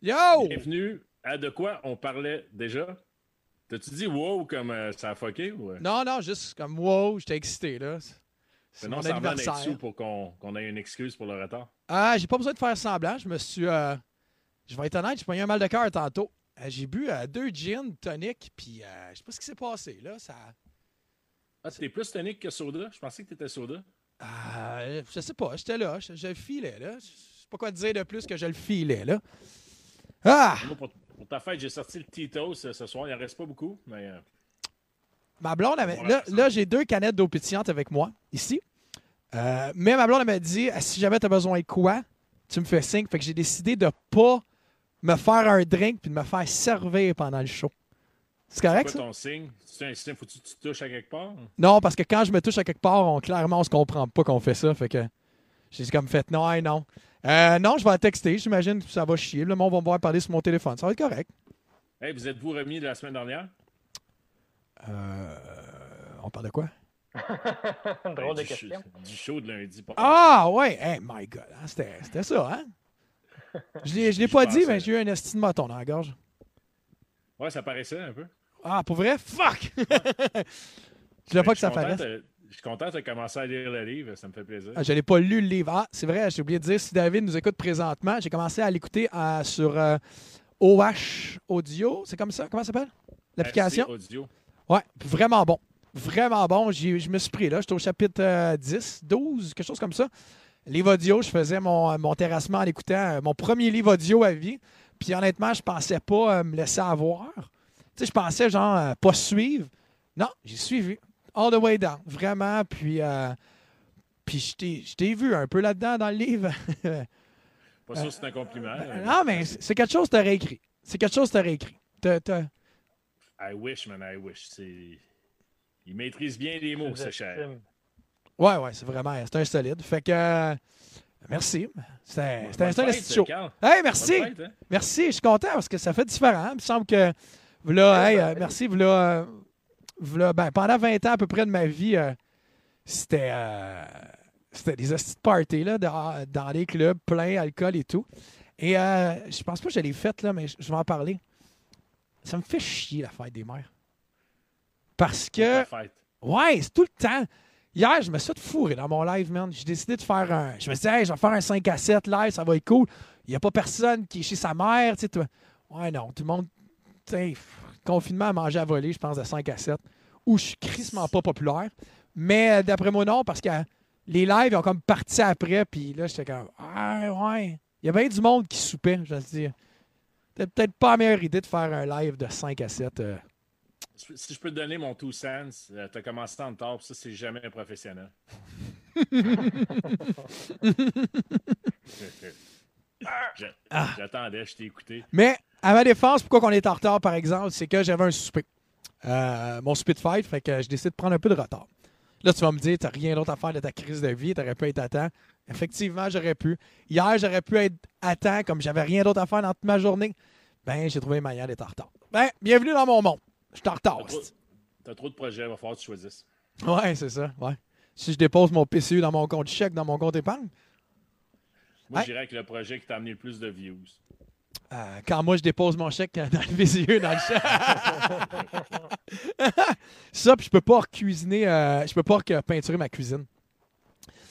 Yo! Bienvenue à De quoi on parlait déjà? T'as-tu dit wow comme euh, ça a fucké ou. euh? Non, non, juste comme wow, j'étais excité, là. C'est mon anniversaire. sous pour qu'on ait une excuse pour le retard. Ah, j'ai pas besoin de faire semblant. Je me suis. euh, je vais être honnête, j'ai pas eu un mal de cœur tantôt. J'ai bu deux gin tonic, puis euh, je sais pas ce qui s'est passé, là. Ça. Ah, t'es plus tonique que soda? Je pensais que t'étais soda. Euh, je sais pas, j'étais là, je, je le filais, là. Je sais pas quoi te dire de plus que je le filais, là. Ah! Pour, pour ta fête, j'ai sorti le Tito's euh, ce soir. Il en reste pas beaucoup, mais. euh, Ma blonde, avait, là, là, j'ai deux canettes d'eau pétillante avec moi, ici. Euh, mais ma blonde, m'a dit ah, si jamais tu as besoin de quoi, tu me fais signe. Fait que j'ai décidé de pas me faire un drink puis de me faire servir pendant le show. C'est correct, quoi ça? ton signe? C'est un signe, faut-tu que tu te touches à quelque part? Non, parce que quand je me touche à quelque part, on, clairement, on se comprend pas qu'on fait ça. Fait que j'ai comme fait non, non. Euh, non, je vais la texter. J'imagine que ça va chier. Le monde va me voir parler sur mon téléphone. Ça va être correct. Hey, vous êtes-vous remis de la semaine dernière? Euh, on parle de quoi? Drôle de Ben, du, show, question. du show de lundi. Ah, ouais. Hey, my God. hein, C'était c'était ça, hein? Je l'ai je l'ai pas dit, mais j'ai eu un esti de moton dans la gorge. Ouais, ça paraissait un peu. Ah, pour vrai? Fuck! je voulais pas que ça paraisse. Je suis content tu aies commencé à lire le livre. Ça me fait plaisir. Ah, je n'ai pas lu le livre. Ah, c'est vrai, j'ai oublié de dire, si David nous écoute présentement, j'ai commencé à l'écouter euh, sur euh, OH Audio. C'est comme ça? Comment ça s'appelle? L'application? Audio. Ouais, vraiment bon. Vraiment bon. Je me suis pris là. J'étais au chapitre euh, 10, 12, quelque chose comme ça. Livre audio, je faisais mon, mon terrassement en écoutant euh, mon premier livre audio à vie. Puis honnêtement, je pensais pas euh, me laisser avoir. Tu sais, je pensais genre euh, pas suivre. Non, j'ai suivi. All the way down. Vraiment. Puis, euh, puis je t'ai- vu un peu là-dedans dans le livre. Pas sûr que c'est un compliment. Euh, non, mais c'est quelque chose que tu aurais écrit. C'est quelque chose que tu aurais écrit. T'as- t'as- I wish, man, I wish. Il maîtrise bien les mots, ce cher. Ouais, ouais, c'est vraiment c'est un solide. Fait que. euh, merci. C'était un chaud. Carl. Hey, merci. Hein? Merci. Je suis content parce que ça fait différent. Il me semble que. V'là, hey, euh, merci. V'là, ben, pendant 20 ans à peu près de ma vie, euh, c'était. euh, c'était des hosties de party là, dans, dans les clubs, plein alcool et tout. Et euh, je pense pas que je l'ai faite, là, mais je, vais en parler. Ça me fait chier la fête des mères. Parce que. Ouais, c'est tout le temps. Hier, je me suis fait fourrer dans mon live, man. J'ai décidé de faire un. Je me suis dit, hey, je vais faire un 5 à 7 live, ça va être cool. Il n'y a pas personne qui est chez sa mère, tu sais. Ouais, non, tout le monde. Confinement à manger à voler, je pense, de 5 à 7. Où je suis crissement pas populaire. Mais euh, d'après moi, non, parce que les lives ils ont comme parti après, puis là, j'étais comme, ah, ouais. Il y a bien du monde qui soupait, je te dire. C'était peut-être pas la meilleure idée de faire un live de 5 à 7. euh. Si je peux te donner mon two cents, euh, t'as commencé en tard, puis ça, c'est jamais un professionnel. Ah. J'attendais, je t'ai écouté. Mais à ma défense, pourquoi on est en retard, par exemple, c'est que j'avais un souper. Euh, mon souper de fête, fait que je décide de prendre un peu de retard. Là, tu vas me dire, t'as rien d'autre à faire de ta crise de vie, t'aurais pu être à temps. Effectivement, j'aurais pu. Hier, j'aurais pu être à temps, comme j'avais rien d'autre à faire dans toute ma journée. Ben, j'ai trouvé une manière d'être en retard. Ben, bienvenue dans mon monde. Je suis en retard. T'as trop, hostie. t'as trop de projets, il va falloir que tu choisisses. Ouais, c'est ça, ouais. Si je dépose mon PCU dans mon compte chèque, dans mon compte épargne, Moi, Ouais. je dirais que le projet qui t'a amené le plus de views. Euh, quand moi je dépose mon chèque dans le VCE, dans le chèque. ça, puis je peux pas cuisiner, je peux pas peinturer ma cuisine.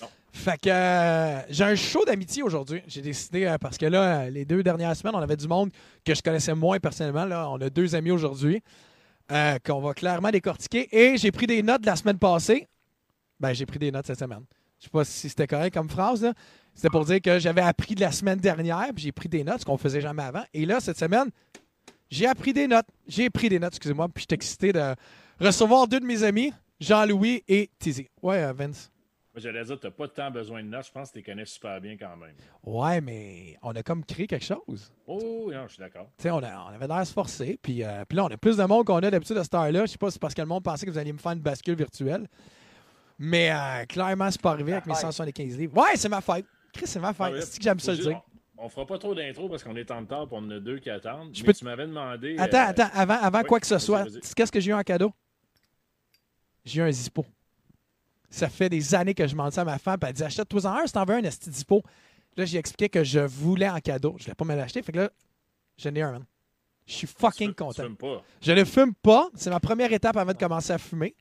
Non. Fait que euh, j'ai un show d'amitié aujourd'hui. J'ai décidé, euh, parce que là, euh, les deux dernières semaines, on avait du monde que je connaissais moins personnellement. Là. On a deux amis aujourd'hui euh, qu'on va clairement décortiquer. Et j'ai pris des notes de la semaine passée. Ben, j'ai pris des notes cette semaine. Je sais pas si c'était correct comme phrase. là. C'était pour dire que j'avais appris de la semaine dernière, puis j'ai pris des notes, ce qu'on faisait jamais avant. Et là, cette semaine, j'ai appris des notes. J'ai pris des notes, excusez-moi, puis je suis excité de recevoir deux de mes amis, Jean-Louis et Tizi. Ouais, euh, Vince. J'allais dire, t'as pas tant besoin de notes. Je pense que tu les connais super bien quand même. Ouais, mais on a comme créé quelque chose. Oh, non, je suis d'accord. Tu sais, on, on avait l'air de se forcer, puis, euh, puis là, on a plus de monde qu'on a d'habitude à cette heure-là. Je sais pas si c'est parce que le monde pensait que vous alliez me faire une bascule virtuelle. Mais euh, clairement, c'est pas arrivé avec mes fête. 175 livres. Ouais, c'est ma fête. Chris, c'est ma fête. Ah c'est que j'aime ça le dire. On, on fera pas trop d'intro parce qu'on est en retard pour on en a deux qui attendent. Je mais peux- tu m'avais demandé. Attends, euh, attends, avant, avant oui, quoi que ce soit, qu'est-ce que j'ai eu en cadeau? J'ai eu un Zippo. Ça fait des années que je m'en dis à ma femme, puis elle dit achète-toi en un si t'en veux un esti Zippo. Là, j'ai expliqué que je voulais en cadeau. Je ne l'ai pas me l'acheter. Fait que là, Je n'ai un, man. Je suis fucking Tu- Tu content. fumes pas. Je ne fume pas. C'est ma première étape avant de commencer à fumer.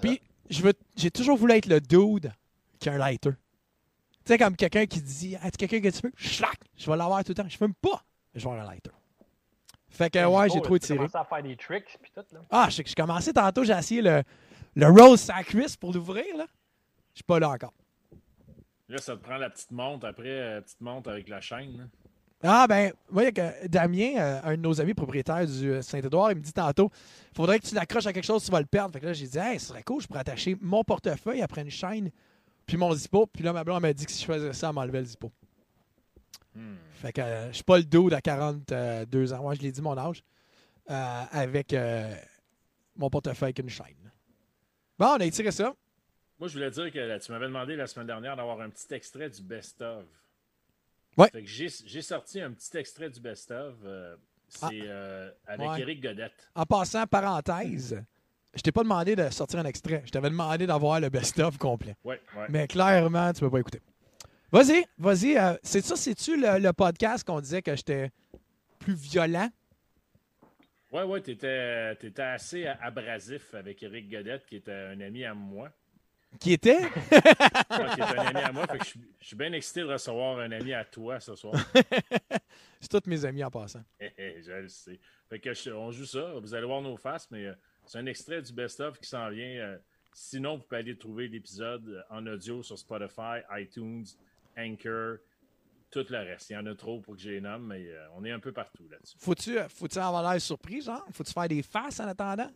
Puis, j'ai toujours voulu être le dude qui a un lighter. Tu sais, comme quelqu'un qui dit Ah, tu quelqu'un que tu fumes Schlac Je vais l'avoir tout le temps. Je fume pas. Je vais avoir un lighter. Fait que, ouais, j'ai trop tu tiré. commences à faire des tricks puis tout, là. Ah, je commençais tantôt, j'ai essayé le, le roll sacris pour l'ouvrir, là. Je suis pas là encore. Là, ça te prend la petite montre après, euh, petite montre avec la chaîne. là. Ah, ben, voyez que Damien, euh, un de nos amis propriétaires du euh, Saint-Édouard, il me dit tantôt faudrait que tu l'accroches à quelque chose, tu vas le perdre. Fait que là, j'ai dit, hey, ce serait cool, je pourrais attacher mon portefeuille après une chaîne, puis mon zippo. Puis là, ma blonde m'a dit que si je faisais ça, elle m'enlevait le zippo. Hmm. Fait que euh, je suis pas le dude à 42 ans. Moi, je l'ai dit mon âge. euh, avec mon portefeuille avec une chaîne. Bon, on a étiré ça. Moi, je voulais dire que là, tu m'avais demandé la semaine dernière d'avoir un petit extrait du best-of. Ouais. J'ai sorti un petit extrait du best-of. euh, c'est Ah. euh, avec Ouais. Eric Godette. En passant, parenthèse, je t'ai pas demandé de sortir un extrait. Je t'avais demandé d'avoir le best-of complet. Ouais, ouais. Mais clairement, tu peux pas écouter. Vas-y, vas-y. euh, c'est ça, c'est-tu le, le podcast qu'on disait que j'étais plus violent? Ouais, ouais, t'étais étais assez abrasif avec Eric Godette, qui était un ami à moi. Qui était? Ouais, qui est un ami à moi. Fait que je suis- je suis bien excité de recevoir un ami à toi ce soir. c'est tous mes amis en passant. je le sais. Fait que je- on joue ça. Vous allez voir nos faces, mais euh, c'est un extrait du best-of qui s'en vient. euh, sinon, vous pouvez aller trouver l'épisode euh, en audio sur Spotify, iTunes, Anchor, tout le reste. Il y en a trop pour que je les nomme, mais euh, on est un peu partout là-dessus. Faut-tu faut avoir l'air surpris, genre? Faut-tu faire des faces en attendant?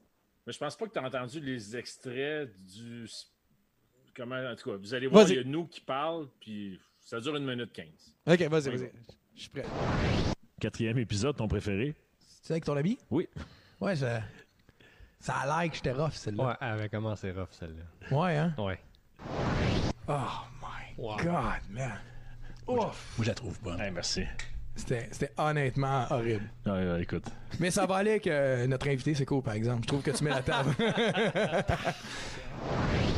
Mais je pense pas que tu as entendu les extraits du. Comment, en tout cas, vous allez voir, il y a nous qui parlent, puis ça dure une minute quinze. Ok, vas-y, vas-y. Je suis prêt. Quatrième épisode, ton préféré? Tu avec ton ami? Oui. Ouais, je... ça a l'air que j'étais rough, celle-là. Ouais, elle avait commencé rough, celle-là. Ouais, hein? Ouais. Oh my Wow. God, man. Ouf. Moi, je la trouve bonne. merci. C'était c'était honnêtement horrible. Ouais, ouais, écoute. Mais ça va aller avec euh, notre invité, c'est cool, par exemple. Je trouve que tu mets la table.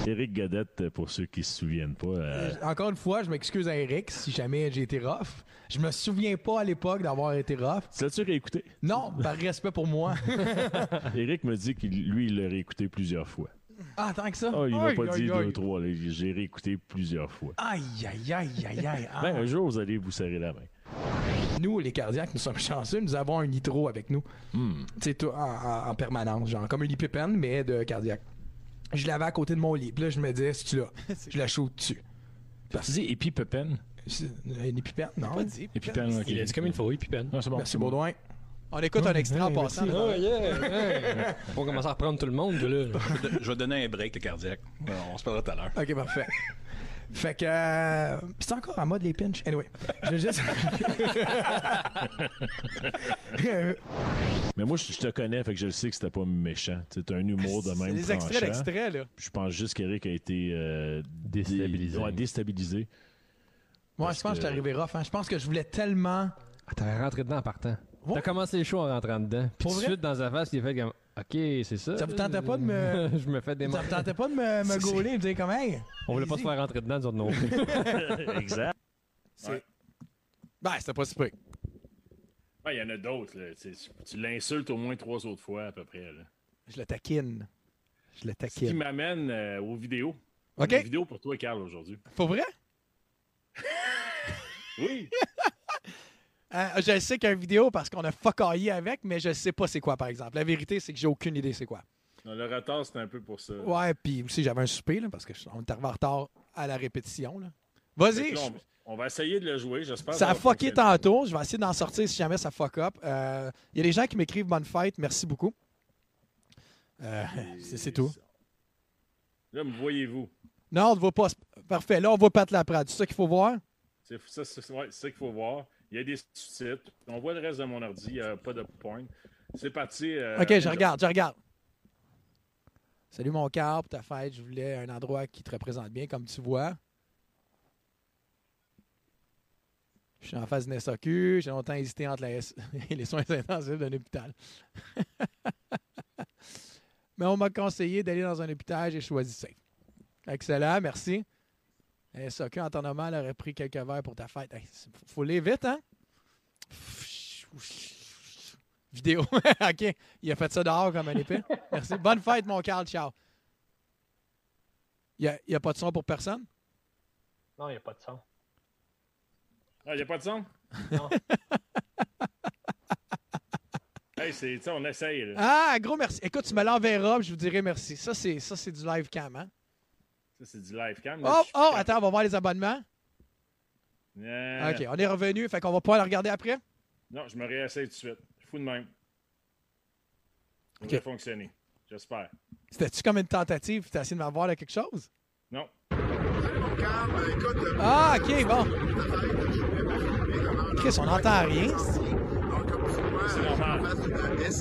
Éric Godette, pour ceux qui se souviennent pas, euh, Encore une fois, je m'excuse à Eric si jamais j'ai été rough. Je me souviens pas à l'époque d'avoir été rough. tu l'as-tu réécouté? Non, par respect pour moi. Éric me dit qu'il lui, il l'a réécouté plusieurs fois. Ah, tant que ça? Ah, il m'a Aïe, pas dit aïe, deux trois. J'ai réécouté plusieurs fois. Aïe, aïe, aïe, aïe, aïe. Ah. Ben, un jour, vous allez vous serrer la main. Nous, les cardiaques, nous sommes chanceux. Nous avons un nitro avec nous. Tu sais, tout en, en- en permanence. Genre comme une épipène, mais de cardiaque. Je l'avais à côté de mon lit. Puis là, je me disais, c'est-tu là? Je la shoot dessus. Tu dis épipépène? C'est- Une épipène? Non. Pas dit. Épipène, ok. Il a dit comme il faut. Non, c'est bon. Merci. Baudouin. On écoute un extrait en passant. Oh, yeah! Faut commencer à reprendre tout le monde, là. Je vais donner un break, le cardiaque. Euh, On se parlera tout à l'heure. Ok, parfait. Fait que. euh, pis c'est encore en mode les pinch. Anyway. Je juste. Mais moi, je je te connais, fait que je le sais que c'était pas méchant. T'as un humour de c'est même des extraits d'extraits, là. Je pense juste qu'Éric a été euh, Déstabilisé. dé- ouais, déstabilisé. Moi, je pense que, que- j'étais arrivé rough. hein. Je pense que je voulais tellement. Ah, T'avais rentré dedans en partant. Ouais. T'as commencé le show en rentrant dedans. Puis tout de suite dans sa face, il a fait comme OK, c'est ça. Ça vous tentait pas de me- je me fais des Ça me tentait pas de me, me gauler et me dire comme, hey. On voulait pas se faire rentrer dedans, autres non exact. C'est- Ouais. Ben, c'était pas si peu. Ouais, Il y en a d'autres. là. Tu l'insultes au moins trois autres fois à peu près. là. Je le taquine. Je le Ce qui m'amène euh, aux vidéos. OK. Une vidéo pour toi, Carl, aujourd'hui. Pour vrai? Oui. Euh, je sais qu'il y a une vidéo parce qu'on a fuckaillé avec, mais je sais pas c'est quoi, par exemple. La vérité, c'est que j'ai aucune idée c'est quoi. Non, le retard, c'était un peu pour ça. Ouais, puis aussi, j'avais un souper, là, parce qu'on arrivé en retard à la répétition. là. Vas-y. là, on, on va essayer de le jouer, j'espère. Ça a fucké tantôt. Je vais essayer d'en sortir si jamais ça fuck up. Euh, Il y a des gens qui m'écrivent bonne fête. Merci beaucoup. Euh, c'est c'est tout. Là, me voyez-vous. Non, on ne voit pas. Parfait. Là, on voit Pat Laprade. C'est ça qu'il faut voir? C'est ça, c'est ouais, c'est ça qu'il faut voir. Il y a des sous-titres. On voit le reste de mon ordi. Il n'y a pas de point. C'est parti. euh, OK, je regarde, je regarde. Salut mon cœur, pour ta fête, je voulais un endroit qui te représente bien, comme tu vois. Je suis en face d'une SAQ, j'ai longtemps hésité entre la S et les soins intensifs d'un hôpital. Mais on m'a conseillé d'aller dans un hôpital, j'ai choisi safe. Excellent, merci. SAQ en temps normal aurait pris quelques verres pour ta fête. Hey, faut aller vite, hein? vidéo. OK. Il a fait ça dehors comme un épée. Merci. Bonne fête, mon Carl. Ciao. Il n'y a, a pas de son pour personne? Non, il n'y a pas de son. Ah, il n'y a pas de son? Non. Hey, c'est, tu sais, on essaye. Là. Ah, gros merci. Écoute, tu me l'enverras, je vous dirai merci. Ça, c'est, ça, c'est du live cam, hein? Ça, c'est du live cam. Oh, oh, attends, on va voir les abonnements. OK, on est revenu. Fait qu'on va pouvoir le regarder après? Non, je me réessaye tout de suite. Je fous de même. Ça Ok. devrait fonctionner. J'espère. C'était-tu comme une tentative, puis t'as essayé de m'avoir là, quelque chose? Non. Ah, OK, bon. Chris, on n'entend rien.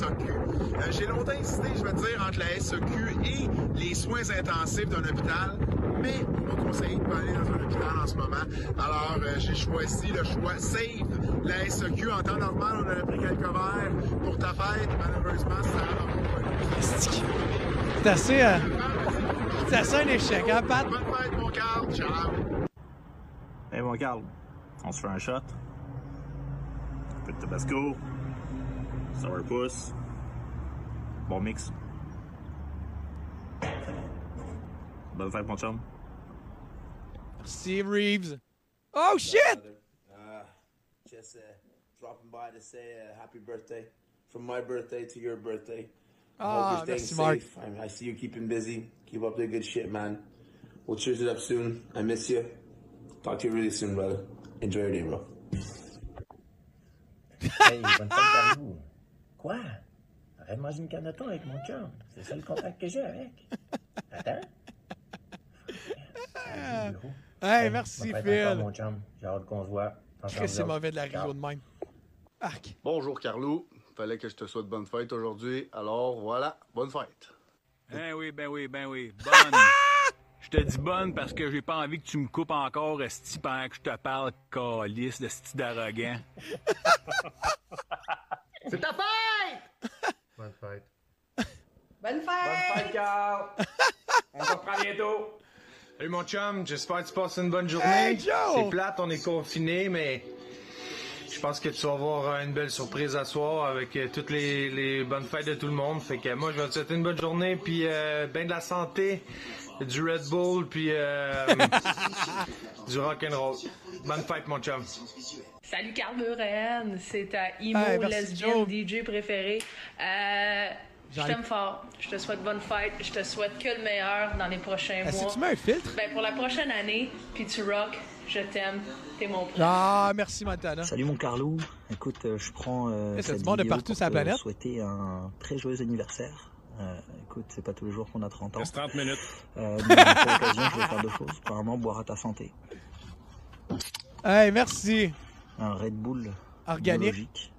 Euh, J'ai longtemps hésité, je veux dire, entre la SOQ et les soins intensifs d'un hôpital, mais on m'a conseillé de pas aller dans un hôpital en ce moment. Alors, euh, j'ai choisi le choix Save. La SOQ, en temps normal, on aurait pris quelques verres pour ta fête. Malheureusement, ça a C'est assez, euh, c'est assez un échec, hein, Pat? Bonne fête, mon Carl. Ciao. Hey mon Carl, on se fait un shot. Un peu de tabasco. Sourpuss. Bon mix. Bonne fête mon chum. Merci, Reeves. Oh, shit! Uh, just uh, dropping by to say uh, happy birthday. From my birthday to your birthday. I Ah, hope you're staying Mark. safe. I, I see you keeping busy. Keep up the good shit, man. We'll cheers it up soon. I miss you. Talk to you really soon, brother. Enjoy your day, bro. Hey, Quoi? Arrête de manger une canne de thon avec mon chum. C'est ça le contact que j'ai avec. Attends. Salut, gros. Hey, merci, bonne fête Phil. mon chum. J'ai hâte qu'on se voit. Chris, c'est mauvais de la rideau de même. Arc. Bonjour Carlo, fallait que je te souhaite bonne fête aujourd'hui, alors voilà, bonne fête. Ben oui, ben oui, ben oui. Bonne. Je te dis bonne parce que j'ai pas envie que tu me coupes encore, esti, pendant que je te parle, calice, de sti d'arrogant. C'est ta fête! Bonne fête. Bonne fête! Bonne fête, Carl! On se reprend bientôt! Salut mon chum, j'espère que tu passes une bonne journée. Hey, Joe! C'est plate, on est confinés, mais je pense que tu vas avoir euh, une belle surprise à soir avec euh, toutes les, les bonnes fêtes de tout le monde. Fait que moi, je vais te souhaiter une bonne journée, puis euh, ben de la santé, du Red Bull, puis euh, du rock and roll. Bonne fête, mon chum. Salut Carl Buren, c'est ta emo Hey, lesbienne DJ préférée. Euh, je t'aime fort. Je te souhaite bonne fête. Je te souhaite que le meilleur dans les prochains Est-ce mois. que tu mets un filtre? Ben, pour la prochaine année, puis tu rock. Je t'aime. T'es mon prince. Ah, merci, Montana. Salut mon Carlo. Écoute, euh, je prends euh, c'est cette monde de vidéo partout pour sur la te planète. souhaiter un très joyeux anniversaire. Euh, écoute, c'est pas tous les jours qu'on a 30 ans. Reste 30 minutes. Euh, mais pour l'occasion, je vais faire deux choses. Premièrement, boire à ta santé. Hey, merci. Un Red Bull Organique. biologique,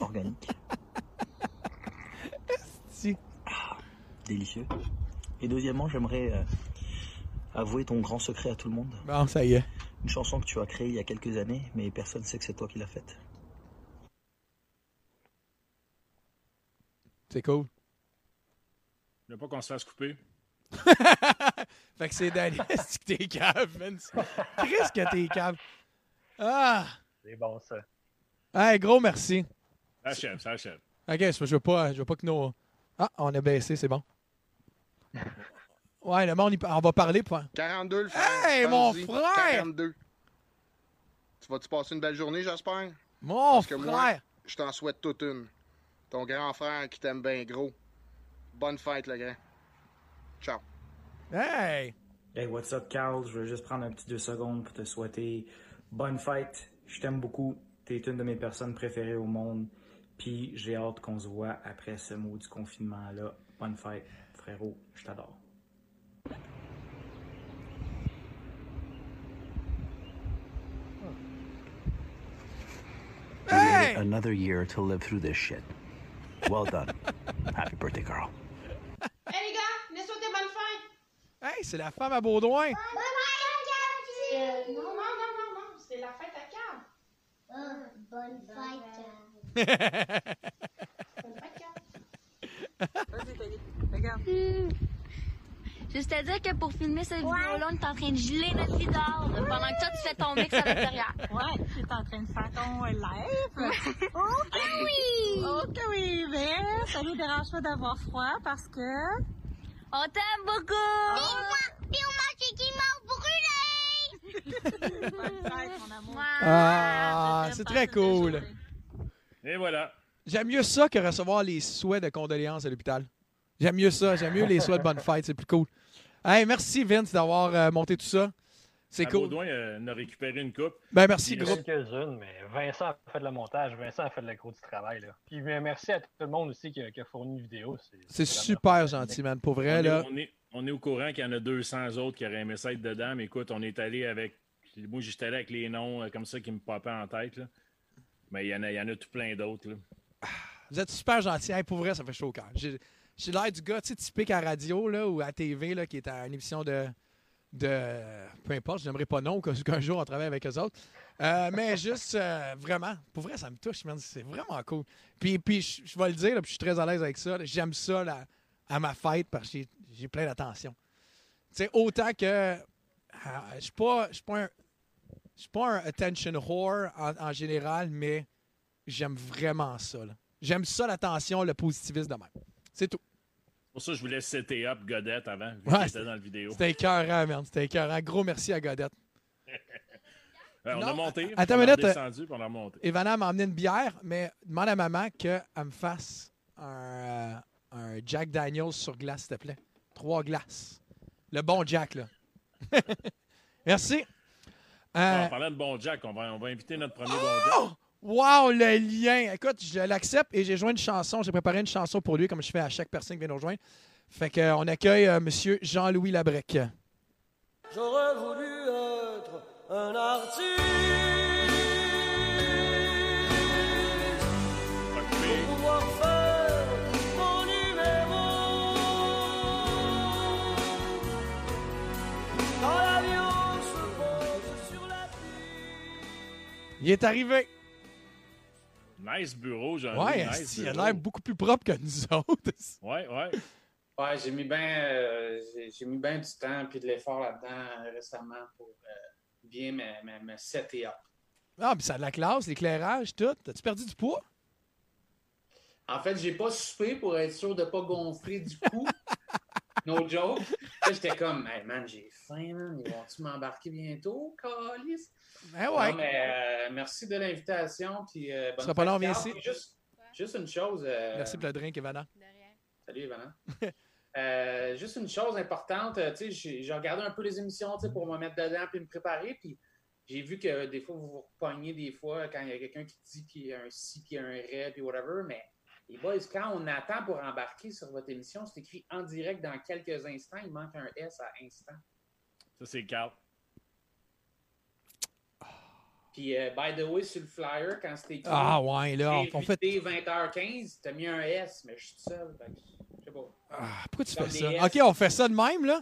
organique, Si. délicieux. Et deuxièmement, j'aimerais euh, avouer ton grand secret à tout le monde. Bon, ça y est. Une chanson que tu as créée il y a quelques années, mais personne ne sait que c'est toi qui l'as faite. C'est cool. Je veux pas qu'on se fasse couper. Fait que c'est Danny. Est-ce que t'es cave, man? Qu'est-ce que t'es cave? Ah! C'est bon, ça. Hey, gros merci. Ça achève, ça achève. Ok, je veux pas, je veux pas que nos. Ah, on a baissé, c'est bon. Ouais, le monde, on va parler. Pour... 42 le frère. Hey, mon frère! 42. Tu vas-tu passer une belle journée, j'espère? Mon Parce que frère! moi, je t'en souhaite toute une. Ton grand frère qui t'aime bien gros. Bonne fête, le grand. Ciao. Hey! Hey, what's up, Carl? Je veux juste prendre un petit deux secondes pour te souhaiter bonne fête. Je t'aime beaucoup. T'es une de mes personnes préférées au monde. Puis j'ai hâte qu'on se voit après ce mot du confinement-là. Bonne fête, frérot. Je t'adore. Hey! Another year to live through this shit. Well done. Happy birthday, Carl. Hey les gars, venez souhaiter bonne fête! Hey, c'est la femme à Baudouin! Bonne fête, euh, Non, non, non, non, non, c'est la fête à Carl. Ah, bonne fête. Juste à dire que pour filmer cette vidéo-là, on est en train de geler notre lit dehors là, pendant que toi, tu fais ton mix à l'intérieur. Ouais, tu es en train de faire ton live. Oh que oui! Oh que oui! ça nous dérange pas d'avoir froid parce que. On t'aime beaucoup! Moi, puis moi, j'ai qui m'a brûlé! Bonne fête, mon amour. Ah, c'est très cool. Et voilà. J'aime mieux ça que recevoir les souhaits de condoléances à l'hôpital. J'aime mieux ça. J'aime mieux les souhaits de bonne fête. C'est plus cool. Hey, merci Vince d'avoir euh, monté tout ça. C'est cool. Baudouin euh, a récupéré une coupe. Ben, merci, euh, Quelques-unes, mais Vincent a fait le montage. Vincent a fait le gros du travail. Là. Puis euh, merci à tout le monde aussi qui a, qui a fourni une vidéo. C'est super gentil, man. Pour vrai, on, là. Est, on, est, on est au courant qu'il y en a 200 autres qui auraient aimé ça être dedans, mais écoute, on est allé avec. Moi, j'étais allé avec les noms euh, comme ça qui me popaient en tête. là. Mais il y en a, il y en a tout plein d'autres. là. Vous êtes super gentil. Hey, pour vrai, ça fait chaud au cœur. J'ai j'ai l'air du gars tu sais, typique à radio là, ou à TV là, qui est à une émission de. de peu importe, je n'aimerais pas non qu'un jour on travaille avec eux autres. Euh, mais juste, euh, vraiment, pour vrai, ça me touche, man. C'est vraiment cool. Puis, puis je, je vais le dire, là, puis je suis très à l'aise avec ça. J'aime ça là, à ma fête parce que j'ai- j'ai plein d'attention. Tu sais, autant que. euh, je suis pas. Je suis pas un. Je suis pas un attention whore en, en général, mais j'aime vraiment ça. là. J'aime ça, l'attention, le positivisme de même. C'est tout. Pour ça, je voulais setter up Godette avant, vu Ouais, qu'il était dans la vidéo. C'était écœurant, man. C'était écœurant. Gros merci à Godette. Ouais, on Non, a monté, attends on une a minute. descendu, puis on a remonté. Ivana m'a emmené une bière, mais demande à maman qu'elle me fasse un, euh, un Jack Daniels sur glace, s'il te plaît. Trois glaces. Le bon Jack, là. merci. Euh, En parlant de bon Jack, on va, on va inviter notre premier Oh! bon Jack. Wow, le lien! Écoute, je l'accepte et j'ai joint une chanson. J'ai préparé une chanson pour lui, comme je fais à chaque personne qui vient nous rejoindre. Fait qu'on accueille euh, Monsieur Jean-Louis Labrec. J'aurais voulu être un artiste Il est arrivé. Nice bureau, jean Ouais, nice il a l'air beaucoup plus propre que nous autres. Ouais, ouais. Ouais, j'ai mis bien j'ai mis ben du temps puis de l'effort là-dedans euh, récemment pour euh, bien me, me, me setter up. Ah, puis ça a de la classe, l'éclairage, tout. T'as-tu perdu du poids? En fait, j'ai pas soupé pour être sûr de pas gonfler du cou. no joke. J'étais comme, hey man, j'ai faim, man. Ils vont-tu m'embarquer bientôt, Calis? Ben ouais. Non, mais euh, merci de l'invitation. Puis, euh, bonne seras pas long, viens ici. Juste, juste une chose. euh, Merci pour le drink, Ivana. Salut, Ivana. Euh, juste une chose importante, euh, tu sais, j'ai regardé un peu les émissions tu sais, pour me mettre dedans puis me préparer, puis j'ai vu que euh, des fois, vous vous repognez des fois quand il y a quelqu'un qui dit qu'il y a un si puis un ré puis whatever, mais les boys, quand on attend pour embarquer sur votre émission, c'est écrit en direct dans quelques instants, il manque un S à instant. Ça, c'est Carl. Puis, euh, by the way, sur le flyer, quand c'était écrit Ah, ouais, là, on- on fait- invité 20h15, t'as mis un S, mais je suis tout seul, fait je sais pas. Ah, pourquoi tu Comme fais ça? S. OK, on fait ça de même, là?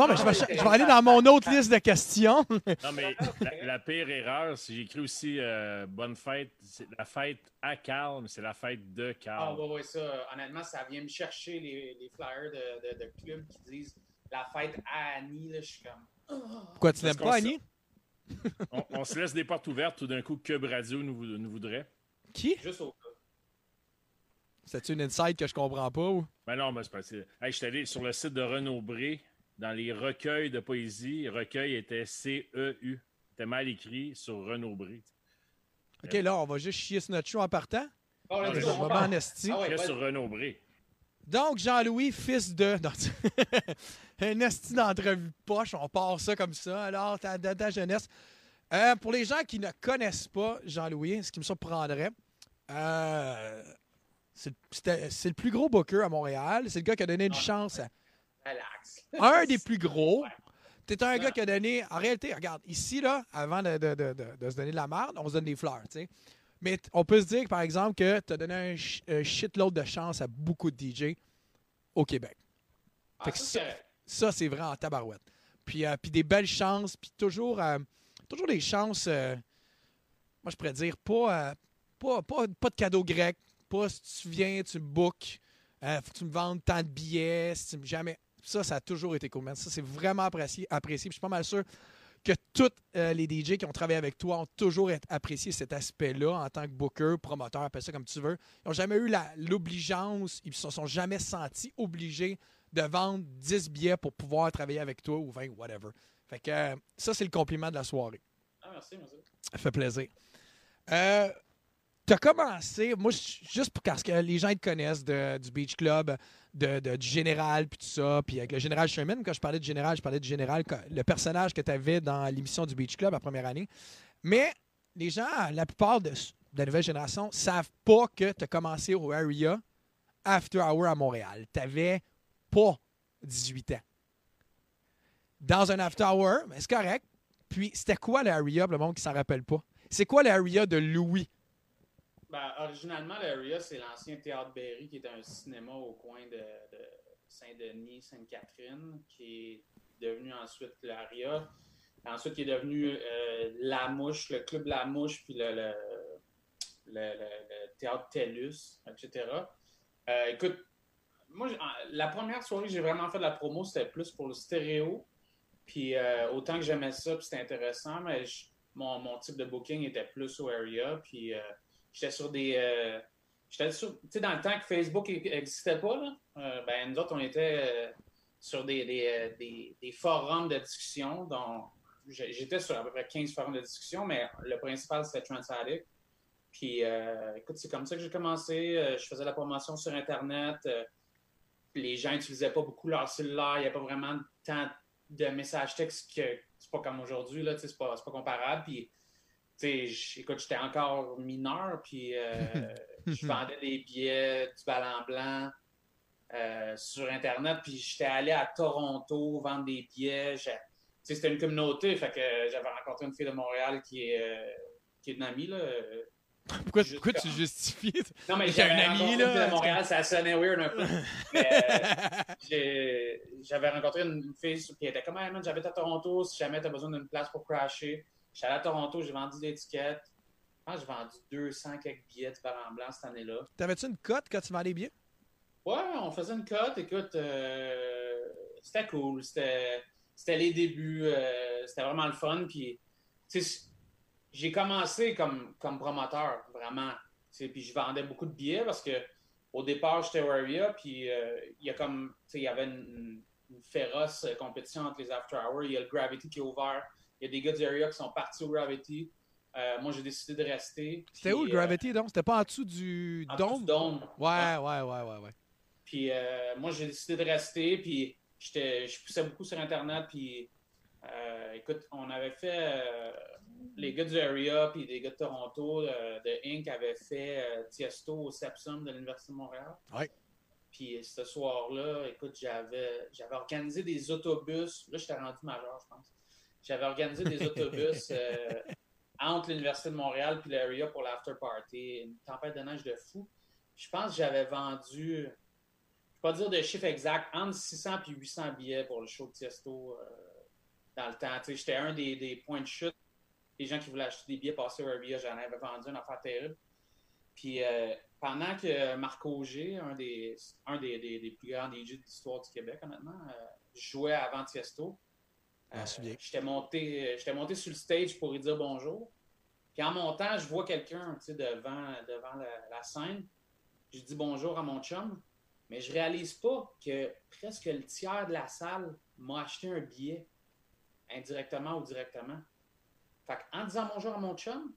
Bon, ben, Ah, je, vais, ouais, je vais aller dans mon autre liste de questions. Non, mais la, la pire erreur, c'est j'ai écrit aussi euh, bonne fête. C'est la fête à Carl, mais c'est la fête de Ah, Carl. ouais, ouais, ça, honnêtement, ça vient me chercher les, les flyers de, de, de clubs qui disent la fête à Annie, là, je suis comme. oh. Quoi, tu qu'on pas, Annie? on, on se laisse des portes ouvertes, tout d'un coup, Cube Radio nous, vou- nous voudrait. Qui? Juste au cas. C'est une insight que je comprends pas ou? Ben non, mais c'est pas Hey, je suis allé sur le site de Renaud Bré, dans les recueils de poésie. Recueil était C-E-U. C'était mal écrit sur Renaud Bré. OK, là, on va juste chier sur notre show en partant. Oh, on m'en esti. Ah ouais, sur Renaud Bré. Donc, Jean-Louis, fils de. Non, un esti d'entrevue poche, on part ça comme ça. Alors, ta, ta- ta jeunesse. Euh, pour les gens qui ne connaissent pas Jean-Louis, ce qui me surprendrait, euh, c'est le plus gros booker à Montréal. C'est le gars qui a donné une chance à Relax. un des plus gros. T'es un gars qui a donné. En réalité, regarde, ici, là, avant de, de- de- de- de se donner de la merde, on se donne des fleurs, tu sais. Mais on peut se dire, par exemple, que tu as donné un, sh- un shitload de chance à beaucoup de DJ au Québec. Fait que ça, ça, c'est vrai en tabarouette. Puis, euh, puis des belles chances, puis toujours, euh, toujours des chances, euh, moi je pourrais dire, pas, euh, pas, pas, pas de cadeau grec, pas si tu viens, tu me bookes, euh, faut que tu me vendes tant de billets, si tu me- jamais. Ça, ça a toujours été cool, man. Ça, c'est vraiment apprécié, apprécié. Puis je suis pas mal sûr que tous euh, les DJ qui ont travaillé avec toi ont toujours apprécié cet aspect-là en tant que booker, promoteur, appelle ça comme tu veux. Ils n'ont jamais eu l'obligeance, ils ne se sont jamais sentis obligés de vendre 10 billets pour pouvoir travailler avec toi ou 20, whatever. Fait que euh, ça, c'est le compliment de la soirée. Ah, merci, merci. Ça fait plaisir. Euh, tu as commencé, moi, juste pour parce que les gens te connaissent de- du Beach Club, de, du Général, puis tout ça, puis avec le Général Sherman, quand je parlais de Général, je parlais du Général, le personnage que tu avais dans l'émission du Beach Club la première année. Mais les gens, la plupart de, la nouvelle génération, savent pas que tu as commencé au Area After Hour à Montréal. Tu n'avais pas 18 ans. Dans un After Hour, c'est correct. Puis, c'était quoi le Area, le monde qui s'en rappelle pas? C'est quoi le Area de Louis? Ben, originalement, l'Area, c'est l'ancien Théâtre Berry, qui est un cinéma au coin de, de Saint-Denis, Sainte-Catherine, qui est devenu ensuite l'Aria. Ensuite, qui est devenu euh, La Mouche, le club La Mouche, puis le, le, le- Théâtre Tellus, etc. Euh, écoute, moi, la première soirée que j'ai vraiment fait de la promo, c'était plus pour le stéréo. Puis euh, autant que j'aimais ça, puis c'était intéressant, mais mon, type de booking était plus au area. Puis j'étais sur des. euh, j'étais sur. Tu sais, dans le temps que Facebook n'existait pas, là, euh, ben, nous autres, on était euh, sur des, des, des- forums de discussion. J'étais sur à peu près 15 forums de discussion, mais le principal, c'était Transaddict. Puis, écoute, c'est comme ça que j'ai commencé. Je faisais la promotion sur Internet. Les gens n'utilisaient pas beaucoup leur cellulaire. Il n'y a pas vraiment tant de messages textes que c'est pas comme aujourd'hui. là, C'est pas, pas comparable. Puis, écoute, j'étais encore mineur. Puis, euh, je vendais des billets du ballon blanc euh, sur Internet. Puis, j'étais allé à Toronto vendre des billets. C'était une communauté. Fait que j'avais rencontré une fille de Montréal qui est, euh, qui est une amie. Là, Pourquoi, pourquoi tu justifies? non, mais J'ai un ami, là. Montréal, ça sonnait weird un peu. Euh, j'avais rencontré une fille qui était comme, man, j'habite à Toronto, si jamais tu as besoin d'une place pour crasher. J'étais allé à Toronto, j'ai vendu des étiquettes. Je pense que j'ai vendu 200 quelques billets de ballon blanc cette année-là. T'avais-tu une cote quand tu vendais les billets? Ouais, on faisait une cote. Écoute, euh, c'était cool. C'était c'était les débuts. euh, c'était vraiment le fun. Puis, j'ai commencé comme, comme promoteur, vraiment. Puis, je vendais beaucoup de billets parce que au départ, j'étais au Area. Puis, euh, il y a comme, il y avait une, une féroce compétition entre les After Hours. Il y a le Gravity qui est ouvert. Il y a des gars du Area qui sont partis au Gravity. Euh, moi, j'ai décidé de rester. C'était où le euh, Gravity, donc? C'était pas en dessous du en dessous dôme? du dôme. Ouais, ouais, ouais, ouais, ouais. Puis euh, moi, j'ai décidé de rester, puis je poussais beaucoup sur Internet, puis euh, écoute, on avait fait, les gars du Area, puis des gars de Toronto, de Inc. avaient fait Tiesto au Sepsum de l'Université de Montréal. Ouais. Puis ce soir-là, écoute, j'avais, j'avais organisé des autobus, là, j'étais rendu majeur, je pense. J'avais organisé des autobus euh, entre l'Université de Montréal puis l'Area pour l'after party, une tempête de neige de fou. Je pense que j'avais vendu, je ne peux pas dire de chiffre exact, entre 600 et 800 billets pour le show de Tiesto euh, dans le temps. J'étais un des, des points de chute. Les gens qui voulaient acheter des billets passer au Area, j'en avais vendu une affaire terrible. Puis euh, pendant que Marc Auger, un des, un des, des- plus grands DJ de l'histoire du Québec, honnêtement, jouait avant Tiesto, Je m'en souviens. j'étais monté, monté sur le stage pour lui dire bonjour. Puis en montant, je vois quelqu'un devant, devant la, la scène. Je dis bonjour à mon chum, mais je réalise pas que presque le tiers de la salle m'a acheté un billet, indirectement ou directement. Fait en disant bonjour à mon chum,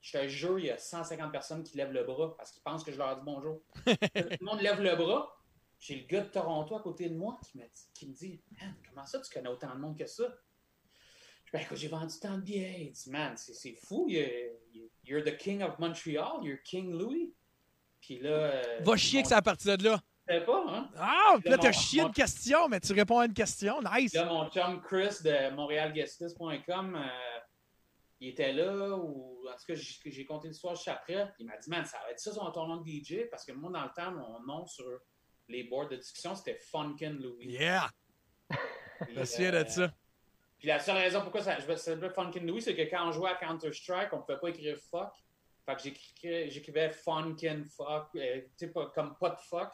je te jure, il y a 150 personnes qui lèvent le bras parce qu'ils pensent que je leur dis bonjour. Tout le monde lève le bras. J'ai le gars de Toronto à côté de moi qui me, dit- qui me dit Man, comment ça tu connais autant de monde que ça? Je dis, Ben, écoute, j'ai vendu tant de billets. Il dit, man, c'est c'est fou. You're, you're the king of Montreal. You're King Louis. Puis là. euh, Va chier que c'est à partir de là. Je sais pas, hein? Ah, puis là, Là, t'as chié mon- une question, mais tu réponds à une question. Nice. Là, mon chum Chris de montrealguestlist.com, euh, il était là, ou en tout cas, j'ai j'ai compté l'histoire juste après. Il m'a dit, man, ça va être ça son ton nom de DJ, parce que moi, dans le temps, mon nom sur les boards de discussion, c'était Funkin' Louis. Yeah! Puis, Je me souviens euh, de ça. Puis la seule raison pourquoi ça, je s'appelait Funkin' Louis, c'est que quand on jouait à Counter-Strike, on pouvait pas écrire fuck. Fait que j'écrivais, Funkin' fuck, euh, tu sais, comme pas de fuck.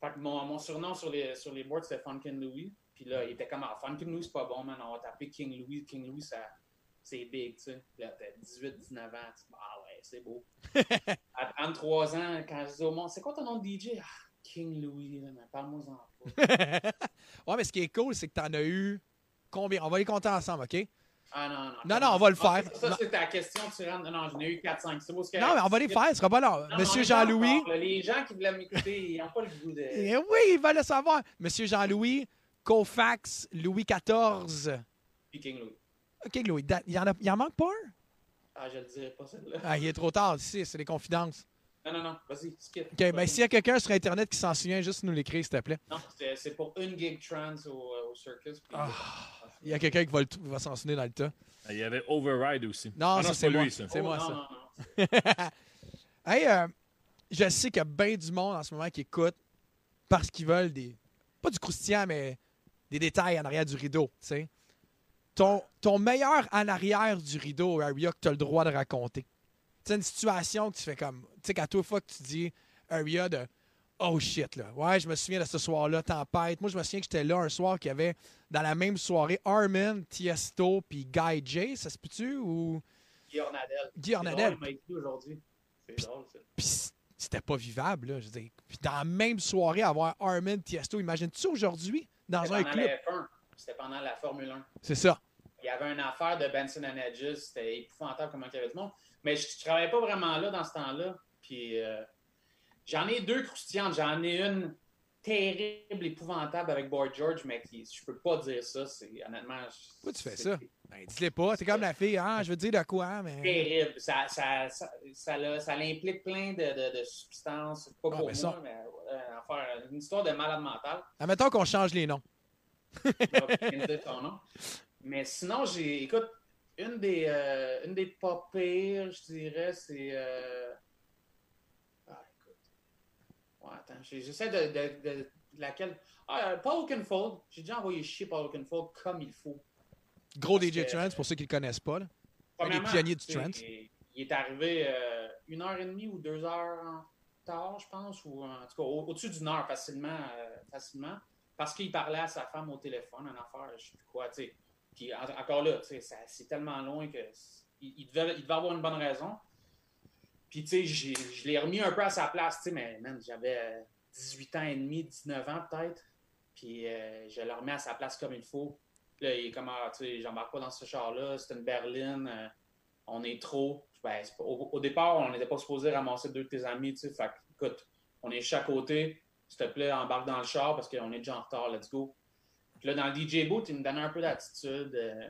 Fait que mon, mon surnom sur les, sur les boards, c'était Funkin' Louis. Puis là, il était comme, ah, Fun King Louis, c'est pas bon, man. On va t'appeler King Louis. King Louis, ça, c'est big, tu sais. Puis là, t'as 18, 19 ans. Tu ah ouais, c'est beau. à 33 ans, quand je dis au monde, c'est quoi ton nom de DJ? Ah, King Louis, là, mais parle-moi-en pas. ouais, mais ce qui est cool, c'est que t'en as eu combien? On va les compter ensemble, OK? Ah non, non. Non, non, on va le Ah, faire. Ça, c'est ta question, tu rentres. Non, j'en ai eu 4-5. C'est beau, c'est Non, mais on va les faire, ce sera pas long. Non, Monsieur Jean-Louis. Les gens qui voulaient m'écouter, ils n'ont pas le goût de. Eh oui, il va le savoir. Monsieur Jean-Louis, Kofax, Louis XIV. Puis King Louis. OK, Louis, da- il y en, a, il en manque pas un? Ah, je le dirai pas, celle-là. Ah, il est trop tard ici, c'est des confidences. Non, non, non, vas-y, skip. OK, ben s'il y a quelqu'un sur Internet qui s'en souvient, juste nous l'écrire, s'il te plaît. Non, c'est c'est pour une gig trans au, euh, au circus. puis- Ah. Il y a quelqu'un qui va, va s'en souvenir dans le tas. Il y avait Override aussi. Non, Ah ça, c'est lui, ça. C'est moi, non, ça. non, hey, euh, je sais qu'il y a bien du monde en ce moment qui écoute parce qu'ils veulent des. Pas du croustillant, mais des détails en arrière du rideau, tu sais. Ton, ton meilleur en arrière du rideau, Aria, que tu as le droit de raconter. Tu sais, une situation que tu fais comme. Tu sais, qu'à toute fois que tu dis, Aria, de. Oh shit, là. Ouais, je me souviens de ce soir-là, tempête. Moi, je me souviens que j'étais là un soir qu'il y avait dans la même soirée Armin, Tiesto puis Guy J. Ça se peut-tu ou? Guy Ornadel. Guy Ornadel. aujourd'hui. C'est drôle, ça. Puis c'était pas vivable, là. Je. Puis dans la même soirée, avoir Armin Tiesto, imagines-tu aujourd'hui dans un club? la F1. C'était pendant la Formule 1. C'est ça. Il y avait une affaire de Benson and Edges. C'était épouvantable comment il y avait du monde. Mais je ne travaillais pas vraiment là dans ce temps-là. Puis euh, j'en ai deux croustillantes. J'en ai une terrible, épouvantable avec Boy George, mais qui, je peux pas dire ça. C'est honnêtement. Pourquoi tu fais ça? Ben, dis-le pas. T'es comme la fille, ah, je veux dire de quoi, mais. terrible. Ça, ça, ça, ça, ça l'implique plein de, de, de substances. Pas Ah, pour ben moi, ça. mais euh, une, affaire- une histoire de malade mental. Admettons qu'on change les noms. Ton nom. Mais sinon, j'ai. Écoute, une des, euh, une des pas pires, je dirais, c'est. euh, Ah. Ouais, attends, j'essaie de, de, de- de laquelle? Ah, euh, Paul Oakenfold. J'ai déjà envoyé chier Paul Oakenfold comme il faut. Gros Parce DJ que- Trance, pour ceux qui le connaissent pas. Là. Un des Premièrement, pionniers du tu sais, trance. Il, est arrivé euh, une heure et demie ou deux heures en tard, je pense, ou en tout cas au- au-dessus d'une heure facilement, euh, facilement, parce qu'il parlait à sa femme au téléphone, une affaire, je sais plus quoi, tu sais. Puis en- encore là, tu sais, ça- c'est tellement loin que il, il devait, il devait avoir une bonne raison. Puis tu sais, je l'ai remis un peu à sa place, tu sais, mais man, j'avais euh, 18 ans et demi, 19 ans peut-être. Puis euh, je le remets à sa place comme il faut. Puis Là, il est comme, ah, tu sais, j'embarque pas dans ce char-là, c'est une berline, euh, on est trop. Ben, au, départ, on n'était pas supposé ramasser deux de tes amis, tu sais. Fait écoute, on est chaque côté, s'il te plaît, embarque dans le char parce qu'on est déjà en retard, let's go. Puis là, dans le DJ booth, il me donnait un peu d'attitude, euh,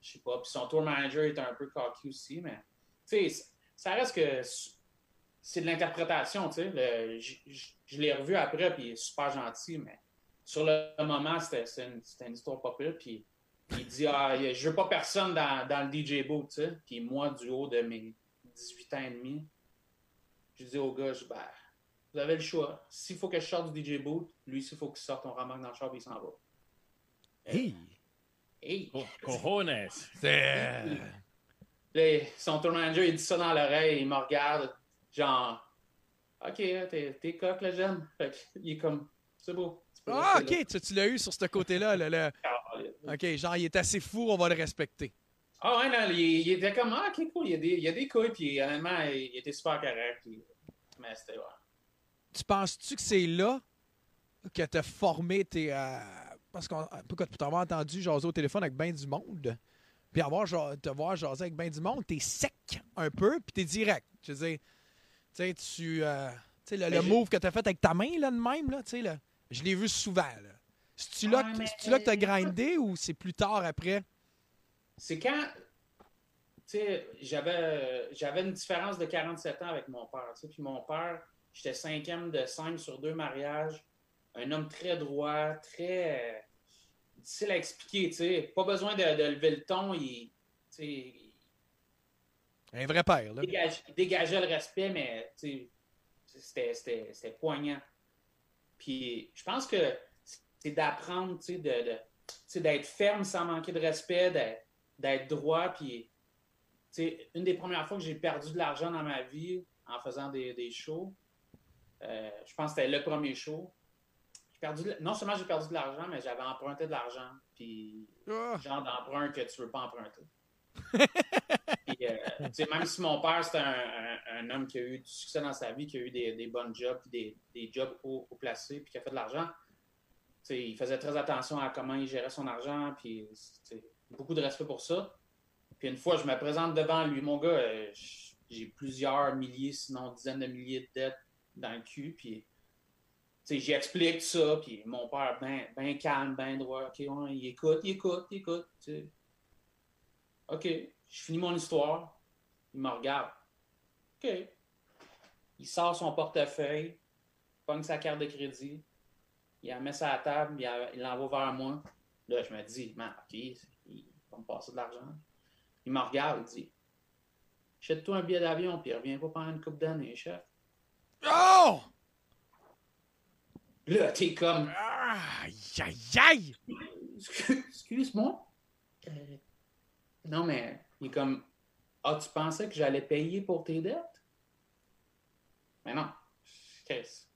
je sais pas. Puis son tour manager était un peu cocky aussi, mais, tu sais, ça reste que c'est de l'interprétation, tu sais. Le- j- j- Je l'ai revu après, puis il est super gentil, mais sur le moment, c'était une, histoire pire. Puis il dit ah, Je veux pas personne dans, dans le DJ booth, tu sais. Puis moi, du haut de mes 18 ans et demi, je dis au gars je, ben, Vous avez le choix. S'il faut que je sorte du DJ booth, lui, s'il faut qu'il sorte, on ramasse dans le char et il s'en va. Hey! Hey! Cojones! C'est. Là, son tour manager, il dit ça dans l'oreille, il me regarde, genre, OK, t'es t'es coq, le jeune. Fait il est comme, c'est beau. Ah, là. ok, tu, tu l'as eu sur ce côté-là. là, là. Ok, genre, il est assez fou, on va le respecter. Ah ouais, non, il, il était comme, ah, ok, cool, il y a des, il y a des couilles, puis honnêtement, il, il était super correct. Puis, mais c'était, ouais. Tu penses-tu que c'est là que t'as formé tes. euh, parce qu'on pourquoi tu t'avoir entendu jaser au téléphone avec ben du monde, puis avoir te voir jaser avec ben du monde, t'es sec un peu, puis t'es direct. Je veux dire, tu sais, tu. euh, tu sais, le, Ben, le move que t'as fait avec ta main, là, de même, là, tu sais, là, je l'ai vu souvent, là. C'est-tu là, que- t'as grindé ou c'est plus tard après? C'est quand, tu sais, j'avais, j'avais une différence de 47 ans avec mon père, tu sais, puis mon père, j'étais cinquième de cinq sur deux mariages, un homme très droit, très euh, difficile à expliquer, tu sais, pas besoin de, de lever le ton, il, tu sais, Un vrai père, là. il dégage- il dégageait le respect, mais tu sais, c'était, c'était, c'était poignant. Puis je pense que c'est d'apprendre, tu sais, de, de- tu sais, d'être ferme sans manquer de respect, d'être, d'être droit. Puis, tu sais, une des premières fois que j'ai perdu de l'argent dans ma vie en faisant des, des shows, euh, je pense que c'était le premier show. Je perdu de- non seulement j'ai perdu de l'argent, mais j'avais emprunté de l'argent. Puis, genre d'emprunt que tu veux pas emprunter. Puis, euh, même si mon père, c'était un, un- un homme qui a eu du succès dans sa vie, qui a eu des, des bonnes jobs, puis des, des jobs haut, haut placés, puis qui a fait de l'argent, il faisait très attention à comment il gérait son argent, puis beaucoup de respect pour ça. Puis une fois, je me présente devant lui, mon gars, euh, j'ai plusieurs milliers, sinon dizaines de milliers de dettes dans le cul, puis j'y explique ça, puis mon père, ben, ben calme, ben droit, ok, il écoute, il écoute, il écoute. Ok, je finis mon histoire, il me regarde. Ok. Il sort son portefeuille, pogne sa carte de crédit, il la met sur la table, il l'envoie vers moi. Là, je me dis, man, ok, il va me passer de l'argent. Il me regarde, il dit, achète-toi un billet d'avion, puis reviens pas pendant une couple d'années, chef. Oh! Là, t'es comme. Aïe, aïe, aïe! Excuse-moi. Euh, non, mais il est comme. Ah, tu pensais que j'allais payer pour tes dettes? Mais non. Chris.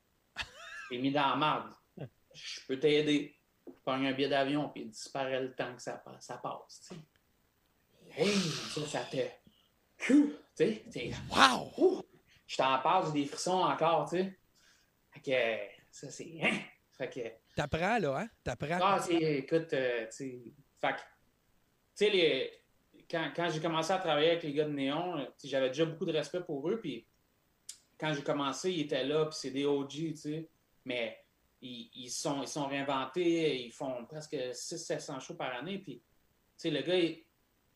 T'es mis dans la merde. Je peux t'aider. Prends un billet d'avion, puis il disparaît le temps que ça, pa- ça passe, tu sais. Hey, ça, ça te. Tu sais. Wow! Je t'en parle, j'ai des frissons encore, tu sais. Fait que. Ça, c'est. Hein? Fait que. T'apprends, là, hein? T'apprends. Ah, c'est, écoute, euh, tu sais, fait que, tu sais, les, quand, quand j'ai commencé à travailler avec les gars de Néon, euh, j'avais déjà beaucoup de respect pour eux, puis quand j'ai commencé, ils étaient là, puis c'est des OG, tu sais, mais ils, ils sont, ils sont réinventés, ils font presque 600-700 shows par année, puis, tu sais, le gars, il-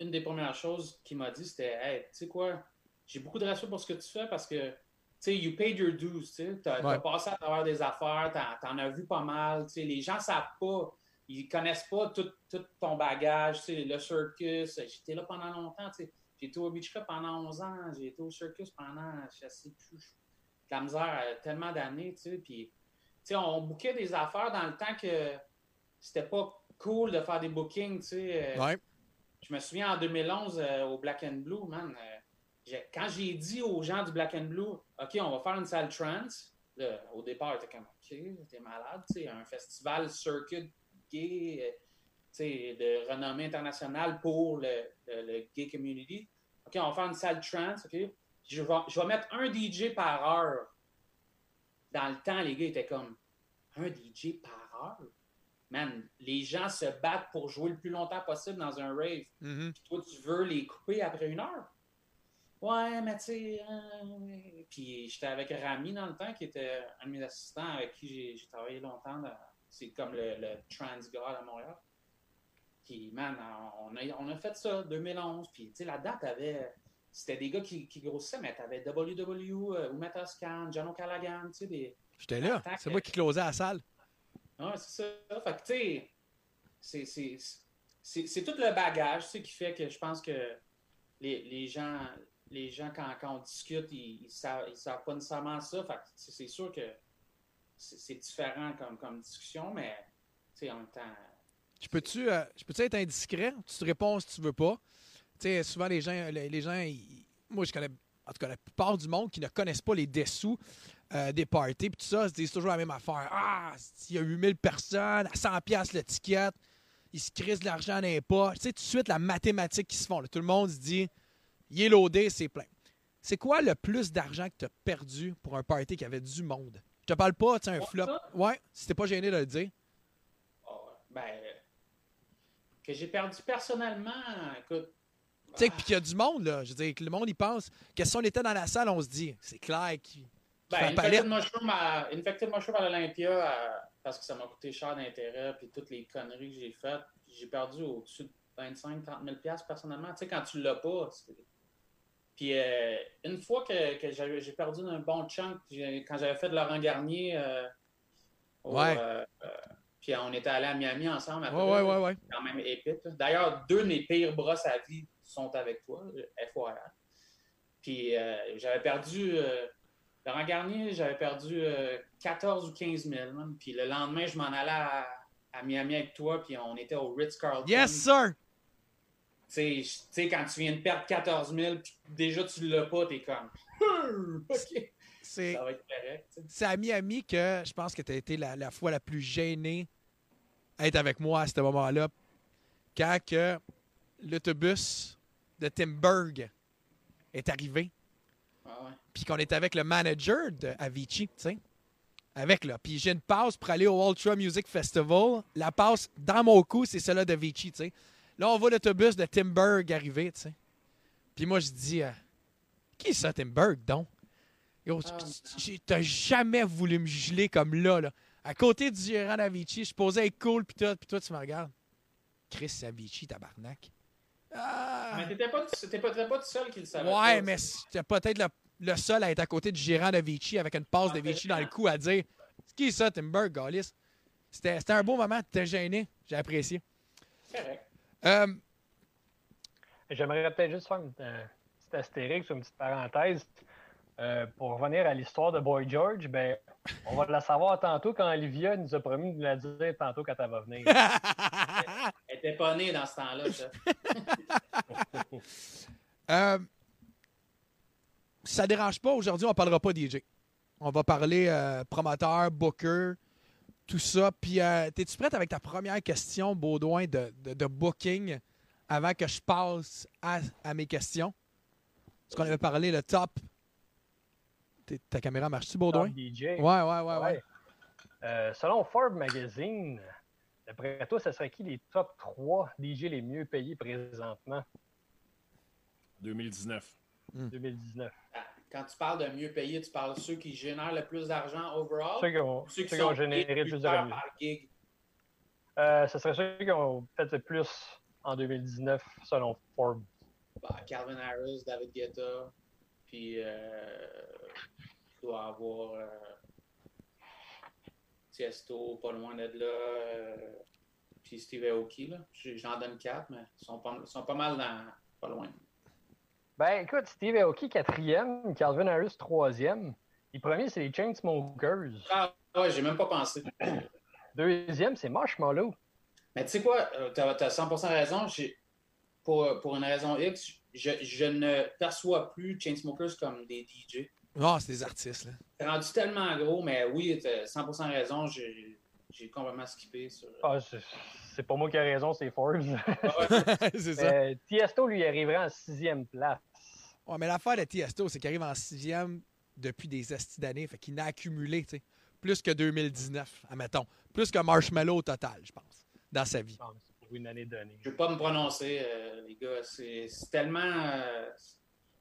une des premières choses qu'il m'a dit, c'était, hey, tu sais quoi, j'ai beaucoup de respect pour ce que tu fais parce que, sais, you paid your dues, tu Ouais. passé à travers des affaires, t'en, t'en as vu pas mal, tu sais, les gens savent pas, ils connaissent pas tout, tout ton bagage, tu sais, le circus, j'étais là pendant longtemps, tu sais, j'ai été au Beach Club pendant 11 ans, j'ai été au circus pendant, je sais plus, de la misère, euh, tellement d'années, tu sais, puis, tu sais, on bouquait des affaires dans le temps que c'était pas cool de faire des bookings, tu sais. euh, Ouais. Je me souviens en 2011 euh, au Black and Blue, man. euh, quand j'ai dit aux gens du Black and Blue, OK, on va faire une salle trance, là, au départ, ils étaient comme OK, t'es malade, tu sais, un festival circuit gay, euh, tu de renommée internationale pour le, le- le gay community. OK, on va faire une salle trance, OK? Je vais, je vais mettre un DJ par heure. Dans le temps, les gars étaient comme un DJ par heure? Man, les gens se battent pour jouer le plus longtemps possible dans un rave. Mhm. Puis toi, tu veux les couper après une heure? Ouais, mais tu sais. euh. Puis j'étais avec Rami dans le temps, qui était un de mes assistants avec qui j'ai- travaillé longtemps. dans- C'est comme le, le Trans à Montréal. Puis, man, on a, on a fait ça 2011. Puis, tu sais, la date avait. C'était des gars qui, qui grossissaient, mais t'avais WW, euh, Umeta Scan, John O'Callaghan, tu sais, des. J'étais là. C'est moi qui closais la salle. Ouais, c'est ça. Fait que, tu sais, c'est- c'est- c'est c'est tout le bagage, tu sais, qui fait que je pense que les, les gens, les gens quand, quand on discute, ils, ils savent, ils savent pas nécessairement ça. Fait c'est sûr que c'est différent comme, discussion, mais, en même temps. Je peux-tu euh, je peux-tu être indiscret? Tu te réponds si tu veux pas. Tu sais, souvent, les gens, les, les gens ils- moi, je connais, en tout cas, la plupart du monde qui ne connaissent pas les dessous euh, des parties, puis tout ça, se disent toujours la même affaire. Ah, il y a 8000 personnes, à 100$ piastres l'étiquette, ils se crissent de l'argent dans les poches. Tu sais, tout de suite, la mathématique qui se font. Tout le monde se dit, il est loadé, c'est plein. C'est quoi le plus d'argent que tu as perdu pour un party qui avait du monde? Je te parle pas, tu sais, un flop. Ouais, si t'es pas gêné de le dire. Ben, euh, que j'ai perdu personnellement, écoute, Tu sais, puis qu'il y a du monde, là. Je veux dire, que le monde, il pense que si on était dans la salle, on se dit, c'est clair qu'il Ben, Infected. Mushroom, à, Infected Mushroom à l'Olympia, euh, parce que ça m'a coûté cher d'intérêt, puis toutes les conneries que j'ai faites, j'ai perdu au-dessus de 25-30 000 piastres, personnellement. Tu sais, quand tu l'as pas, c'est- Puis euh, une fois que, que j'ai perdu un bon chunk, quand j'avais fait de Laurent Garnier, euh, au, Ouais. euh, puis on était allés à Miami ensemble. après, Ouais, ouais, ouais, ouais. Quand même épique. D'ailleurs, deux de mes pires brosses à vie sont avec toi, FYI. Puis j'avais perdu. Laurent Garnier, j'avais perdu euh, 14 ou 15 000. man. Puis le lendemain, je m'en allais à, à Miami avec toi, puis on était au Ritz-Carlton. Yes, sir! Tu sais, quand tu viens de perdre 14 000, puis déjà tu l'as pas, t'es comme. OK. c'est Ça va être correct. c'est à Miami que je pense que tu as été la, la fois la plus gênée à être avec moi à ce moment-là. Quand que l'autobus de Timberg est arrivé. Ah. Puis qu'on est avec le manager de Avicii, tu sais. Avec là. Puis j'ai une passe pour aller au Ultra Music Festival. La passe dans mon cou, c'est celle-là d'Avicii, tu sais. Là, on voit l'autobus de Timberg arriver, tu sais. Puis moi, je dis, euh, qui est ça, Timberg, donc? J'ai- T'as jamais voulu me geler comme là, là. À côté du gérant d'Avicii, je posais être cool, puis toi, puis toi, tu me regardes. Chris, Avicii, tabarnak. Mais t'étais pas, pas, pas tout seul qui le savait. Ouais, pas, mais c'était peut-être le, le seul à être à côté du gérant d'Avicii avec une passe d'Avicii dans le cou à dire C'est qui ça, Timberg? C'était c'était un beau moment, t'étais gêné. J'ai apprécié. Correct. Euh, J'aimerais peut-être juste faire une euh, petite astérix ou une petite parenthèse. Euh, pour revenir à l'histoire de Boy George, ben, on va la savoir tantôt quand Olivia nous a promis de nous la dire tantôt quand elle va venir. Elle était pas née dans ce temps-là, ça. euh, ça dérange pas. Aujourd'hui, on parlera pas DJ. On va parler euh, promoteur, booker, tout ça. Puis, euh, es-tu prête avec ta première question, Baudouin, de, de, de booking avant que je passe à, à mes questions? Parce qu'on avait parlé le top. T'es- Ta caméra marche-tu, Baudouin? Top DJ. Ouais, ouais, ouais, ouais. Euh, selon Forbes Magazine, d'après toi, ce serait qui les top 3 DJ les mieux payés présentement? 2019. 2019? Quand tu parles de mieux payé, tu parles de ceux qui génèrent le plus d'argent overall? Ceux qui ont- ceux qui ceux qui ont sont généré plus de revenus. par gig? Euh, ce serait ceux qui ont fait le plus en 2019, selon Forbes. Bah, Calvin Harris, David Guetta, puis euh, il doit avoir euh, Tiesto, pas loin d'être là, euh, puis Steve Aoki, J'en donne quatre, mais ils sont pas, sont pas mal dans, pas loin. Ben écoute, Steve Aoki, quatrième, Calvin Harris, troisième. Les premiers, c'est les Chainsmokers. Ah ouais, j'ai même pas pensé. Deuxième, c'est Marshmallow. Mais tu sais quoi, euh, t'as as 100% raison. Pour, pour une raison X, je, je ne perçois plus Chainsmokers comme des DJ. Ah, c'est des artistes, là. C'est rendu tellement gros, mais oui, t'as 100% raison. J'ai j'ai complètement skippé sur. Ah, c'est- c'est pas moi qui ai raison, c'est Forbes. c'est ça. Euh, Tiesto lui arriverait en sixième place. Ouais, mais l'affaire de Tiesto, c'est qu'il arrive en sixième depuis des estis d'années. Fait qu'il n'a accumulé, tu sais, plus que 2019, admettons. Plus que Marshmallow au total, je pense, dans sa vie. Pour une année donnée. Je ne veux pas me prononcer, euh, les gars. C'est tellement, euh,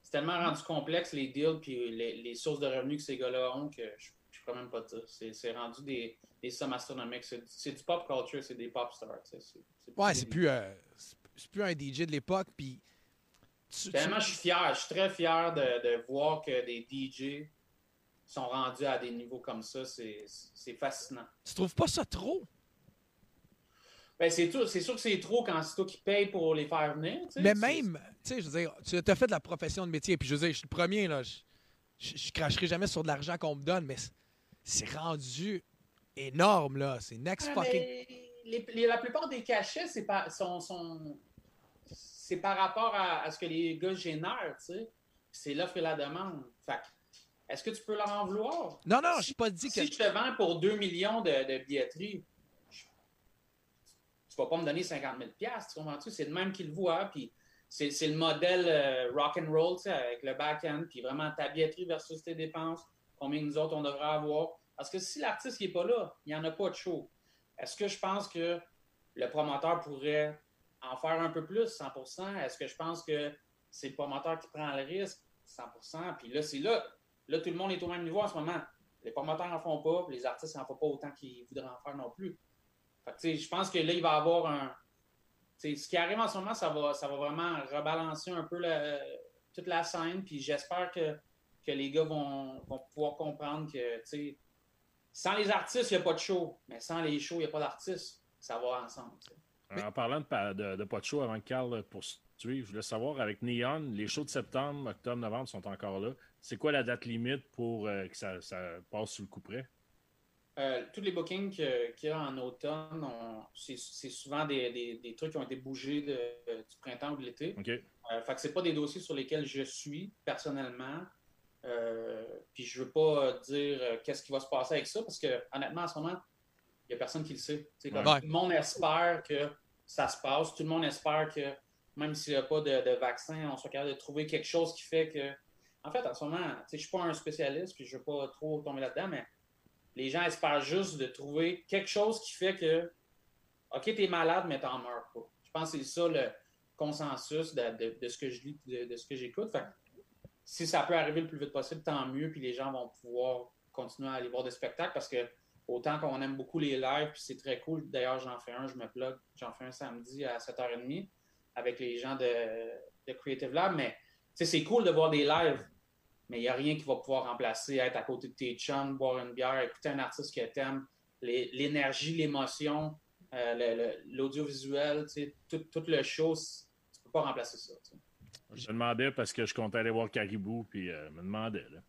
c'est tellement rendu complexe, les deals puis les, les sources de revenus que ces gars-là ont que je ne peux même pas dire. C'est rendu des, des sommes astronomiques. C'est du pop culture, c'est des pop stars. C'est- Ouais, c'est plus, euh, c'est- c'est plus un DJ de l'époque. Puis. Tu- Tellement tu- je suis fier, je suis très fier de, de voir que des DJ sont rendus à des niveaux comme ça. C'est fascinant. Tu trouves pas ça trop? Ben, c'est sûr que c'est trop quand c'est toi qui payes pour les faire venir. Mais même, tu sais, je veux dire, tu as fait de la profession de métier, puis je veux dire, je suis le premier, là. Je, je, je cracherai jamais sur de l'argent qu'on me donne, mais c'est- rendu énorme, là. C'est next Ah, fucking. mais les- les- la plupart des cachets, c'est sont, sont- c'est par rapport à, à ce que les gars génèrent, tu sais. C'est l'offre et la demande. Fait est-ce que tu peux leur en vouloir? Non, non, je n'ai pas dit que. Si je te vends pour 2 millions de, de billetteries, je- tu vas pas me donner 50 000 piastres, tu comprends-tu? C'est le même qu'ils le voient, puis c'est le modèle euh, rock and roll, tu sais, avec le back-end, puis vraiment ta billetterie versus tes dépenses, combien nous autres on devrait avoir. Parce que si l'artiste n'est pas là, il n'y en a pas de show. Est-ce que je pense que le promoteur pourrait en faire un peu plus, 100% Est-ce que je pense que c'est le promoteur qui prend le risque, 100% Puis là, c'est là, là, tout le monde est au même niveau en ce moment. Les promoteurs n'en font pas, les artistes n'en font pas autant qu'ils voudraient en faire non plus. Fait que, je pense que là, il va y avoir un. ce qui arrive en ce moment, ça va, vraiment rebalancer un peu toute la scène. Puis j'espère que, les gars vont, pouvoir comprendre que, tu sais, sans les artistes, il n'y a pas de show. Mais sans les shows, il n'y a pas d'artistes. Ça va ensemble. En parlant de, de, de pas de show avant que Carl poursuive, je voulais savoir avec Neon, les shows de septembre, octobre, novembre sont encore là. C'est quoi la date limite pour euh, que ça, ça passe sous le coup près? Euh, tous les bookings qu'il y a en automne, on- c'est c'est souvent des, des- des trucs qui ont été bougés de- du printemps ou de l'été. OK. Euh, fait que c'est pas des dossiers sur lesquels je suis personnellement. Euh, puis je veux pas dire qu'est-ce qui va se passer avec ça, parce que honnêtement, en ce moment, il n'y a personne qui le sait. Comme Ouais. Tout le monde espère que ça se passe. Tout le monde espère que même s'il n'y a pas de, de vaccin, on soit capable de trouver quelque chose qui fait que. En fait, en ce moment, je ne suis pas un spécialiste, puis je ne veux pas trop tomber là-dedans, mais les gens espèrent juste de trouver quelque chose qui fait que. OK, tu es malade, mais tu n'en meurs pas. Je pense que c'est ça le consensus de, de- de ce que je lis, de, ce que j'écoute. Si ça peut arriver le plus vite possible, tant mieux, puis les gens vont pouvoir continuer à aller voir des spectacles parce que autant qu'on aime beaucoup les lives, puis c'est très cool. D'ailleurs, j'en fais un, je me plug, j'en fais un samedi à 7h30 avec les gens de, Creative Lab, mais c'est cool de voir des lives, mais il n'y a rien qui va pouvoir remplacer être à côté de tes chums, boire une bière, écouter un artiste que t'aimes, l'énergie, l'émotion, euh, l'audiovisuel, tout, tout le show, tu peux pas remplacer ça. Je me demandais parce que je comptais aller voir Caribou, puis euh, me demandais. Là.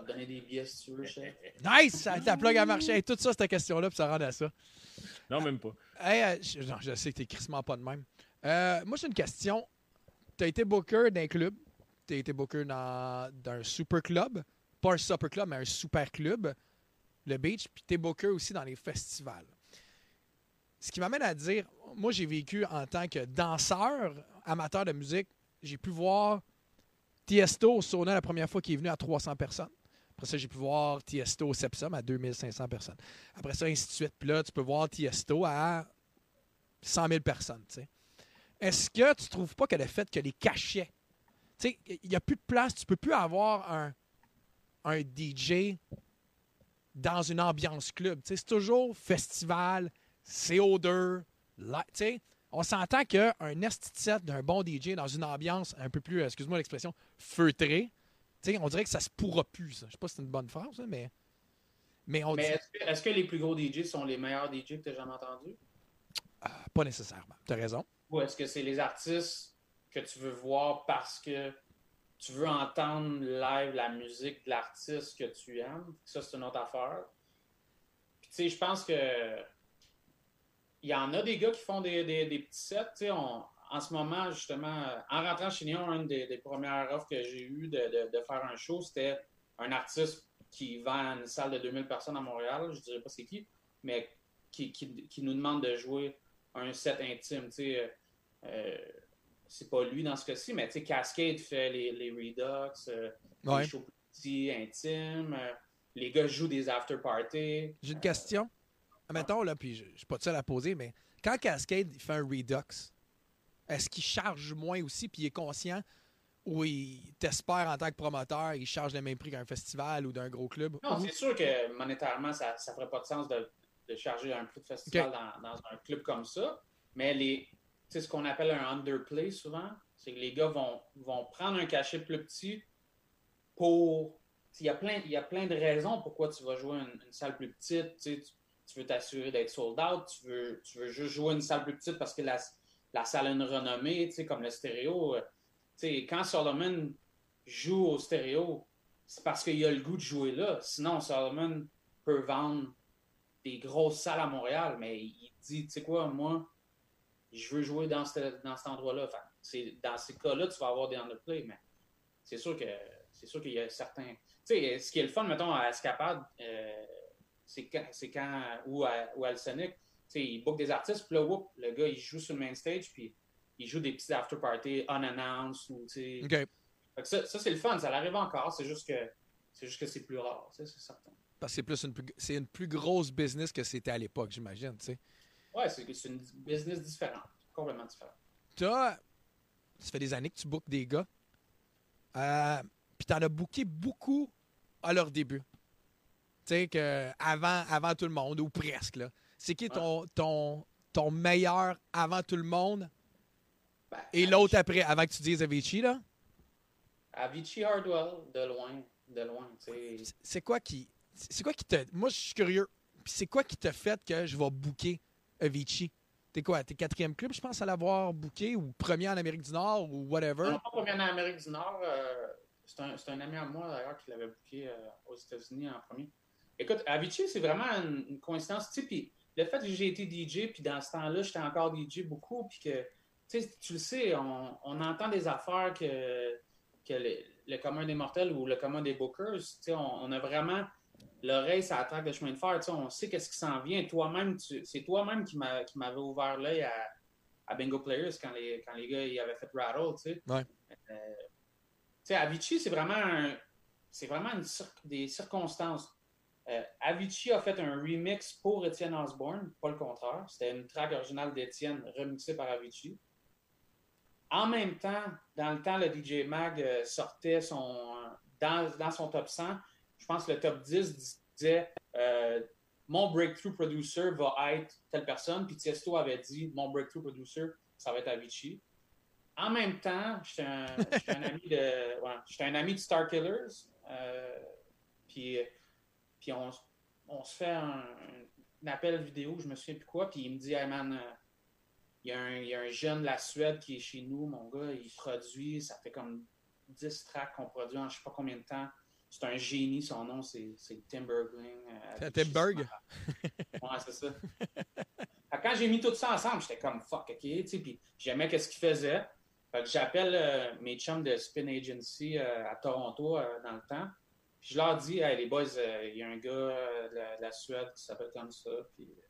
C'est ça. Je vais te donner des billets si tu veux, chef. Nice! Ta plug a marché. Hey, tout ça, cette question-là, puis ça rend à ça. Non, même pas. Hey, euh, je, non, je sais que t'es crissement pas de même. Euh, moi, j'ai une question. Tu as été booker d'un club. Tu as été booker dans, d'un super club. Pas un super club, mais un super club. Le beach. Puis tu es booker aussi dans les festivals. Ce qui m'amène à dire, moi, j'ai vécu en tant que danseur, amateur de musique. J'ai pu voir Tiesto au Sauna la première fois qu'il est venu à 300 personnes. Après ça, j'ai pu voir Tiesto au Sepsum à 2500 personnes. Après ça, ainsi de suite. Puis là, tu peux voir Tiesto à 100 000 personnes. Est-ce que tu trouves pas que le fait que les cachets, tu sais, il n'y a plus de place, tu peux plus avoir un, un DJ dans une ambiance club. C'est toujours festival, CO2, la- tu sais. On s'entend qu'un esti d'un bon DJ dans une ambiance un peu plus, excuse-moi l'expression, feutrée, tu sais, on dirait que ça se pourra plus. ça. Je sais pas si c'est une bonne phrase, hein, mais, mais on Mais dit est-ce que, est-ce que les plus gros DJ sont les meilleurs DJ que tu as jamais entendus? pas nécessairement. Tu as raison. Ou est-ce que c'est les artistes que tu veux voir parce que tu veux entendre live la musique de l'artiste que tu aimes? Ça, c'est une autre affaire. Puis, tu sais, je pense que il y en a des gars qui font des, des- des petits sets. Tu sais, on- en ce moment, justement, en rentrant chez Néon, une des, des premières offres que j'ai eues de, de- de faire un show, c'était un artiste qui vend une salle de 2000 personnes à Montréal. Je dirais pas c'est qui, mais qui, qui- qui nous demande de jouer un set intime. Tu sais, euh, euh, c'est pas lui dans ce cas-ci, mais tu sais, Cascade fait les, les Redux, euh, Ouais. les shows petits, intimes. euh, les gars jouent des after-parties. J'ai une question. Mettons, là, puis je ne suis pas tout seul à poser, mais quand Cascade fait un Redux, est-ce qu'il charge moins aussi, puis il est conscient, ou il t'espère en tant que promoteur, il charge le même prix qu'un festival ou d'un gros club? Non, c'est sûr que monétairement, ça ne ferait pas de sens de, de charger un prix de festival dans, dans un club comme ça. Mais les, ce qu'on appelle un underplay souvent, c'est que les gars vont, vont prendre un cachet plus petit pour. Il y, a plein, il y a plein de raisons pourquoi tu vas jouer une, une salle plus petite. Tu- tu veux t'assurer d'être sold out, tu veux, tu veux juste jouer une salle plus petite parce que la, la salle a une renommée, tu sais, comme le stéréo. euh, tu sais, quand Solomon joue au stéréo, c'est parce qu'il a le goût de jouer là. Sinon, Solomon peut vendre des grosses salles à Montréal, mais il dit, tu sais quoi, moi, je veux jouer dans, dans cet endroit-là. Enfin, c'est- dans ces cas-là, tu vas avoir des underplay, mais c'est sûr que c'est sûr qu'il y a certains. Tu sais, ce qui est le fun, mettons, à Escapade, euh, c'est quand, c'est quand ou à, ou à ils bookent des artistes, puis là, whoop, le gars, il joue sur le main stage, puis il joue des petits after-parties unannounced, ou, tu sais. OK. Fait que ça, ça, c'est le fun, ça l'arrive encore, c'est juste que c'est juste que c'est plus rare, c'est certain. Parce que c'est plus une, plus- c'est une plus grosse business que c'était à l'époque, j'imagine, tu sais. Ouais, c'est c'est une business différente, complètement différente. Toi, ça fait des années que tu bookes des gars. Euh, Puis t'en as booké beaucoup à leur début. Tu sais, que avant, avant tout le monde, ou presque, là. C'est qui ton, ton, ton meilleur avant tout le monde? Et l'autre après, avant que tu dises Avicii, là? Avicii Hardwell, de loin, de loin. C'est quoi qui. C'est quoi qui te. Moi, je suis curieux. C'est quoi qui t'a fait que je vais booker Avicii? T'es quoi? T'es quatrième club, je pense, à l'avoir booké, ou premier en Amérique du Nord, ou whatever? Non, pas premier en Amérique du Nord. euh, c'est un, ami à moi, d'ailleurs, qui l'avait booké euh, aux États-Unis en premier. Écoute, Avicii, c'est vraiment une, une coïncidence. Puis le fait que j'ai été DJ, puis dans ce temps-là, j'étais encore DJ beaucoup, puis que, tu sais, tu le sais, on, on entend des affaires que, que le- le commun des mortels ou le commun des bookers, tu sais, on, on a vraiment l'oreille, ça attraque le chemin de fer. tu sais, On sait qu'est-ce qui s'en vient. Toi-même, c'est toi-même qui m'a- qui m'avait ouvert l'œil à, à Bingo Players quand les, quand les gars ils avaient fait Rattle. Tu sais. Ouais. Euh, tu sais, Avicii, c'est vraiment, un- c'est vraiment une cir- des circonstances. Euh, Avicii a fait un remix pour Étienne Osborne, pas le contraire. C'était une track originale d'Étienne remixée par Avicii. En même temps, dans le temps, le DJ Mag euh, sortait son, dans, son top 100, je pense que le top 10 disait euh, Mon breakthrough producer va être telle personne, puis Tiesto avait dit Mon breakthrough producer, ça va être Avicii. En même temps, j'étais un, ami de ouais, un ami de Star Killers, puis, puis on, on se fait un, un appel vidéo, je me souviens plus quoi, puis il me dit Hey man, euh, il y, a un, il y a un jeune de la Suède qui est chez nous, mon gars, il produit, ça fait comme 10 tracks qu'on produit en je sais pas combien de temps. C'est un génie, son nom, c'est c'est Tim Bergling. euh, Tim Avicii, Berg? Ouais, c'est ça. Quand j'ai mis tout ça ensemble, j'étais comme fuck, ok, tu sais, puis j'aimais ce qu'il faisait. Fait que j'appelle euh, mes chums de Spin Agency euh, à Toronto euh, dans le temps. Je leur dis, hey, les boys, euh, il y a un gars euh, de, la, de la Suède qui s'appelle comme ça, puis euh,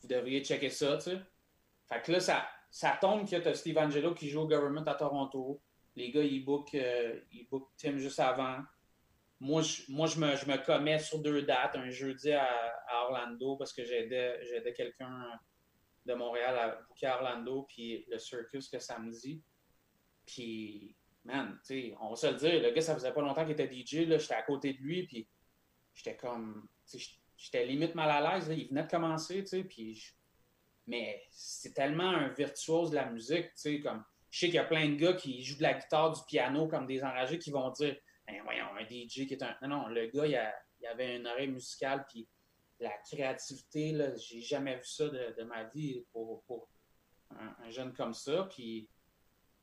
vous devriez checker ça, tu sais. Fait que là, ça, ça tombe que tu as Steve Angelo qui joue au government à Toronto. Les gars, ils bookent, ils Tim juste avant. Moi, je, moi, je, me, je me commets sur deux dates, un jeudi à, Orlando parce que j'aidais, j'aidais quelqu'un de Montréal à booker Orlando, puis le circus le samedi. Puis, man, tu on va se le dire, le gars, ça faisait pas longtemps qu'il était DJ, j'étais à côté de lui, puis j'étais comme, j'étais limite mal à l'aise, il venait de commencer, tu puis mais c'est tellement un virtuose de la musique, tu sais, comme, je sais qu'il y a plein de gars qui jouent de la guitare, du piano, comme des enragés, qui vont dire, ben voyons, un DJ qui est un... Non, non, le gars, il, a- avait une oreille musicale, puis la créativité, j'ai jamais vu ça de, ma vie pour, pour un, un jeune comme ça, puis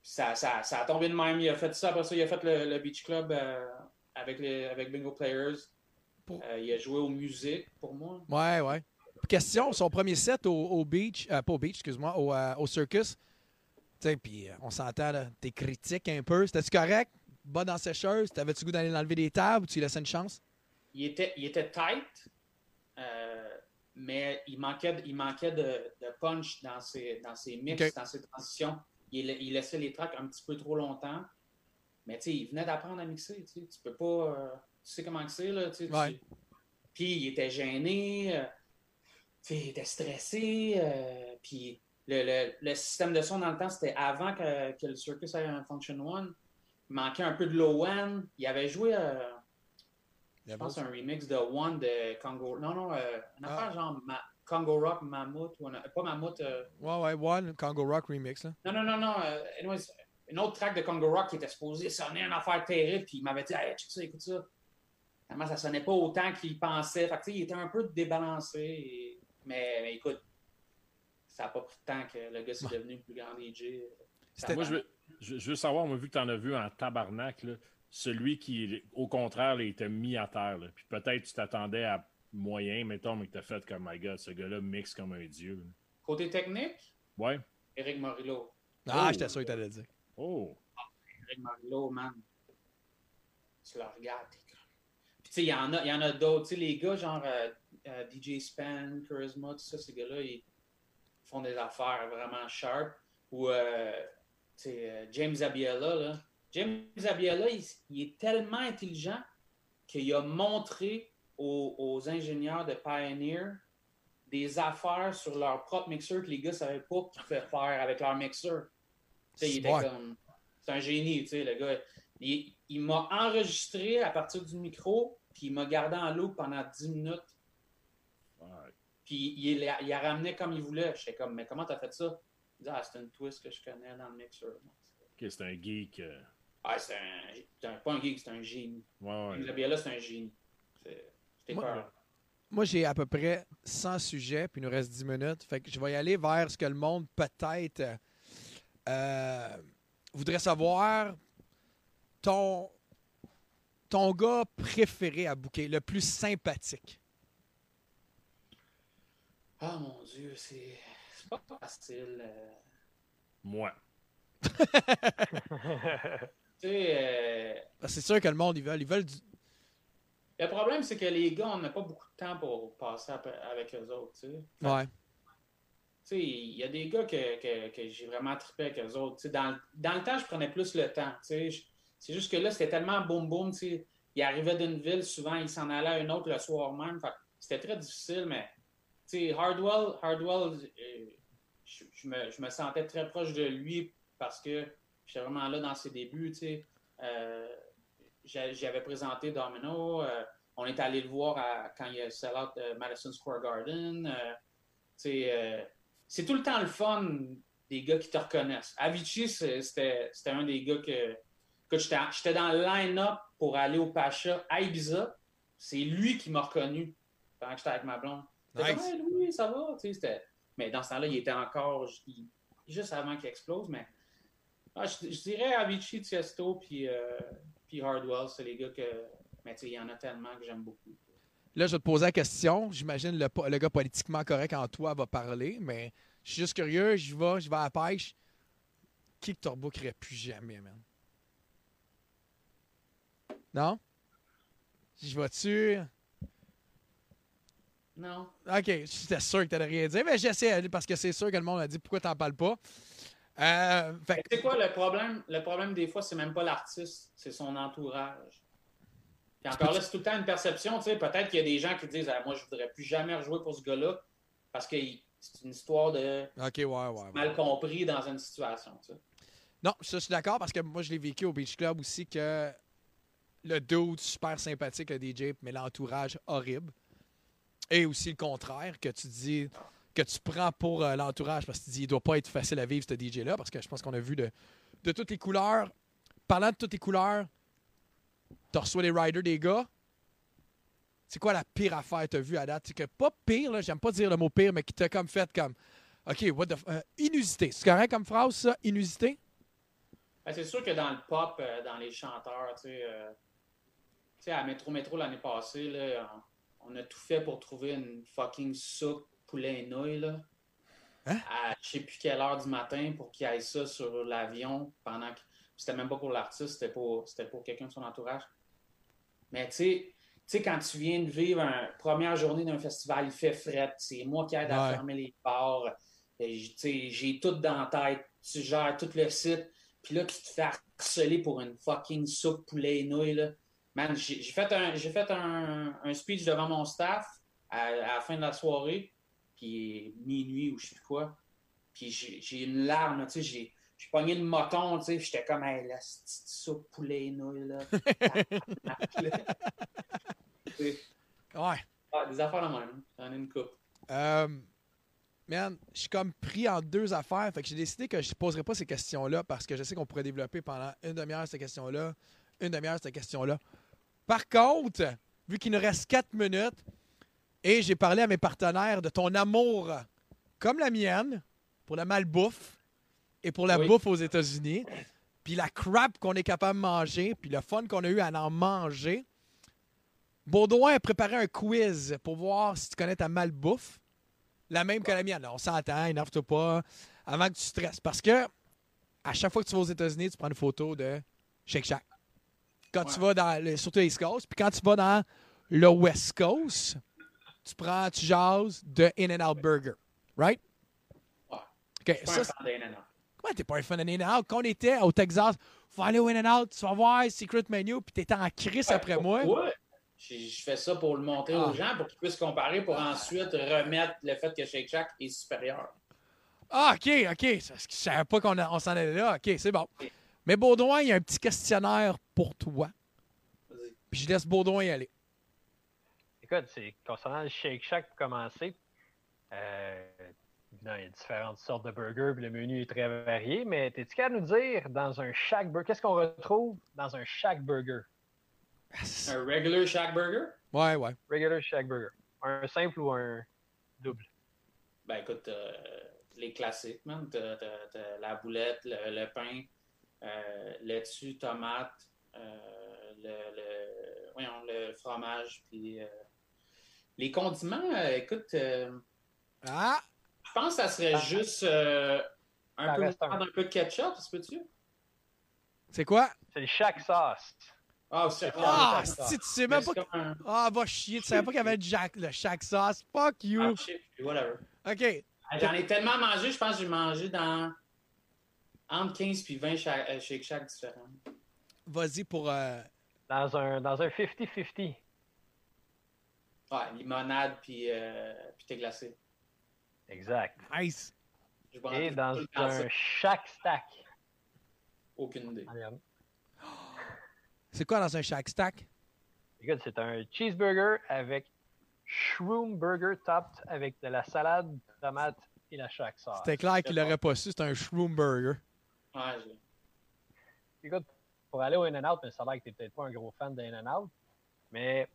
ça, ça, ça a tombé de même, il a fait ça, après ça, il a fait le, le Beach Club euh, avec, les, avec Bingo Players, Euh, il a joué aux musiques, pour moi. Ouais, ouais. Question, son premier set au, au beach, euh, pas au beach, excuse-moi, au, au circus. Puis on s'entend, t'es critique un peu. C'était-tu correct? Bas dans sécheuse? T'avais-tu goût d'aller enlever des tables ou tu lui laissais une chance? il était, il était tight, mais il manquait, de- il manquait de, de punch dans ses, dans ses mix, dans ses transitions. Il, il laissait les tracks un petit peu trop longtemps. Mais tu sais, il venait d'apprendre à mixer. Tu peux pas. euh, tu sais comment c'est, là. tu Ouais. Puis il était gêné, euh, tu sais, il était stressé. euh, puis le, le- le système de son dans le temps, c'était avant que, que le Circus ait un Function One. Il manquait un peu de low end. Il avait joué. euh, je pense un remix de One de Congo. Non, non, une Ah. affaire genre Ma- Congo Rock Mammoth. Ou un- pas Mammoth. euh, Ouais, ouais, One, Congo Rock Remix. Là. non, non, non, non. euh, anyways, une autre track de Congo Rock qui était supposée sonner une affaire terrible. Puis il m'avait dit, hey, check ça, écoute ça. Finalement, ça sonnait pas autant qu'il pensait. Fait que, tu sais, il était un peu débalancé. et- Mais, mais écoute, ça n'a pas pris de temps que le gars s'est devenu le plus grand DJ. Moi, je veux, je, veux savoir, moi, vu que tu en as vu en tabarnak, là, celui qui, au contraire, là, était mis à terre. là. Puis peut-être tu t'attendais à moyen, mettons, mais que tu as fait comme, my God, ce gars-là mixe comme un dieu. Côté technique, Ouais. Eric Morillo. Ah, Oh. j'étais sûr que t'allais le dire. Oh. Eric Morillo, man. Tu le regardes, t'es comme. Puis, tu sais, il y en a, il y en a d'autres. Tu sais, les gars, genre euh, euh, DJ Span, Charisma, tout ça, ces gars-là, ils font des affaires vraiment sharp. Ou, euh, tu sais, euh, James Abiela, là. James Abiela, il, il est tellement intelligent qu'il a montré aux, aux ingénieurs de Pioneer des affaires sur leur propre mixeur que les gars ne savaient pas qu'ils pouvaient faire avec leur mixeur. Il était comme. C'est un génie, tu sais, le gars. Il, il m'a enregistré à partir du micro, puis il m'a gardé en loop pendant 10 minutes. Puis il, il a ramené comme il voulait. J'étais comme, mais comment t'as fait ça? Il dit, ah, c'est une twist que je connais dans le mixeur. Ok, c'est un geek. euh, Ah, c'est un, c'est un- pas un geek, c'est un génie. Ouais, ouais. Isabella, c'est un génie. C'est- Moi- peur. Moi, j'ai à peu près 100 sujets, puis il nous reste 10 minutes. Fait que je vais y aller vers ce que le monde, peut-être, euh, voudrait savoir. Ton, ton gars préféré à bouquer, le plus sympathique. Ah, mon Dieu, c'est c'est pas facile. euh. Moi. Tu sais, euh, C'est sûr que le monde, ils veulent, ils veulent du. Le problème, c'est que les gars, on n'a pas beaucoup de temps pour passer avec eux autres. Tu sais. Ouais. Tu sais, il y a des gars que, que, que j'ai vraiment trippé avec eux autres. Tu sais, dans, le- dans le temps, je prenais plus le temps. tu sais. C'est juste que là, c'était tellement boum boum. tu sais. Il arrivait d'une ville, souvent, il s'en allait à une autre le soir même. C'était très difficile, mais tu sais, Hardwell, Hardwell euh, je, je me, je me sentais très proche de lui parce que j'étais vraiment là dans ses débuts. tu sais. Euh, J'avais présenté Domino. euh, on est allé le voir à- quand il a sell out euh, Madison Square Garden. euh, euh, c'est tout le temps le fun des gars qui te reconnaissent. Avicii, c'était un des gars que, que j'étais dans le line-up pour aller au Pacha à Ibiza. C'est lui qui m'a reconnu pendant que j'étais avec ma blonde. Nice. comme, Hey, Louis, ça va? Mais dans ce temps-là, il était encore il- juste avant qu'il explose. Mais ah, je, je dirais Avicii, Tiesto, puis, euh, puis Hardwell, c'est les gars que. Mais tu il y en a tellement que j'aime beaucoup. Là, je vais te poser la question. J'imagine le, le gars politiquement correct en toi va parler, mais je suis juste curieux. Je vais, je vais à la pêche. Qui que tu rebookerais plus jamais, man? Non? Je vais-tu? Non. Ok, j'étais sûr que t'allais rien dire, mais j'essaie parce que c'est sûr que le monde a dit pourquoi t'en parles pas? Euh, fait C'est quoi le problème? Le problème, des fois, c'est même pas l'artiste, c'est son entourage. Puis encore là, c'est tout le temps une perception. tu sais. Peut-être qu'il y a des gens qui disent ah, Moi, je voudrais plus jamais rejouer pour ce gars-là parce que c'est une histoire de ouais, ouais. ouais. mal compris dans une situation. tu sais. Non, ça, je suis d'accord parce que moi, je l'ai vécu au Beach Club aussi que le dude super sympathique, le DJ, mais l'entourage horrible. Et aussi le contraire, que tu dis que tu prends pour euh, l'entourage parce que tu dis il doit pas être facile à vivre ce DJ-là parce que je pense qu'on a vu de, toutes les couleurs. Parlant de toutes les couleurs, tu reçois les riders des gars. C'est quoi la pire affaire que tu as vue à date? C'est que pas pire, j'aime pas dire le mot pire, mais qui t'a comme fait comme OK, what the euh, inusité. C'est correct comme phrase, ça? Inusité? Ben, c'est sûr que dans le pop, euh, dans les chanteurs, tu sais, euh, à Métro Métro l'année passée, là, on a tout fait pour trouver une fucking soupe poulet et nouilles, là. À je sais plus quelle heure du matin pour qu'il aille ça sur l'avion pendant que. C'était même pas pour l'artiste, c'était pour, c'était pour quelqu'un de son entourage. Mais tu sais, tu sais, quand tu viens de vivre une première journée d'un festival, il fait fret, c'est moi qui aide à fermer les bars, j'ai tout dans la tête, tu gères tout le site, puis là, tu te fais harceler pour une fucking soupe poulet et nouilles, là. Man, j'ai fait, un, fait un, un speech devant mon staff à, à la fin de la soirée, puis minuit ou je sais plus quoi, puis j'ai une larme, tu sais, j'ai j'ai pogné le moton, tu sais, j'étais comme, hey, la petite soupe poulet et nouilles, là. Ouais. Ah, des affaires de même, j'en ai une coupe. Euh, man, je suis comme pris en deux affaires. Fait que j'ai décidé que je ne poserais pas ces questions-là parce que je sais qu'on pourrait développer pendant une demi-heure cette question-là, une demi-heure cette question-là. Par contre, vu qu'il nous reste quatre minutes et j'ai parlé à mes partenaires de ton amour, comme la mienne, pour la malbouffe et pour la Oui. bouffe aux États-Unis, puis la crap qu'on est capable de manger, puis le fun qu'on a eu à en manger. Baudouin a préparé un quiz pour voir si tu connais ta malbouffe. La même que la mienne. On s'entend, énerve-toi pas avant que tu stresses. Parce que à chaque fois que tu vas aux États-Unis, tu prends une photo de Shake Shack. Quand tu vas dans le, surtout East Coast, puis quand tu vas dans le West Coast, tu prends, tu jases de In-N-Out Burger. Right? OK. Je suis pas Ça, un fan d'In-N-Out. Comment t'es pas un fan de In-N-Out? Quand on était au Texas, faut aller au In-N-Out, tu vas voir Secret Menu, puis t'étais en crise après moi. Ouais. Je, je fais ça pour le montrer Ah. aux gens, pour qu'ils puissent comparer, pour ensuite remettre le fait que Shake Shack est supérieur. Ah, OK, OK. Je savais pas qu'on on s'en allait là. OK, c'est bon. Mais Baudouin, il y a un petit questionnaire pour toi. Puis je laisse Baudouin y aller. Écoute, c'est concernant le Shake Shack pour commencer. Euh, il y a différentes sortes de burgers, puis le menu est très varié, mais t'es-tu capable de nous dire dans un Shack Burger, qu'est-ce qu'on retrouve dans un Shack Burger? Un regular Shack Burger? Ouais, ouais. Regular Shack Burger. Un simple ou un double? Ben écoute, euh, les classiques, man. T'as, t'as- t'as la boulette, le, le pain, euh, laitue, tomate, euh, le, le, voyons, le fromage, puis euh, les condiments, euh, écoute, euh, Ah! je pense que ça serait juste euh, un, Ça peu, reste un. un peu de ketchup, se peut-tu? C'est quoi? C'est le Shack Sauce. Ah, c'est Ah, si tu sais même pas. un- Ah, va chier, tu savais pas qu'il y avait le, Jack, le Shack Sauce. Fuck you. Ah, whatever. OK. J'en ai tellement mangé, je pense que j'ai mangé dans entre 15 puis 20 Shack- euh, Shake Shack différents. Vas-y pour. euh, Dans un dans un 50-50. Ouais, limonade puis, euh, puis thé glacé. Exact. Nice. Je Et dans un Shack Stack. Aucune idée. C'est quoi dans un Shack Stack? Écoute, c'est un cheeseburger avec shroom burger topped avec de la salade, tomate et la Shack Sauce. C'était clair qu'il l'aurait pas su, c'est un Shroom Burger. Ouais, je- Écoute, pour aller au In-N-Out, mais ça a l'air que t'es peut-être pas un gros fan de In-N-Out, mais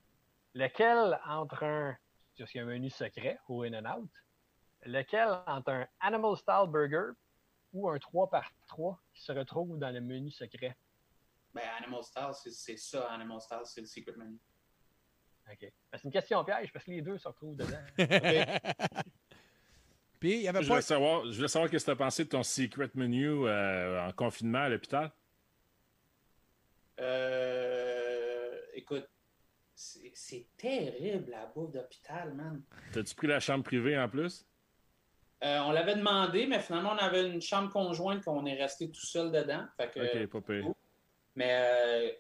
lequel entre un, parce qu'il y a un menu secret au In-N-Out, lequel entre un Animal Style Burger ou un 3x3 qui se retrouve dans le menu secret? Ben, Animal Style, c'est- ça, Animal Style, c'est le secret menu. OK. Ben, c'est une question piège parce que les deux se retrouvent dedans. Puis, il y avait Je pas. voulais savoir, je voulais savoir qu'est-ce que tu as pensé de ton secret menu euh, en confinement à l'hôpital? Euh, écoute, c'est terrible la bouffe d'hôpital, man. T'as-tu pris la chambre privée en plus? Euh, on l'avait demandé, mais finalement, on avait une chambre conjointe qu'on est resté tout seul dedans. Fait que, Ok, pas pire. Mais euh,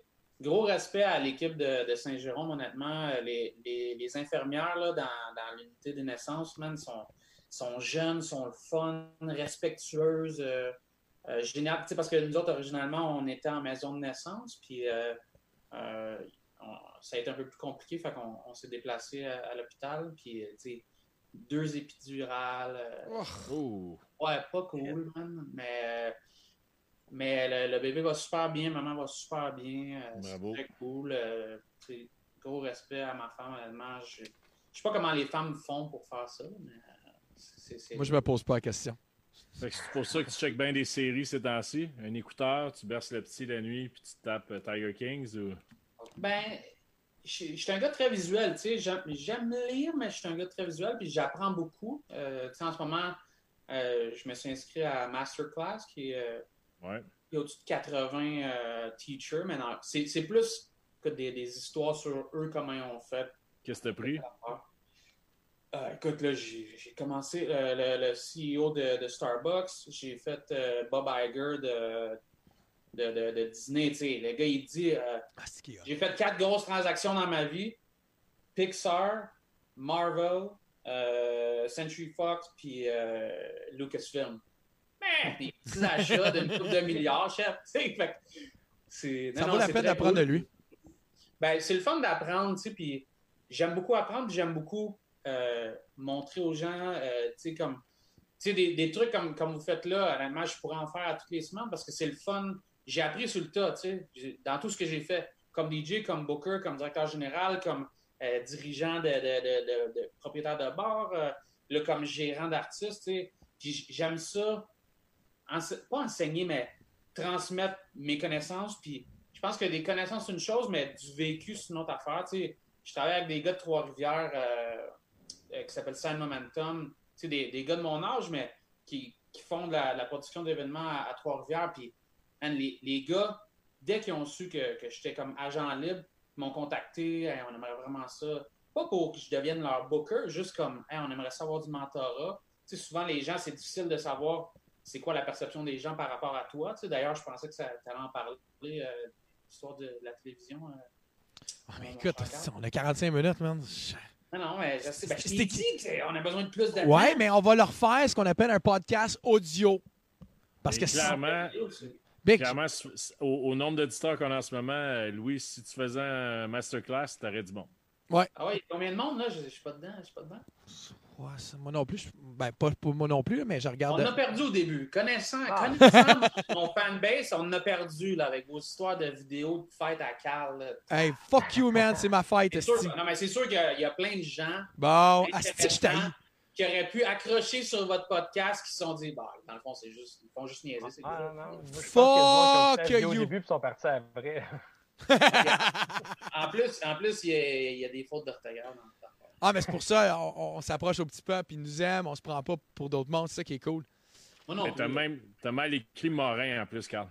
gros respect à l'équipe de, de Saint-Jérôme, honnêtement. Les, les- les infirmières là, dans, dans l'unité de naissance, man, sont, sont jeunes, sont le fun, respectueuses. euh, euh, génial. Tu sais, parce que nous autres, originalement, on était en maison de naissance, puis euh, on- ça a été un peu plus compliqué, fait qu'on on s'est déplacé à, à l'hôpital, puis euh, tu sais, deux épidurales. euh, Oh. Ouais, pas cool, man. Mais, mais le, le bébé va super bien, maman va super bien. euh, c'est très cool. euh, c'est gros respect à ma femme, honnêtement. Je je sais pas comment les femmes font pour faire ça, mais Moi, je me pose pas la question. Fait que c'est pour ça que tu checkes bien des séries ces temps-ci. Un écouteur, tu berces le petit la nuit, puis tu tapes Tiger Kings ou. Ben, je je suis un gars très visuel, tu sais. J'aime lire, mais je suis un gars très visuel, puis j'apprends beaucoup. Euh, tu sais, en ce moment, euh, je me suis inscrit à Masterclass, qui est. euh, Ouais. il y a au-dessus de 80 euh, teachers, mais non, c'est c'est plus que des, des histoires sur eux, comment ils ont fait. Qu'est-ce que t'as pris? Euh, écoute, là, j'ai j'ai commencé le, le CEO de, de Starbucks, j'ai fait Bob Iger de, de, de- de Disney, tu sais. Le gars, il dit euh, J'ai fait quatre grosses transactions dans ma vie Pixar, Marvel, euh, Century Fox, puis euh, Lucasfilm. Mais des petits achats d'une couple de milliards, chef. c'est- Ça non, vaut la peine d'apprendre cool. de lui. Ben, c'est le fun d'apprendre, tu puis j'aime beaucoup apprendre, puis j'aime beaucoup euh, montrer aux gens, euh, tu sais, comme, tu sais, des, des trucs comme, comme vous faites là, honnêtement, je pourrais en faire à toutes les semaines parce que c'est le fun. J'ai appris sur le tas, tu sais, dans tout ce que j'ai fait, comme DJ, comme booker, comme directeur général, comme euh, dirigeant de, de, de- propriétaire de bar, euh, comme gérant d'artiste, tu sais, j'aime ça, pas enseigner, mais transmettre mes connaissances, puis je pense que des connaissances, c'est une chose, mais du vécu, c'est une autre affaire. Tu sais, je travaille avec des gars de Trois-Rivières euh, qui s'appellent Sign Momentum. Tu sais, des, des gars de mon âge, mais qui, qui font de la, de la production d'événements à, à Trois-Rivières. Puis, man, les, les gars, dès qu'ils ont su que, que j'étais comme agent libre, ils m'ont contacté. Hey, on aimerait vraiment ça. Pas pour que je devienne leur booker, juste comme hey, on aimerait savoir du mentorat. Tu sais, souvent, les gens, c'est difficile de savoir c'est quoi la perception des gens par rapport à toi. Tu sais, D'ailleurs, je pensais que ça allait en parler, euh, l'histoire de la télévision. euh. Mais écoute, on a 45 minutes, man. Non, non, mais je sais. Ben, je C'était t'ai qui- dit qu'on a besoin de plus de Ouais, mais on va leur faire ce qu'on appelle un podcast audio. Parce que clairement, Big. clairement, au, au nombre d'auditeurs qu'on a en ce moment, euh, Louis, si tu faisais un masterclass, t'aurais du bon. Ouais. Ah ouais, combien de monde, là? Je je suis pas dedans, je suis pas dedans. Ouais, moi non plus. je- Ben, pas pour moi non plus, mais je regarde. On a perdu au début. Connaissant, Ah. connaissant mon fanbase, on a perdu là, avec vos histoires de vidéos de fête à Carl. Hey, fuck you, man, c'est ma fête, C'est sûr- non, mais c'est sûr qu'il y, a- il y a plein de gens Bon, asti, je. Qui auraient pu accrocher sur votre podcast qui se sont dit, bah, dans le fond, c'est juste, ils font juste niaiser. ces Ah, gars-là. non, non. Moi, je pense Fuck you. au début puis sont partis après. En plus, en plus il, y a, il y a des fautes d'orthographe dans le temps. Ah, mais c'est pour ça, on, on s'approche au petit peuple, ils nous aiment, on se prend pas pour d'autres mondes, c'est ça qui est cool. Moi non Mais t'as même t'as mal écrit Morin en plus, Carl.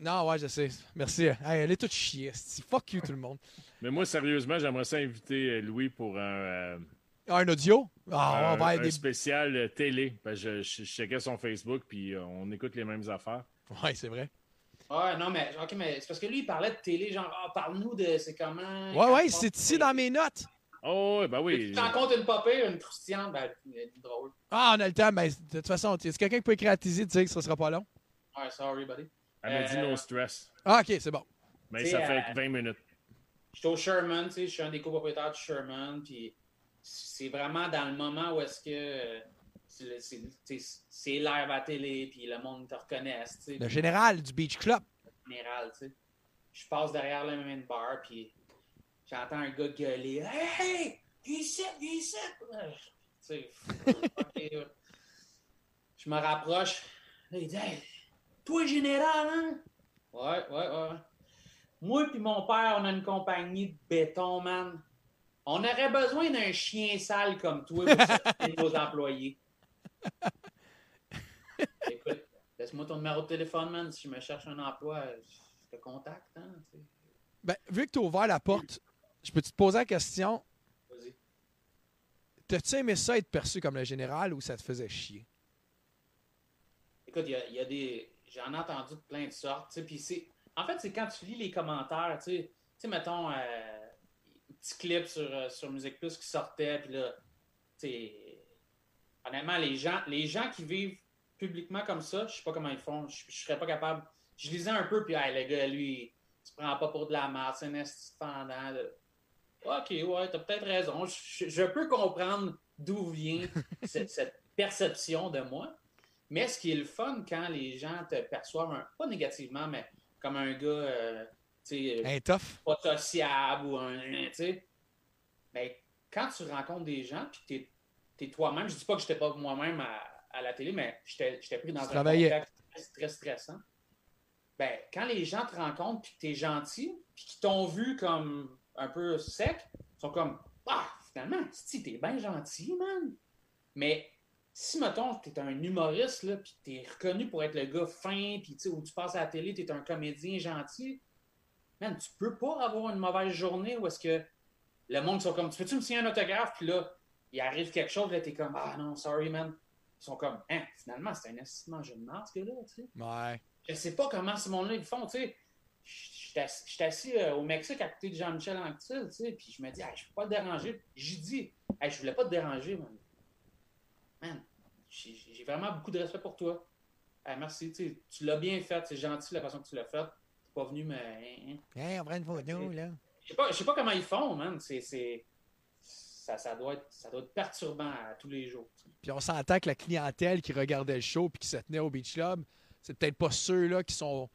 Non, ouais, je sais. Merci. Hey, elle est toute chier. Fuck you, tout le monde. Mais moi, sérieusement, j'aimerais ça inviter euh, Louis pour un, euh, un audio? Ah, un- on va un des... spécial euh, télé. Parce que je, je- je checkais son Facebook, puis euh, on écoute les mêmes affaires. Ouais, c'est vrai. Ouais, non, mais, ok, mais c'est parce que lui, il parlait de télé, genre, ah, parle-nous de c'est comment. Ouais, ouais, c'est ici dans mes notes. Oh, ouais, ben Tu oui. te rencontres une popée, une croustillante, ben, drôle. Ah, on a le temps. Mais de toute façon, est-ce quelqu'un qui peut écrire à Tizi, tu sais que ça sera pas long? Ouais, sorry, buddy. Elle m'a dit Euh, no stress. Ah, ok, c'est bon. Mais tu ça fait euh, 20 minutes. J'étais au Sherman, tu sais, je suis un des copropriétaires du Sherman, puis c'est vraiment dans le moment où est-ce que c'est le- live à la télé, puis le monde te sais. Le général du Beach Club. général, tu sais. Je passe derrière le main bar, puis j'entends un gars gueuler Hey, viens ici, viens ici! Je me rapproche. Là, il dit Hey, toi, général, hein? Ouais, ouais, ouais. Moi puis mon père, on a une compagnie de béton, man. On aurait besoin d'un chien sale comme toi pour nos employés. Écoute, laisse-moi ton numéro de téléphone, man. Si je me cherche un emploi, je te contacte, hein. Ben, vu que tu as ouvert la porte, je peux te poser la question? Vas-y. T'as-tu aimé ça être perçu comme le général ou ça te faisait chier? Écoute, il y a, il y a des. J'en ai entendu de plein de sortes. tu sais, Puis c'est. En fait, c'est quand tu lis les commentaires, tu sais, tu sais, mettons, euh, un petit clip sur, euh, sur Musique Plus qui sortait, puis là, honnêtement, les gens, les gens qui vivent publiquement comme ça, je sais pas comment ils font, je, je serais pas capable. Je lisais un peu, puis, hey, le gars, lui, il se prend pas pour de la merde, c'est un là. Ok, ouais, t'as peut-être raison. Je, je peux comprendre d'où vient cette, cette perception de moi. Mais ce qui est le fun quand les gens te perçoivent, un- pas négativement, mais comme un gars, euh, Un tough. pas sociable ou un, ben, quand tu rencontres des gens, puis tu es, toi-même, je dis pas que j'étais pas moi-même à, à la télé, mais j'étais pris dans un contexte très, très stressant. Ben, quand les gens te rencontrent, puis que tu es gentil, puis qu'ils t'ont vu comme un peu sec, ils sont comme Ah, finalement, si t'es bien gentil, man. Mais si, mettons, t'es un humoriste, là, puis t'es reconnu pour être le gars fin, puis tu sais, où tu passes à la télé, t'es un comédien gentil, man, tu peux pas avoir une mauvaise journée où est-ce que le monde sont comme, tu peux-tu me signer un autographe, puis là, il arrive quelque chose, là, t'es comme, ah non, sorry, man. Ils sont comme, hein, finalement, c'est un assistant jeune de ce gars-là, tu sais. Ouais. Je sais pas comment ce monde-là, ils font, tu sais. J'étais assis- euh, au Mexique à côté de Jean-Michel Anctil, tu sais, puis je me dis, Hey, je peux pas te déranger. J'ai dit, Hey, je voulais pas te déranger, man. Man, j'ai vraiment beaucoup de respect pour toi. Hey, merci, tu l'as bien fait, c'est gentil la façon que tu l'as fait. Pas venu me. hein, hein. Hey, on prend une photo, là. Je sais pas, je sais pas comment ils font, man. C'est. Ça, ça, doit être, ça doit être perturbant à tous les jours. Puis on s'entend que la clientèle qui regardait le show puis qui se tenait au Beach Club, c'est peut-être pas ceux-là qui sont.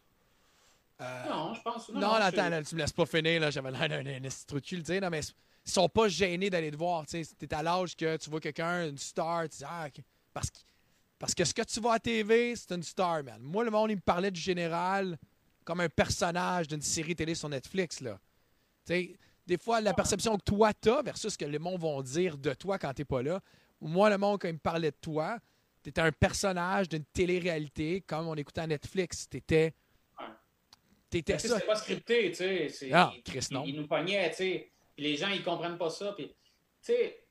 euh, Non, je pense. Non, Non, non, attends, là, tu me laisses pas finir, là, j'avais l'air d'un trou de cul, le dire, non, mais ils sont pas gênés d'aller te voir, tu sais, t'es à l'âge que tu vois quelqu'un, une star, tu dis, ah, parce que, parce que ce que tu vois à TV, c'est une star, man. Moi, le monde, il me parlait du général comme un personnage d'une série télé sur Netflix, là. Des fois, la perception que toi t'as versus ce que les monde vont dire de toi quand t'es pas là. Moi, le monde, quand il me parlait de toi, t'étais un personnage d'une télé-réalité, comme on écoutait à Netflix. T'étais. T'étais ça. C'est pas scripté, tu sais. Non, ils- Chris, non. Ils nous pognaient, tu sais. Les gens, ils comprennent pas ça. Puis, tu sais,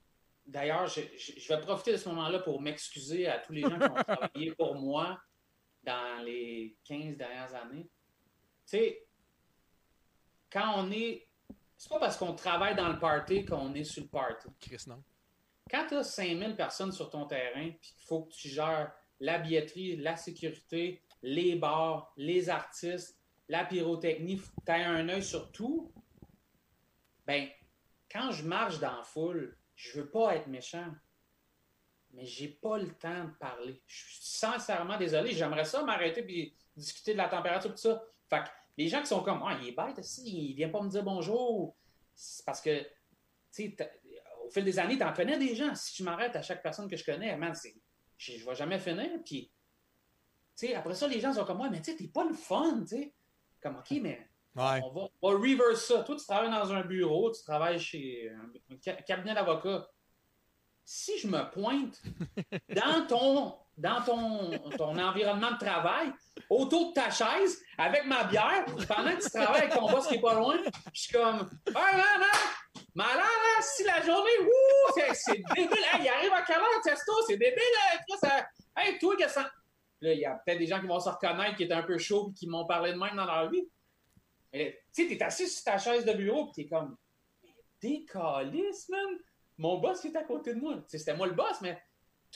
d'ailleurs, je, je- je vais profiter de ce moment-là pour m'excuser à tous les gens qui ont travaillé pour moi dans les 15 dernières années. Tu sais, quand on est. C'est pas parce qu'on travaille dans le party qu'on est sur le party. Chris, non. Quand tu as 5000 personnes sur ton terrain, puis qu'il faut que tu gères la billetterie, la sécurité, les bars, les artistes, la pyrotechnie, faut que tu aies un œil sur tout, ben, quand je marche dans la foule, je veux pas être méchant, mais j'ai pas le temps de parler. Je suis sincèrement désolé. J'aimerais ça m'arrêter puis discuter de la température tout ça. Fait que les gens qui sont comme, ah, il est bête, aussi, il vient pas me dire bonjour. C'est parce que, tu sais, au fil des années, tu en connais des gens. Si je m'arrête à chaque personne que je connais, man, je, je vais jamais finir. Puis, tu sais, après ça, les gens sont comme, ouais, mais tu sais, t'es pas le fun, tu sais. Comme, OK, mais Ouais. on va, on va reverse ça. Toi, tu travailles dans un bureau, tu travailles chez un, un ca- cabinet d'avocat. si je me pointe dans ton, dans ton, ton environnement de travail, autour de ta chaise, avec ma bière, pendant que tu travailles avec ton boss qui est pas loin, je suis comme, ah, non, non, malade, hein, si la journée, wouh, c'est- débile, il arrive à quelle heure, Testo, c'est débile, hein, Chris, ça- hey, toi, qu'est-ce que ça. Là, il y a peut-être des gens qui vont se reconnaître, qui étaient un peu chauds, qui m'ont parlé de même dans leur vie. Mais, Tu sais, t'es assis sur ta chaise de bureau, puis t'es comme, décalisse, man. Mon boss il est à côté de moi. Tu sais, C'était moi le boss, mais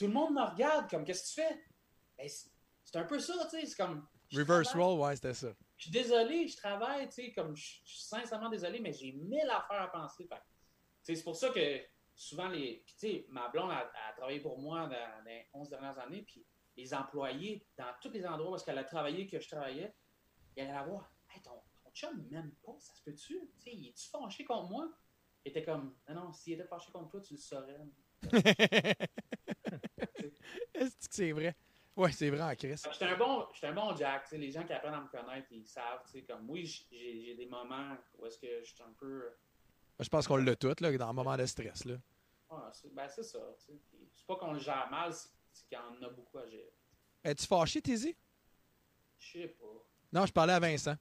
tout le monde me regarde comme, qu'est-ce que tu fais? Ben, c'est un peu ça, tu sais, c'est comme, Reverse roll, ouais, c'était ça. je suis désolé, je travaille, tu sais, comme, je je suis sincèrement désolé, mais j'ai mille affaires à penser. C'est pour ça que souvent, les, tu sais, ma blonde a, a travaillé pour moi dans, les 11 dernières années, puis les employés, dans tous les endroits où qu'elle a travaillé, que je travaillais, il allait la voir. Hey, ton, ton chum m'aime pas, ça se peut-tu? Tu sais, il est-tu fâché contre moi? Il était comme, non, non, s'il était fâché contre toi, tu le saurais. Est-ce que c'est vrai? Ouais, c'est vrai en Chris. J'étais un bon, j'étais un bon Jack, tu sais, les gens qui apprennent à me connaître, ils savent, tu sais, comme, oui, j'ai des moments où est-ce que je suis un peu... Je pense qu'on l'a tout, là, dans un moment de stress. Là. C'est ben, c'est ça. tu sais. Puis C'est pas qu'on le gère mal, c'est qu'il y en a beaucoup à gérer. Es-tu fâché, Tizi? Je sais pas. Non, je parlais à Vincent.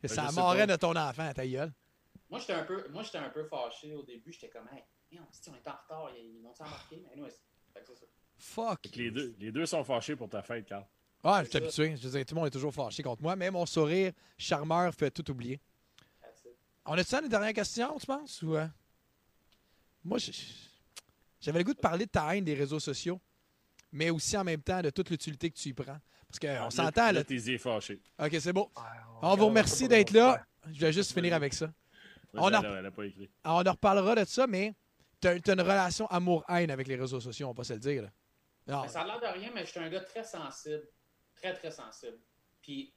Ben, ça pas. de ton enfant, ta gueule. Moi, j'étais un peu, moi, j'étais un peu fâché au début. J'étais comme, hey, si on est en retard, ils vont s'embarquer. Mais anyway, fait que c'est ça. Fuck. Fait que les, deux, les deux sont fâchés pour ta fête, Carl. Ah, je suis habitué. Je veux dire, tout le monde est toujours fâché contre moi, mais mon sourire charmeur fait tout oublier. On a-tu ça, les dernières questions, tu penses? Ou, euh? Moi, je- j'avais le goût de parler de ta haine des réseaux sociaux, mais aussi en même temps de toute l'utilité que tu y prends. Parce qu'on Là, s'entend, là. T'es fâché. OK, c'est beau. on vous remercie d'être là. Je vais juste finir avec ça. On en, pas écrit. on en reparlera de ça, mais tu as, une relation amour-haine avec les réseaux sociaux, on va pas se le dire. là. Non. Mais ça a l'air de rien, mais je suis un gars très sensible. Très, très sensible. Puis,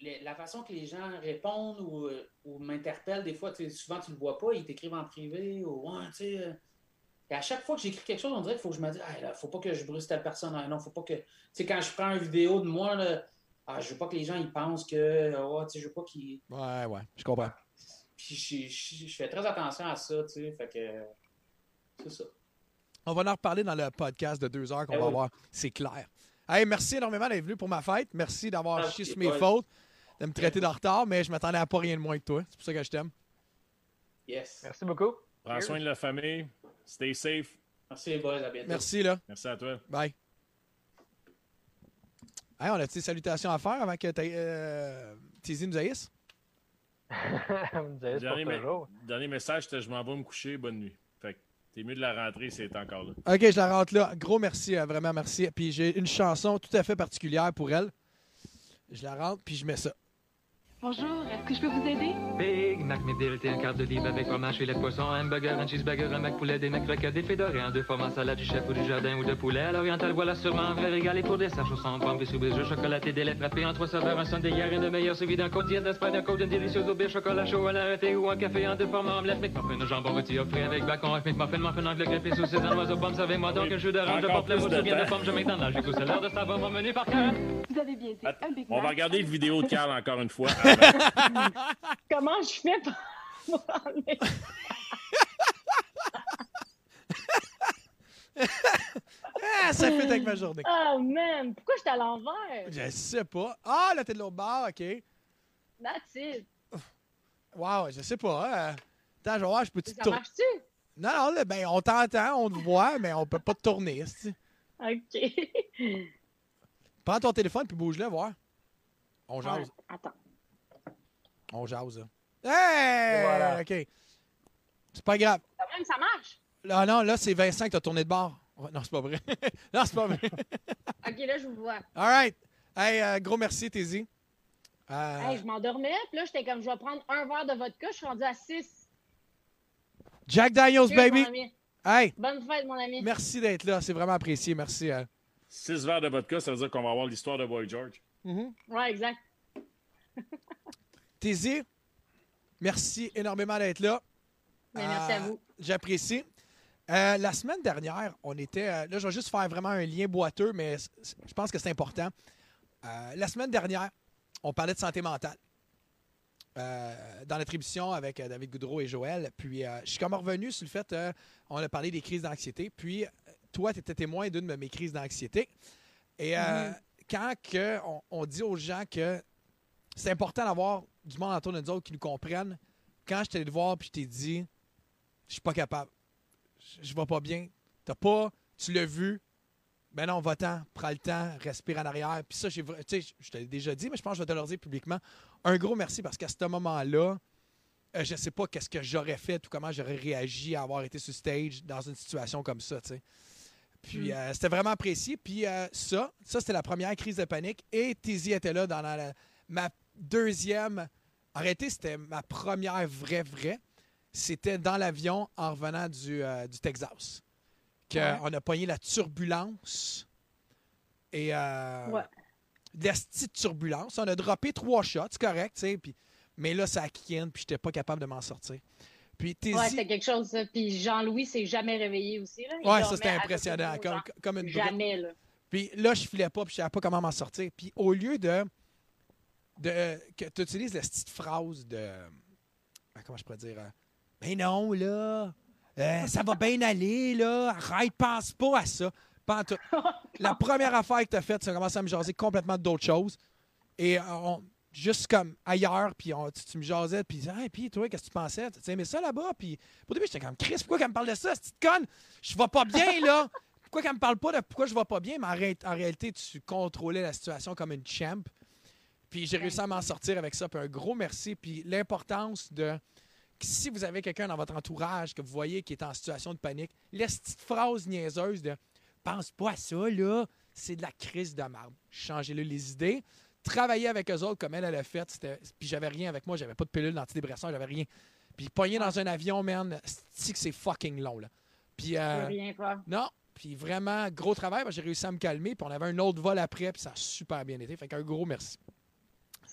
les- la façon que les gens répondent ou, euh, ou m'interpellent, des fois, souvent tu le vois pas, ils t'écrivent en privé ou ouais, tu sais. euh, Et à chaque fois que j'écris quelque chose, on dirait qu'il faut que je me dise, ah, là, faut pas que je brûle telle personne. Ah, non, faut pas que. Tu sais, quand je prends une vidéo de moi, là, ah, je veux pas que les gens ils pensent que. ah, tu sais, je veux pas qu'ils. Ouais, ouais, je comprends. Puis je, je- je fais très attention à ça, tu sais. Fait que. C'est ça. On va en reparler dans le podcast de deux heures qu'on Eh va oui. avoir. C'est clair. Hey, merci énormément d'être venu pour ma fête. Merci d'avoir Ah, chié sur mes fautes, de me traiter de retard, mais je m'attendais à pas rien de moins que toi. C'est pour ça que je t'aime. Yes. Merci beaucoup. Prends soin de la famille. Stay safe. Merci les boys, à bientôt. Merci, là. Merci à toi. Bye. Hey, on a des salutations à faire avant que euh, Tizi nous haïsse? Vous avez Dernier, pour me- toujours. dernier message, c'était je m'en vais me coucher, bonne nuit. Fait que t'es mieux de la rentrer si elle est encore là. OK, je la rentre là. Gros merci, euh, vraiment merci. Puis j'ai une chanson tout à fait particulière pour elle. Je la rentre, puis je mets ça. Bonjour, est-ce que je peux vous aider? Big Mac McDilty, un quart de livre avec fromage, filet de poisson, un hamburger, un cheeseburger, un Mac poulet, des Mac des fédorés, un deux formats salade du chef ou du jardin ou de poulet. À l'oriental, voilà sûrement un vrai régal et pour des sacs sans pommes, des soubis, jeux chocolatés, des laits frappés en trois saveurs, un sundae hier, de meilleur suivi d'un côte d'hier, d'espagne, d'un côte d'une délicieuse au chocolat chaud, un arrêté ou un café en deux formats, omelette, McMuffin au jambon rôti offert avec bacon, avec McMuffin, muffin anglais greffé sous sésame, oiseau pomme, savez-moi donc un jus d'orange, de porte le mot, de souviens de temps. pomme, je McDonald's, j'ai c'est l'heure de savoir mon menu par cœur. Vous avez bien dit, un Big On va Mac. regarder une vidéo de Carl encore une fois. Comment je fais pour enlever- Ah, ça fait avec ma journée. Oh man, pourquoi j'étais à l'envers? Je sais pas. Ah, là, t'es de l'autre bord, OK. That's it. Wow, je sais pas. hein. Attends, je vais voir, je peux-tu Ça tourner? marche-tu? Non, non, là, ben, on t'entend, on te voit, mais on peut pas te tourner. OK. Prends ton téléphone puis bouge-le, voir. On jase. Attends. On jase, là. Hey! Voilà. OK. C'est pas grave. Quand même, ça marche. Là, non, là, c'est Vincent qui t'a tourné de bord. Non, c'est pas vrai. non, c'est pas vrai. OK, là, je vous vois. All right. Hey, euh, gros merci, Tézi. Euh, Hey, je m'endormais, puis là, j'étais comme, je vais prendre un verre de vodka. Je suis rendu à 6. Jack Daniels, baby. Hey, Bonne fête, mon ami. merci d'être là. C'est vraiment apprécié. Merci. euh. Six verres de vodka, ça veut dire qu'on va avoir l'histoire de Boy George. Ouais, exact. Tézi, merci énormément d'être là. Merci à Euh, vous. J'apprécie. Euh, la semaine dernière, on était. euh, là, je vais juste faire vraiment un lien boiteux, mais je pense que c'est important. Euh, la semaine dernière, on parlait de santé mentale. dans notre émission avec David Goudreau et Joël. Puis je suis comme revenu sur le fait, on a parlé des crises d'anxiété. Puis toi, tu étais témoin d'une de mes crises d'anxiété. Et Mhm. quand que on, on dit aux gens que c'est important d'avoir du monde autour de nous autres qui nous comprennent, quand je t'ai allé te voir puis je t'ai dit, je suis pas capable, je, vais pas bien, t'as pas, tu l'as vu, ben non, va-t'en, prends le temps, respire en arrière. Puis ça, j'ai, je te l'ai déjà dit, mais je pense que je vais te le dire publiquement. Un gros merci parce qu'à ce moment-là, euh, je sais pas qu'est-ce que j'aurais fait ou comment j'aurais réagi à avoir été sur stage dans une situation comme ça, tu sais. Puis Mm. euh, c'était vraiment apprécié. Puis euh, ça, ça c'était la première crise de panique. Et Tizi était là dans la- ma deuxième. Réalité, c'était ma première vraie, vraie. C'était dans l'avion en revenant du, euh, du Texas. Qu'on Ouais. a pogné la turbulence. Et euh, Ouais. de turbulence. On a droppé trois shots, c'est correct, tu sais. Puis, mais là, ça a kick puis j'étais pas capable de m'en sortir. Puis Ouais, c'était quelque chose. ça. Puis Jean-Louis s'est jamais réveillé aussi. Là. Il Ouais, ça c'était impressionnant. Comme, une brute. Jamais, là. Puis là, je filais pas, puis je savais pas comment m'en sortir. Puis au lieu de, de que tu utilises la petite phrase de. ah, Comment je pourrais dire? euh, Ben non, là. euh, ça va bien aller, là. Arrête, pense pas à ça. La première affaire que tu as faite, c'est commencer à me jaser complètement d'autres choses. Et euh, on- juste comme ailleurs, puis on- tu, me jasais, puis hey, puis toi, qu'est-ce que tu pensais? Tu aimais ça là-bas? Puis au début, j'étais comme Chris, pourquoi qu'elle me parle de ça, cette petite conne? Je vais pas bien, là! Pourquoi qu'elle me parle pas de pourquoi je vais pas bien? Mais en, en réalité, tu contrôlais la situation comme une champ. Puis j'ai réussi à m'en sortir avec ça. Puis un gros merci. Puis l'importance de si vous avez quelqu'un dans votre entourage que vous voyez qui est en situation de panique, laisse petite phrase niaiseuse de pense pas à ça, là, c'est de la crise de marbre. Changez-le les idées. Travailler avec eux autres comme elle, elle a fait. c'était- Puis j'avais rien avec moi, j'avais pas de pilule d'antidépresseur, j'avais rien. Puis pogner dans un avion, man, c'est que c'est fucking long, là? Puis. euh, rien faire. non. Puis vraiment, gros travail. J'ai réussi à me calmer. Puis on avait un autre vol après. Puis ça a super bien été. Fait qu'un gros merci.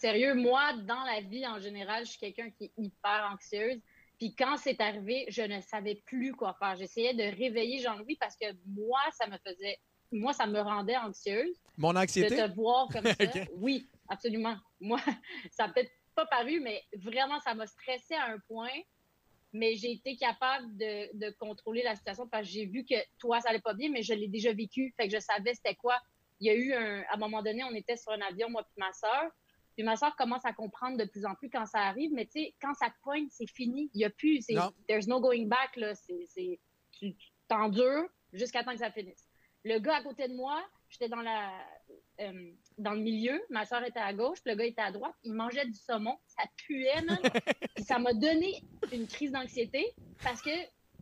Sérieux, moi, dans la vie en général, je suis quelqu'un qui est hyper anxieuse. Puis quand c'est arrivé, je ne savais plus quoi faire. J'essayais de réveiller Jean-Louis parce que moi, ça me faisait. Moi, ça me rendait anxieuse. Mon anxiété? De te voir comme ça. Oui, absolument. Moi, ça n'a peut-être pas paru, mais vraiment, ça m'a stressé à un point. Mais j'ai été capable de, de contrôler la situation parce que j'ai vu que toi, ça allait pas bien, mais je l'ai déjà vécu. Fait que je savais c'était quoi. Il y a eu un. À un moment donné, on était sur un avion, moi puis ma soeur. Puis ma soeur commence à comprendre de plus en plus quand ça arrive, mais tu sais, quand ça te pointe, c'est fini. Il n'y a plus. c'est-. There's no going back, là. C'est, c'est, tu t'endures jusqu'à temps que ça finisse. Le gars à côté de moi, j'étais dans la euh, dans le milieu, ma soeur était à gauche, le gars était à droite. Il mangeait du saumon, ça puait, man. Puis ça m'a donné une crise d'anxiété parce que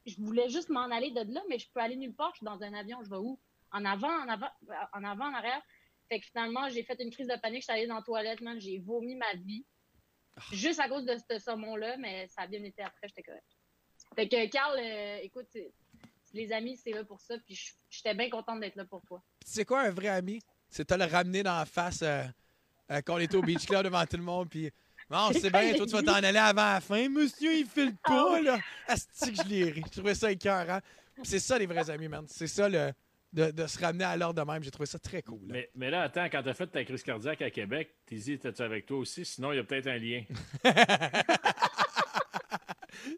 je voulais juste m'en aller de là, mais je peux aller nulle part. Je suis dans un avion, je vais où? En avant, en avant, en avant, en arrière. Fait que finalement, j'ai fait une crise de panique. Je suis allée dans la toilette, man. J'ai vomi ma vie. Juste à cause de ce saumon-là, mais ça a bien été après, j'étais correct. Fait que, Carl, euh, écoute, c'est- les amis, c'est là pour ça. Puis j'étais bien contente d'être là pour toi. Sais quoi, un vrai ami? C'est de le ramener dans la face euh, euh, quand on était au Beach Club devant tout le monde. Puis, non, c'est bien, toi, tu vas t'en aller avant la fin. Monsieur, il file pas, là. Asti que je l'ai ri. Je trouvais ça écœurant. C'est ça, les vrais amis, man. C'est ça, le, de, de se ramener à l'ordre de même. J'ai trouvé ça très cool. là. Mais, mais là, attends, quand t'as fait ta crise cardiaque à Québec, Tizi, étais-tu avec toi aussi? Sinon, il y a peut-être un lien.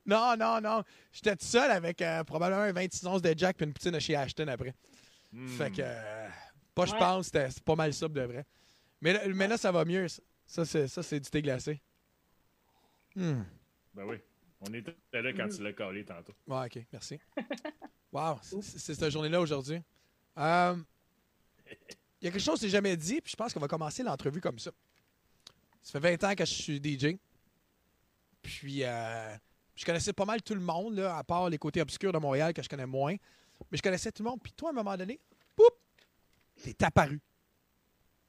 Non, non, non. J'étais tout seul avec euh, probablement un 26 onces de Jack puis une poutine de chez Ashton après. Hmm. Fait que, euh, pas je Ouais. pense, c'était- c'est pas mal ça de vrai. Mais là, mais là, ça va mieux. ça. C'est, ça, c'est du thé glacé. Hmm. Ben oui. On était là quand tu l'as collé tantôt. Ouais, ok, merci. Wow, c'est, c'est cette journée-là aujourd'hui? Euh, Il y a quelque chose que j'ai jamais dit, puis je pense qu'on va commencer l'entrevue comme ça. Ça fait 20 ans que je suis DJ. Puis, euh, je connaissais pas mal tout le monde, là, à part les côtés obscurs de Montréal que je connais moins. Mais je connaissais tout le monde. Puis toi, à un moment donné, poup, t'es apparu.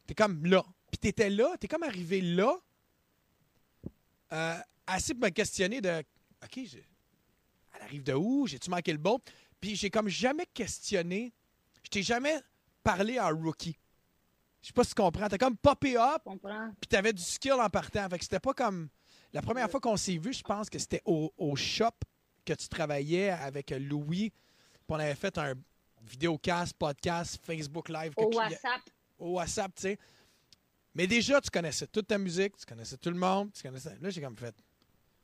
T'es comme là. Puis t'étais là, t'es comme arrivé là, euh, assez pour me questionner de OK, elle arrive de où? J'ai-tu manqué le bon? Puis j'ai comme jamais questionné. Je t'ai jamais parlé en rookie. Je sais pas si tu comprends. T'as comme popé up, puis t'avais du skill en partant. Fait que c'était pas comme. La première fois qu'on s'est vu, je pense que c'était au, au shop que tu travaillais avec Louis. Puis on avait fait un vidéocast, podcast, Facebook Live. Au WhatsApp. Au WhatsApp, tu sais. Mais déjà, tu connaissais toute ta musique, tu connaissais tout le monde, tu connaissais. Là, j'ai comme fait.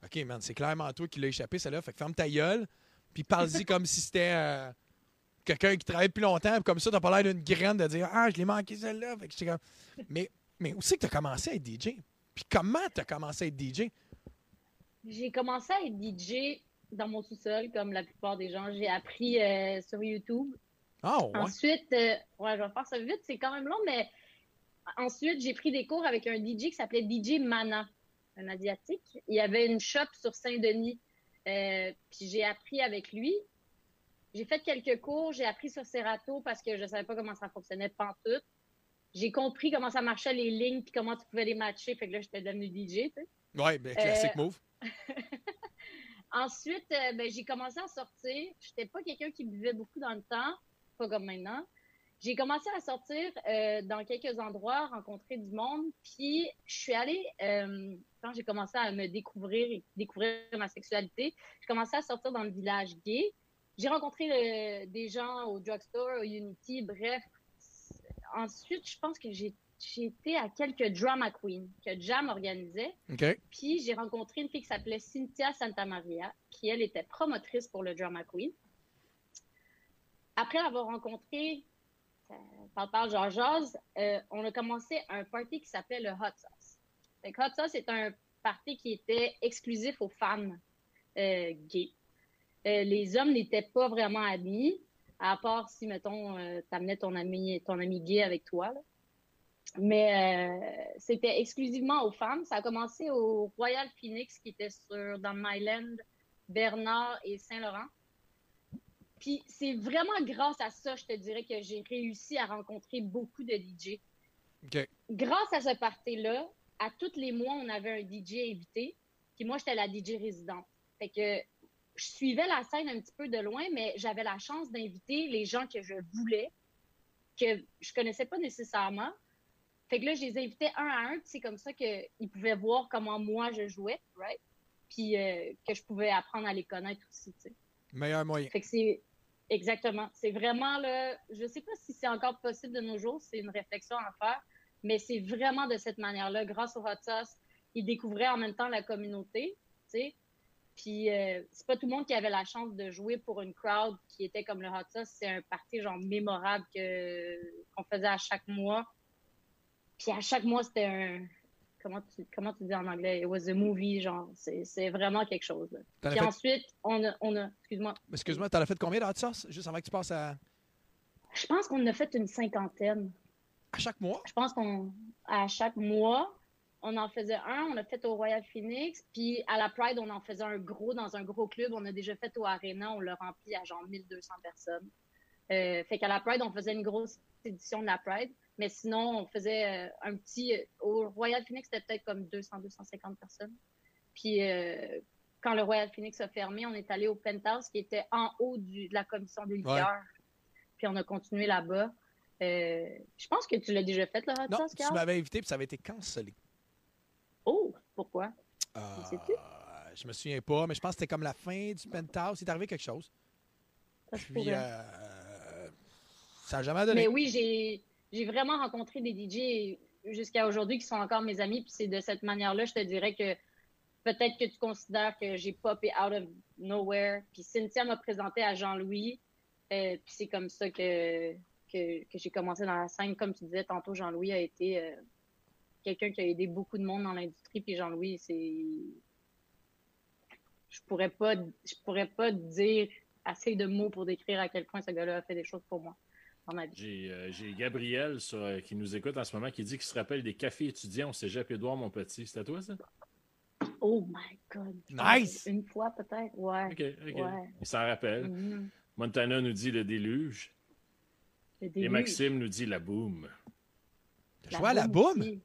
OK, man, c'est clairement toi qui l'as échappé, celle-là. Fait que ferme ta gueule, puis parle-y comme si c'était euh, quelqu'un qui travaille depuis longtemps, comme ça, t'as pas l'air d'une graine de dire Ah, je l'ai manqué celle-là. Fait que j'étais comme. Mais, mais aussi que t'as commencé à être DJ. Puis comment t'as commencé à être DJ? J'ai commencé à être DJ dans mon sous-sol, comme la plupart des gens. J'ai appris euh, sur YouTube. Ah, ouais. Ensuite, euh, ouais, je vais faire ça vite, c'est quand même long, mais ensuite, j'ai pris des cours avec un DJ qui s'appelait DJ Mana, un Asiatique. Il y avait une shop sur Saint-Denis. Euh, puis j'ai appris avec lui. J'ai fait quelques cours, j'ai appris sur Serato parce que je savais pas comment ça fonctionnait pantoute. J'ai compris comment ça marchait les lignes puis comment tu pouvais les matcher. Fait que là, j'étais devenu DJ, tu sais. Ouais, ben, classique Euh, move. Ensuite, euh, ben, j'ai commencé à sortir. J'étais pas quelqu'un qui buvait beaucoup dans le temps, pas comme maintenant. J'ai commencé à sortir euh, dans quelques endroits, rencontrer du monde. Puis, je suis allée, euh, quand j'ai commencé à me découvrir et découvrir ma sexualité, j'ai commencé à sortir dans le village gay. J'ai rencontré euh, des gens au drugstore, au Unity, bref. Ensuite, je pense que j'ai été à quelques drama queens que Jam organisait. Puis j'ai rencontré une fille qui s'appelait Cynthia Santamaria, qui elle était promotrice pour le Drama Queen. Après l'avoir rencontrée, euh, parle parle jase, euh, on a commencé un party qui s'appelait le Hot Sauce. Que Hot Sauce c'est un party qui était exclusif aux femmes euh, gays. Euh, les hommes n'étaient pas vraiment admis, à part si, mettons, euh, t'amenais ton ami, ton ami gay avec toi. là. Mais euh, c'était exclusivement aux femmes. Ça a commencé au Royal Phoenix, qui était sur, dans Myland, Bernard et Saint-Laurent. Puis c'est vraiment grâce à ça, je te dirais, que j'ai réussi à rencontrer beaucoup de DJ. Grâce à ce party-là, à tous les mois, on avait un DJ invité. Puis moi, j'étais la DJ résidente. Fait que je suivais la scène un petit peu de loin, mais j'avais la chance d'inviter les gens que je voulais, que je connaissais pas nécessairement. Fait que là, je les invitais un à un, puis c'est comme ça qu'ils pouvaient voir comment moi je jouais, right? Puis euh, que je pouvais apprendre à les connaître aussi, tu sais. Meilleur moyen. Fait que c'est exactement. C'est vraiment là. Je sais pas si c'est encore possible de nos jours, c'est une réflexion à faire, mais c'est vraiment de cette manière-là. Grâce au Hot Sauce, ils découvraient en même temps la communauté, tu sais. Puis euh, c'est pas tout le monde qui avait la chance de jouer pour une crowd qui était comme le Hot Sauce. C'est un party genre mémorable que qu'on faisait à chaque mois. Puis à chaque mois, c'était un. Comment tu, comment tu dis en anglais? It was a movie, genre. C'est c'est vraiment quelque chose. Puis fait- ensuite, on a. On a Excuse-moi. Excuse-moi, t'en as fait combien de hot sauce? Juste avant que tu passes à. Je pense qu'on en a fait une cinquantaine. À chaque mois? Je pense qu'on. À chaque mois, on en faisait un. On l'a fait au Royal Phoenix. Puis à la Pride, on en faisait un gros dans un gros club. On a déjà fait au Arena. On l'a rempli à genre 1200 personnes. Euh, fait qu'à la Pride, on faisait une grosse édition de la Pride. Mais sinon, on faisait euh, un petit. euh, Au Royal Phoenix, c'était peut-être comme 200-250 personnes. Puis euh, quand le Royal Phoenix a fermé, on est allé au Penthouse qui était en haut du- de la commission des Ouais. liqueurs. Puis on a continué là-bas. Euh, je pense que tu l'as déjà fait, le hot Non, tu m'avais invité puis ça avait été cancellé. Pourquoi? Euh, je me souviens pas, mais je pense que c'était comme la fin du penthouse. Il est arrivé quelque chose. Ça Puis, euh, ça n'a jamais donné. Mais oui, j'ai vraiment rencontré des DJ jusqu'à aujourd'hui qui sont encore mes amis. Puis c'est de cette manière-là, je te dirais que peut-être que tu considères que j'ai popé out of nowhere. Puis Cynthia m'a présenté à Jean-Louis. Euh, puis c'est comme ça que, que, que j'ai commencé dans la scène. Comme tu disais tantôt, Jean-Louis a été euh, quelqu'un qui a aidé beaucoup de monde dans l'industrie. Puis Jean-Louis, c'est. Je pourrais pas je pourrais pas dire assez de mots pour décrire à quel point ce gars-là a fait des choses pour moi dans ma vie. J'ai euh, Gabriel sur, euh, qui nous écoute en ce moment qui dit qu'il se rappelle des cafés étudiants au cégep Édouard mon petit. C'était toi, ça? Oh my God. Nice! Une fois peut-être, ouais. OK, OK. Ouais. Il s'en rappelle. Mhm. Montana nous dit le déluge. Le Et déluge. Maxime nous dit la boum. joué à la boum?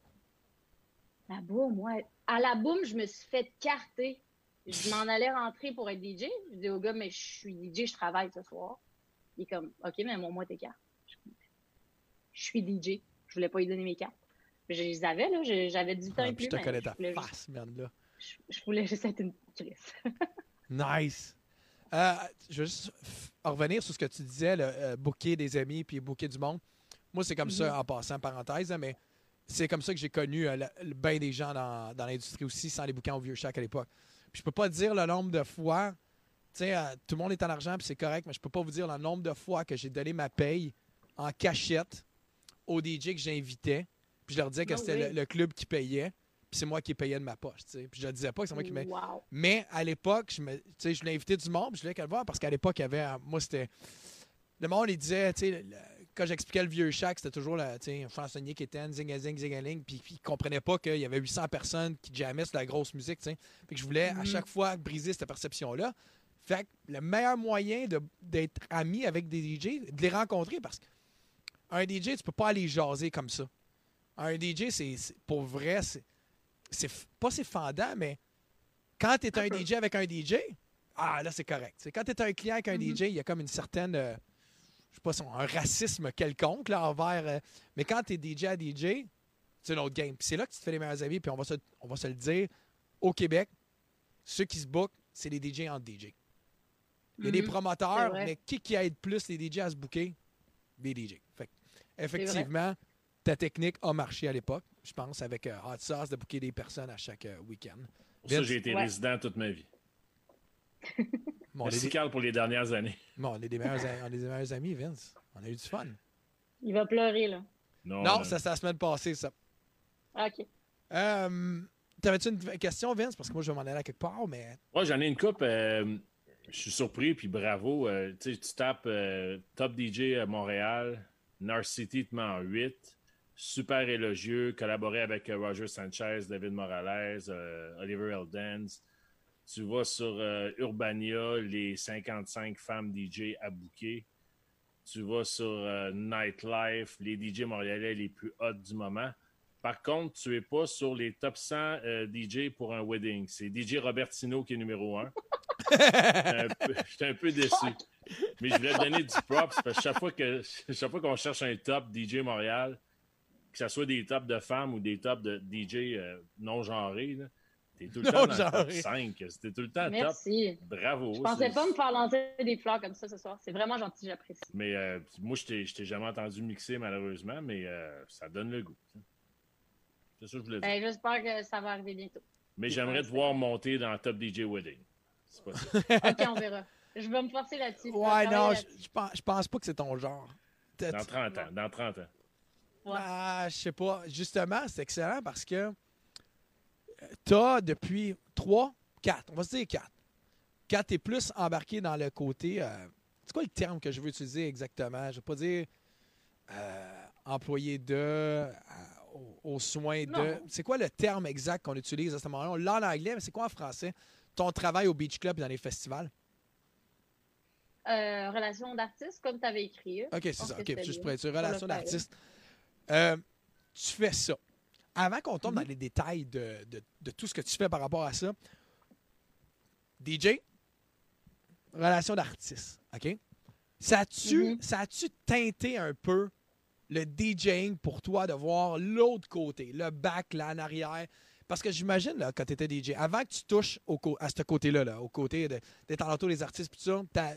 La boum, ouais. À la boum, je me suis fait carter. Je m'en allais rentrer pour être DJ. Je dis au gars, mais je suis DJ, je travaille ce soir. Il est comme, OK, mais moi tes cartes. Je suis DJ. Je voulais pas lui donner mes cartes. Je les avais, là. J'avais 18 ans Ah, et puis plus. je te connais ta juste- face, man, là. Je, je voulais juste être une crise. Nice. Euh, je veux juste revenir sur ce que tu disais, le euh, booker des amis puis booker du monde. Moi, c'est comme Mhm. ça, en passant parenthèse, hein, mais c'est comme ça que j'ai connu euh, le, bien des gens dans, dans l'industrie aussi, sans les bouquins au vieux chac à l'époque. Puis je peux pas dire le nombre de fois, tu sais, euh, tout le monde est en argent, puis c'est correct, mais je peux pas vous dire le nombre de fois que j'ai donné ma paye en cachette aux DJ que j'invitais, puis je leur disais que No c'était le, le club qui payait, puis c'est moi qui payais de ma poche, tu sais. Puis je le disais pas que c'est moi qui payais. Wow. Mais à l'époque, je, me, tu sais, je voulais inviter du monde, puis je voulais qu'elle le voir parce qu'à l'époque, il y avait. euh, Moi, c'était. Le monde, il disait, tu sais, quand j'expliquais le vieux chac, c'était toujours un chansonnier qui était zing zing zing ling, puis il comprenait pas qu'il y avait 800 personnes qui jammaient sur la grosse musique. Fait que je voulais à Mhm. chaque fois briser cette perception-là. Fait que le meilleur moyen d'être ami avec des DJ, de les rencontrer, parce qu'un DJ, tu peux pas aller jaser comme ça. Un DJ, c'est pour vrai, c'est pas c'est fendant, mais quand tu es un DJ avec un DJ, ah là c'est correct. Quand tu es un client avec un Mhm. DJ, il y a comme une certaine euh, je sais pas, son- un racisme quelconque là, envers. euh, mais quand tu es DJ à DJ, c'est une autre game. Puis c'est là que tu te fais les meilleurs amis, puis on va se, on va se le dire. Au Québec, ceux qui se bookent, c'est les DJ en DJ. Il y a des Mhm. C'est promoteurs, mais qui, qui aide plus les DJ à se booker? Les DJ. Fait effectivement, ta technique a marché à l'époque, je pense, avec euh, Hot Sauce, de booker des personnes à chaque euh, week-end. Pour ça, j'ai été Ouais. résident toute ma vie. Bon, on, est Merci, pour les dernières années. bon, on est des meilleurs, a- on est des meilleurs amis, Vince. On a eu du fun. Il va pleurer, là. Non, non, non. ça c'est la semaine passée, ça. OK. Euh, T'avais-tu une question, Vince? Parce que moi, je vais m'en aller à quelque part, mais. Ouais, j'en ai une coupe. euh, je suis surpris, puis bravo. euh, tu sais, tu tapes euh, Top DJ à Montréal, North City te met en 8. Super élogieux, collaboré avec euh, Roger Sanchez, David Morales, euh, Oliver Eldens. Tu vas sur euh, Urbania, les 55 femmes DJ à bouquer. Tu vas sur euh, Nightlife, les DJ montréalais les plus hot du moment. Par contre, tu es pas sur les top 100 euh, DJ pour un wedding. C'est DJ Robertino qui est numéro 1. J'étais un peu déçu. Mais je voulais donner du props parce que chaque fois que chaque fois qu'on cherche un top DJ Montréal, que ce soit des tops de femmes ou des tops de DJ euh, non genrés, là, t'es tout le temps dans le top Non-genrés. 5. C'était tout le temps Merci. top. Bravo. Je pensais pas me faire lancer des fleurs comme ça ce soir. C'est vraiment gentil, j'apprécie. Mais euh, moi, je t'ai je t'ai jamais entendu mixer, malheureusement, mais euh, ça donne le goût. C'est ça que je voulais dire. Ben, J'espère que ça va arriver bientôt. mais j'aimerais te voir monter dans Top DJ Wedding. C'est pas ça. OK, on verra. Je vais me forcer là-dessus. Ouais, non, je, pense, je pense pas que c'est ton genre. Dans 30 ans. Dans 30 ans. Ah, je sais pas. Justement, c'est excellent parce que tu as depuis 3, 4, on va se dire 4. 4, tu es plus embarqué dans le côté. euh, c'est quoi le terme que je veux utiliser exactement? Je ne veux pas dire euh, employé de, euh, aux, aux soins de. C'est quoi le terme exact qu'on utilise à ce moment-là? On l'a en anglais, mais c'est quoi en français? Ton travail au Beach Club et dans les festivals? Euh, relation d'artiste, comme tu avais écrit. OK, c'est ça. OK, juste pour être sûr, relation d'artiste. Tu fais ça. Avant qu'on tombe Mhm. dans les détails de, de- de tout ce que tu fais par rapport à ça, DJ, relation d'artiste, OK? Ça a-tu Mhm. ça a-tu teinté un peu le DJing pour toi de voir l'autre côté, le back, là, en arrière? Parce que j'imagine, là, quand tu étais DJ, avant que tu touches au à ce côté-là, là, au côté de- d'être en entour des artistes, tout ça, t'as-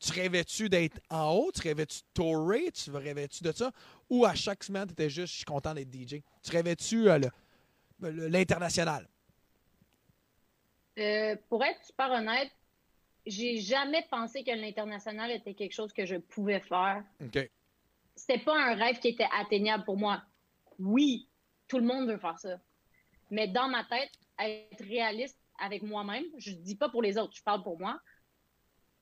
tu rêvais-tu d'être en haut? Tu rêvais-tu de tourer? Tu rêvais-tu de ça? Ou à chaque semaine, tu étais juste, je suis content d'être DJ? Tu rêvais-tu euh, l'international? Euh, pour être super honnête, j'ai jamais pensé que l'international était quelque chose que je pouvais faire. OK. C'était pas un rêve qui était atteignable pour moi. Oui, tout le monde veut faire ça. Mais dans ma tête, être réaliste avec moi-même, je dis pas pour les autres, je parle pour moi.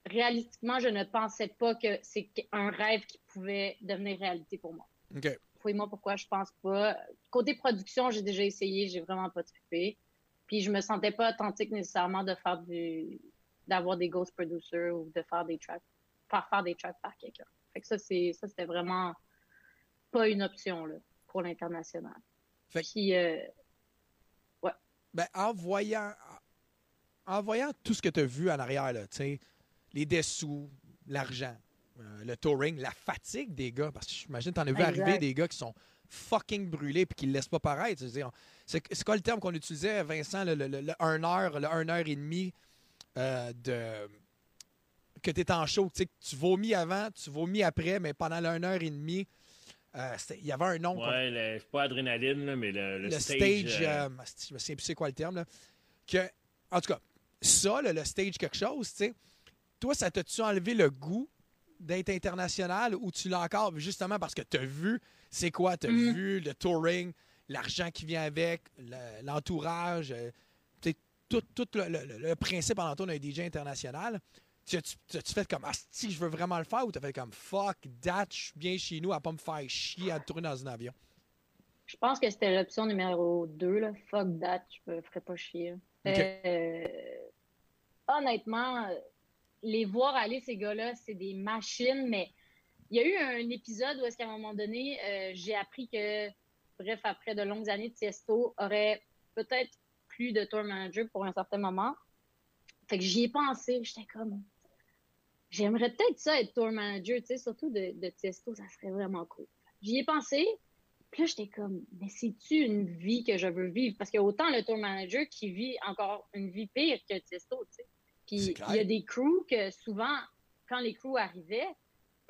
Réalistiquement, je ne pensais pas que c'est un rêve qui pouvait devenir réalité pour moi. OK. Fouille-moi pourquoi je pense pas? Côté production, j'ai déjà essayé, j'ai vraiment pas trippé. Puis je me sentais pas authentique nécessairement de faire du d'avoir des ghost producers ou de faire des tracks, faire faire des tracks par quelqu'un. Fait que ça c'est ça c'était vraiment pas une option là pour l'international. Fait- Puis euh, Ben, en voyant, en voyant tout ce que tu as vu en arrière, là, tu sais, les dessous, l'argent, euh, le touring, la fatigue des gars, parce que j'imagine que tu en as vu arriver des gars qui sont fucking brûlés puis qui ne laissent pas paraître. C'est c'est quoi le terme qu'on utilisait, Vincent, le, le, le, le 1 heure, le 1 heure et demie euh, de que tu es en show, tu sais, que tu vomis avant, tu vomis après, mais pendant le 1 heure et demie, Euh, il y avait un nom. Ouais, le- pas adrénaline, là, mais le, le le stage. stage, euh, euh, je me souviens plus c'est quoi le terme, là, que, en tout cas, ça, là, le stage quelque chose, tu sais, toi, ça t'a-tu enlevé le goût d'être international ou tu l'as encore, justement parce que tu as vu, c'est quoi, tu as Mhm. vu le touring, l'argent qui vient avec, le- l'entourage, euh, tout, tout le, le- le principe en entour d'un DJ international. Tu as-tu tu as-tu fait comme, ah, si je veux vraiment le faire ou tu as fait comme, fuck that, je suis bien chez nous à pas me faire chier à tourner dans un avion? Je pense que c'était l'option numéro 2, là. Fuck that, je me ferais pas chier. Euh, honnêtement, les voir aller, ces gars-là, c'est des machines, mais il y a eu un épisode où est-ce qu'à un moment donné, euh, j'ai appris que, bref, après de longues années de Tiesto, aurait peut-être plus de tour manager pour un certain moment. Fait que j'y ai pensé, j'étais comme, j'aimerais peut-être ça être tour manager, tu sais, surtout de, Tiesto, ça serait vraiment cool. J'y ai pensé, puis là, j'étais comme, mais c'est-tu une vie que je veux vivre? Parce qu'il y a autant le tour manager qui vit encore une vie pire que Tiesto, tu sais. Puis il y a des crews que souvent, quand les crews arrivaient,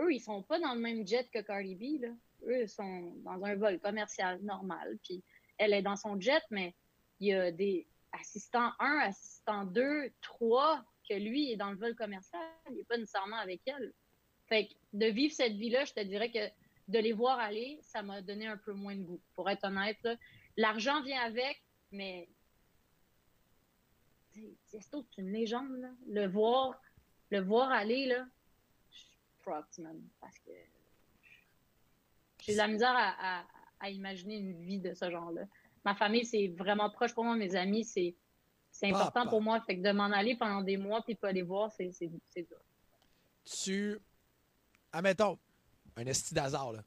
eux, ils sont pas dans le même jet que Cardi B, là. Eux, ils sont dans un vol commercial normal. Puis elle est dans son jet, mais il y a des assistants 1, assistants 2, 3, que lui est dans le vol commercial. Il n'est pas nécessairement avec elle. Fait que de vivre cette vie-là, je te dirais que de les voir aller, ça m'a donné un peu moins de goût. Pour être honnête, l'argent vient avec, mais Tiesto, c'est une légende. Là. Le voir, le voir aller, là, je suis props, man, parce que j'ai de la misère à, à- à imaginer une vie de ce genre-là. Ma famille, c'est vraiment proche pour moi. Mes amis, c'est c'est important Papa. pour moi. Fait que de m'en aller pendant des mois puis pas les voir, c'est c'est- c'est dur. tu. Admettons, un esti d'hasard, là.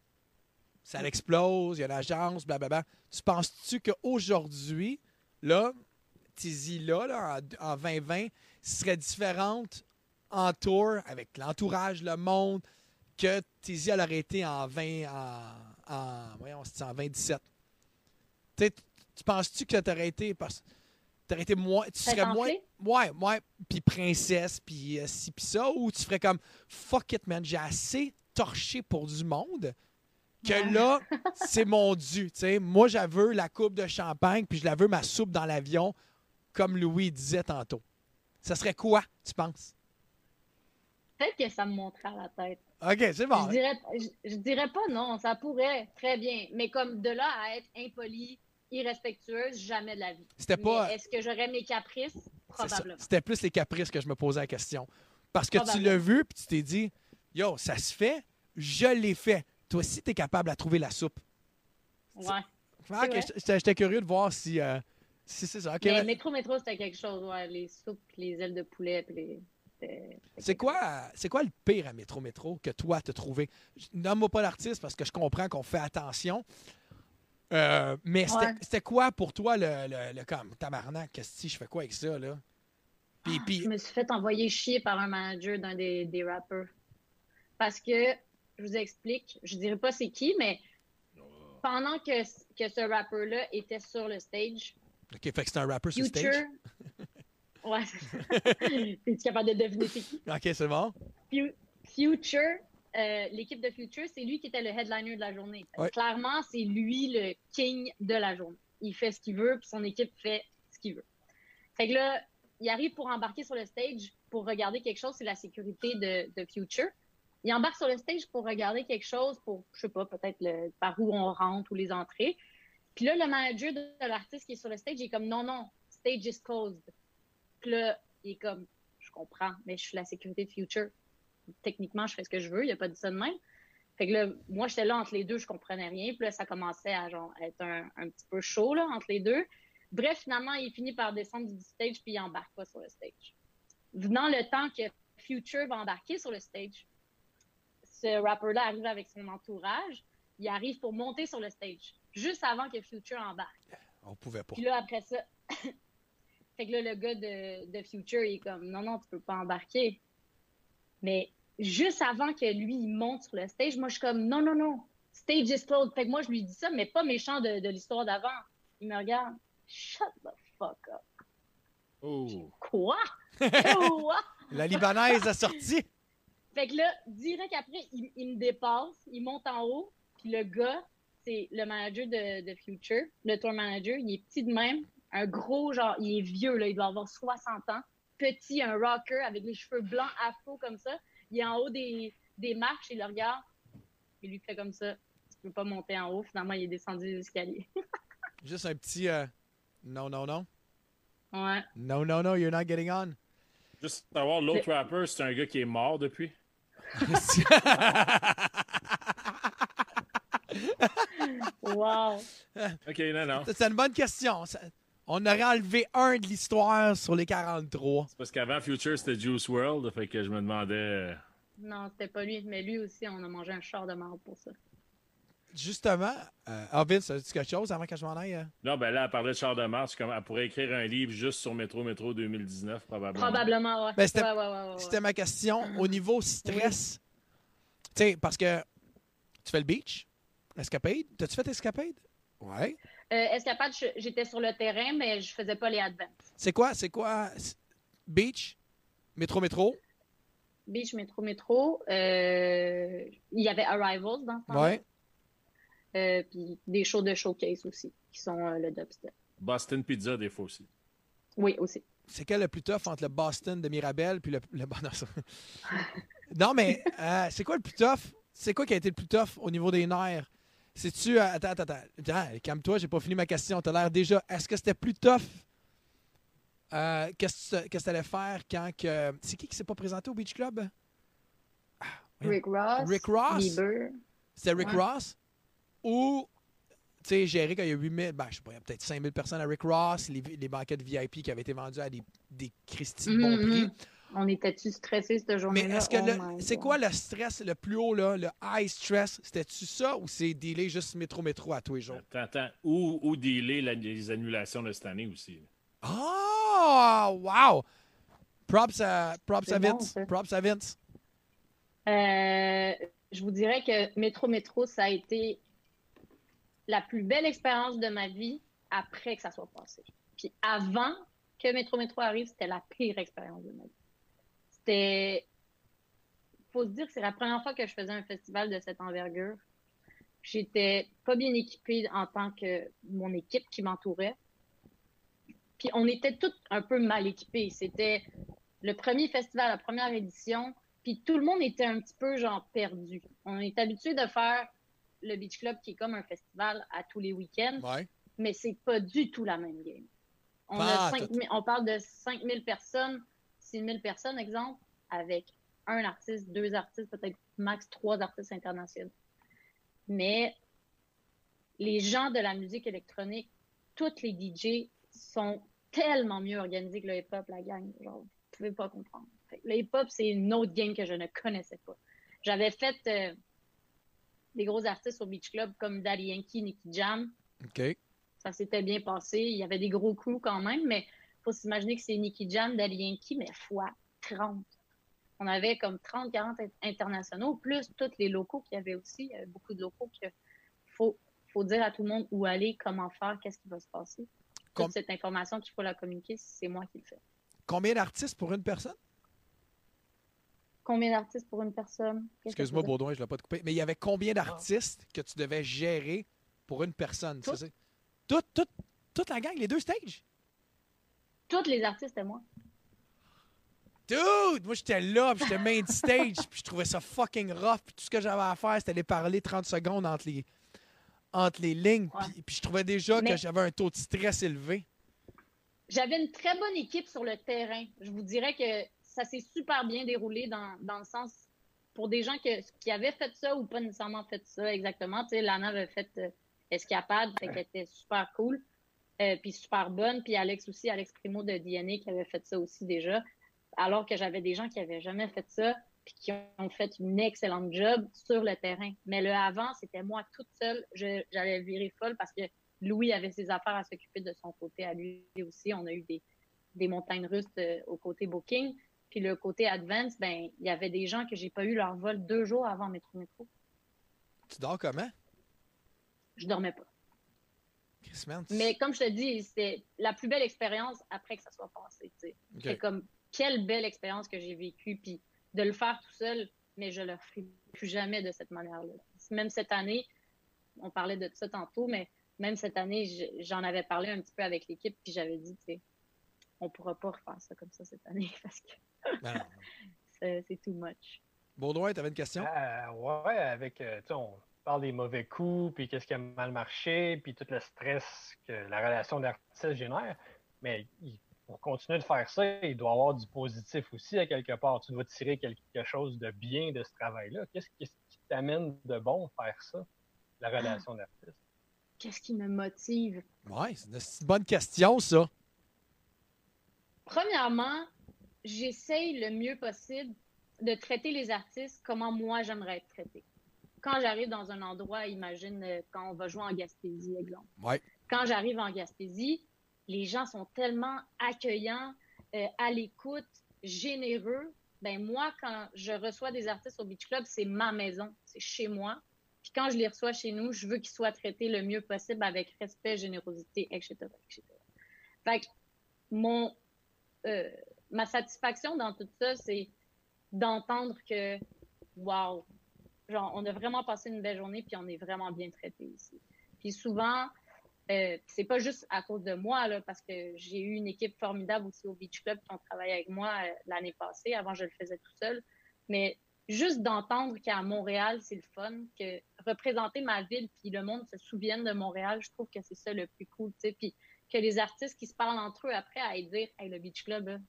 Ça l'explose, il y a l'agence, blablabla. Tu penses-tu qu'aujourd'hui, là, Tizi, là, en, en 2020, serait différente en tour avec l'entourage, le monde, que Tizi, elle aurait été en 20. En, en, voyons, c'était en 2017? Tu sais, tu penses-tu que tu aurais été. Parce, t'aurais été moins. Tu serais moins. Ouais, ouais. Puis princesse, puis euh, ci, puis ça. Ou tu ferais comme fuck it, man, j'ai assez torché pour du monde que Ouais. là, c'est mon dû. tu sais. Moi, veux la coupe de champagne, puis je la veux ma soupe dans l'avion, comme Louis disait tantôt. Ça serait quoi, tu penses? Peut-être que ça me monterait à la tête. OK, c'est bon. Je dirais, je, je dirais pas non, ça pourrait, très bien. Mais comme de là à être impolie, irrespectueuse, jamais de la vie. C'était pas- Est-ce que j'aurais mes caprices? Probablement. C'était plus les caprices que je me posais la question. Parce que tu l'as vu, puis tu t'es dit, yo, ça se fait, je l'ai fait. Toi aussi, tu es capable à trouver la soupe. Ouais. Ah, j'étais curieux de voir si, euh, si c'est ça. Ok, Mais métro, métro, c'était quelque chose, ouais. Les soupes, les ailes de poulet, puis les. c'était- C'est quoi, c'est quoi le pire à Métro Métro que toi t'as trouvé? Nomme-moi pas l'artiste parce que je comprends qu'on fait attention. Euh, mais c'était Ouais. c'était quoi pour toi le, le, le comme tabarnak, qu'est-ce que je fais quoi avec ça là? Puis, puis Je me suis fait envoyer chier par un manager d'un des, des rappeurs. Parce que, je vous explique, je dirais pas c'est qui, mais pendant que, que ce rappeur-là était sur le stage, OK, fait que c'est un rappeur sur Future. stage. Ouais. Es-tu capable de deviner c'est qui? OK, c'est bon. Fu- Future, euh, l'équipe de Future, c'est lui qui était le headliner de la journée. Ouais. Clairement, c'est lui le king de la journée. Il fait ce qu'il veut, puis son équipe fait ce qu'il veut. Fait que là, il arrive pour embarquer sur le stage pour regarder quelque chose, c'est la sécurité de, de Future. Il embarque sur le stage pour regarder quelque chose, pour, je sais pas, peut-être par où on rentre ou les entrées. Puis là, le manager de, de l'artiste qui est sur le stage, il est comme non, non, stage is closed. Puis là, il est comme, je comprends, mais je suis la sécurité de Future. Techniquement, je fais ce que je veux, il a pas dit ça de même. Fait que là, moi, j'étais là entre les deux, je comprenais rien. Puis là, ça commençait à genre, être un, un petit peu chaud là, entre les deux. Bref, finalement, il finit par descendre du stage puis il embarque pas sur le stage. Venant le temps que Future va embarquer sur le stage, ce rapper-là arrive avec son entourage. Il arrive pour monter sur le stage, juste avant que Future embarque. On pouvait pas. Puis là, après ça, fait que là, le gars de, de Future, il est comme, non, non, tu peux pas embarquer. Mais juste avant que lui, il monte sur le stage, moi, je suis comme, non, non, non, stage is closed. Fait que moi, je lui dis ça, mais pas méchant de, de l'histoire d'avant. Il me regarde, shut the fuck up. Oh. Quoi? Quoi? La Libanaise a sorti. Fait que là, direct après, il, il me dépasse, il monte en haut, Puis le gars, c'est le manager de, de Future, le tour manager. Il est petit de même, un gros, genre, il est vieux, là, il doit avoir 60 ans. Petit, un rocker avec les cheveux blancs afro comme ça. Il est en haut des, des marches, il le regarde. Il lui fait comme ça. Tu peux pas monter en haut. Finalement, il est descendu les escaliers. Juste un petit euh, non, non, non. ouais. No, no, no, you're not getting on. Juste savoir, l'autre rapper, c'est un gars qui est mort depuis. Wow. Ok, non, non. C'est une bonne question. Ça- On aurait enlevé un de l'histoire sur les 43. C'est parce qu'avant Future, c'était Juice World, fait que je me demandais. euh, Non, c'était pas lui. Mais lui aussi, on a mangé un char de marde pour ça. Justement, euh, Vince, as-tu quelque chose avant que je m'en aille? euh? Non, ben là, elle parlait de Char de Mars, comme elle pourrait écrire un livre juste sur Métro Métro 2019, probablement. Probablement, ouais. Ben, c'était Ouais, ouais, ouais, ouais, ouais. c'était ma question. Au niveau stress, tu sais, parce que tu fais le beach, escapade? T'as-tu fait escapade? Ouais. Euh, Escapade, j'étais sur le terrain, mais je faisais pas les advents. C'est quoi? C'est quoi? Beach, métro, métro? Beach, métro, métro. euh, il y avait Arrivals dans ce temps-là. Ouais. Euh, puis des shows de showcase aussi, qui sont euh, le dubstep. Boston Pizza, des fois aussi. Oui, aussi. C'est quel le plus tough entre le Boston de Mirabel puis le. le non, ça- non, mais euh, c'est quoi le plus tough? C'est quoi qui a été le plus tough au niveau des nerfs? C'est-tu. euh, attends, attends, attends. Calme-toi, j'ai pas fini ma question. T'as l'air déjà. Est-ce que c'était plus tough? Euh, Qu'est-ce que tu t'allais faire quand que. C'est qui qui s'est pas présenté au Beach Club? Rick Ross. Rick Ross? C'était Rick Ouais. Ross? Ou, tu sais, gérer quand il y a 8000, ben, je sais pas, il y a peut-être 5000 personnes à Rick Ross, les, les banquettes VIP qui avaient été vendues à des, des Christy de bons Mhm, prix. On était-tu stressés cette Mais journée-là? est-ce que Oh c'est quoi le stress le plus haut, là, le high stress? C'était-tu ça ou c'est dealer juste métro-métro à tous les jours? Attends, attends. Ou, ou dealer la- les annulations de cette année aussi. Oh, wow! Props à, props à bon, Vince. ça. props à Vince. Euh, je vous dirais que Métro Métro, ça a été la plus belle expérience de ma vie après que ça soit passé. Puis avant que Métro Métro arrive, c'était la pire expérience de ma vie. C'était. faut se dire que c'est la première fois que je faisais un festival de cette envergure. J'étais pas bien équipée en tant que mon équipe qui m'entourait. Puis on était toutes un peu mal équipés. C'était le premier festival, la première édition. Puis tout le monde était un petit peu genre perdu. On est habitué de faire le Beach Club qui est comme un festival à tous les week-ends, Ouais. mais c'est pas du tout la même game. On, a cinq tout. mille- on parle de 5000 personnes, 6000 personnes, exemple, avec un artiste, deux artistes, peut-être max trois artistes internationaux. Mais les gens de la musique électronique, tous les DJ sont tellement mieux organisés que le hip-hop, la gang. Genre, vous pouvez pas comprendre. Le hip-hop, c'est une autre game que je ne connaissais pas. J'avais fait euh, des gros artistes au Beach Club comme Daddy Yankee, Nicky Jam. OK. Ça s'était bien passé. Il y avait des gros coups quand même, mais faut s'imaginer que c'est Nicky Jam, Yankee, mais fois 30. On avait comme 30, 40 in- internationaux, plus tous les locaux qu'il y avait aussi. Il y avait beaucoup de locaux qu'il faut, faut dire à tout le monde où aller, comment faire, qu'est-ce qui va se passer. Com- Toute cette information qu'il faut la communiquer, c'est moi qui le fais. Combien d'artistes pour une personne? Combien d'artistes pour une personne? Excuse-moi? Baudouin, je ne l'ai pas te couper. Mais il y avait combien d'artistes que tu devais gérer pour une personne? ça, c'est- Toute, toute, toute la gang, les deux stages? Tous les artistes, c'était moi. Dude, moi j'étais là, puis j'étais main stage, puis je trouvais ça fucking rough, puis tout ce que j'avais à faire, c'était aller parler 30 secondes entre les, entre les lignes, puis, puis je trouvais déjà Mais- que j'avais un taux de stress élevé. J'avais une très bonne équipe sur le terrain. Je vous dirais que ça s'est super bien déroulé dans, dans le sens pour des gens que- qui avaient fait ça ou pas nécessairement fait ça exactement. Tu sais, Lana avait fait euh, Escapade, fait qu'elle était super cool, euh, puis super bonne. Puis Alex aussi, Alex Primo de DNA qui avait fait ça aussi déjà. Alors que j'avais des gens qui avaient jamais fait ça, puis qui ont fait une excellente job sur le terrain. Mais le avant, c'était moi toute seule. J'allais virer folle parce que Louis avait ses affaires à s'occuper de son côté à lui aussi. On a eu des, des montagnes russes euh, au côté booking. Puis le côté advance, ben il y avait des gens que j'ai pas eu leur vol deux jours avant Métro Métro. Tu dors comment? Je dormais pas. Mais comme je te dis, c'était la plus belle expérience après que ça soit passé. C'est comme quelle belle expérience que j'ai vécue. Puis de le faire tout seul, mais je le ferai plus jamais de cette manière-là. Même cette année, on parlait de ça tantôt, mais même cette année, je- j'en avais parlé un petit peu avec l'équipe, puis j'avais dit, tu sais, on pourra pas refaire ça comme ça cette année parce que Ben c'est c'est too much. Baudouin, tu avais une question? Euh, ouais, avec, euh, tu sais, on parle des mauvais coups, puis qu'est-ce qui a mal marché, puis tout le stress que la relation d'artiste génère. Mais il- pour continuer de faire ça, il doit y avoir du positif aussi à quelque part. Tu dois tirer quelque chose de bien de ce travail-là. Qu'est-ce qu'est-ce qui t'amène de bon à faire ça, la relation d'artiste? Qu'est-ce qui me motive? C'est une c'est une bonne question, ça. Premièrement, j'essaye le mieux possible de traiter les artistes comment moi j'aimerais être traité. Quand j'arrive dans un endroit, imagine euh, quand on va jouer en Gaspésie, exemple. Ouais. Quand j'arrive en Gaspésie, les gens sont tellement accueillants, euh, à l'écoute, généreux. Ben moi, quand je reçois des artistes au Beach Club, c'est ma maison, c'est chez moi. Puis quand je les reçois chez nous, je veux qu'ils soient traités le mieux possible avec respect, générosité, etc. etc. Fait que mon, euh, ma satisfaction dans tout ça, c'est d'entendre que, wow, on a vraiment passé une belle journée, puis on est vraiment bien traité ici. Puis souvent, euh, c'est pas juste à cause de moi, parce que j'ai eu une équipe formidable aussi au Beach Club qui ont travaillé avec moi euh, l'année passée. Avant, je le faisais tout seul. Mais juste d'entendre qu'à Montréal, c'est le fun, que représenter ma ville, puis le monde se souvienne de Montréal, je trouve que c'est ça le plus cool, tu. Puis que les artistes qui se parlent entre eux après à dire, hey, le Beach Club,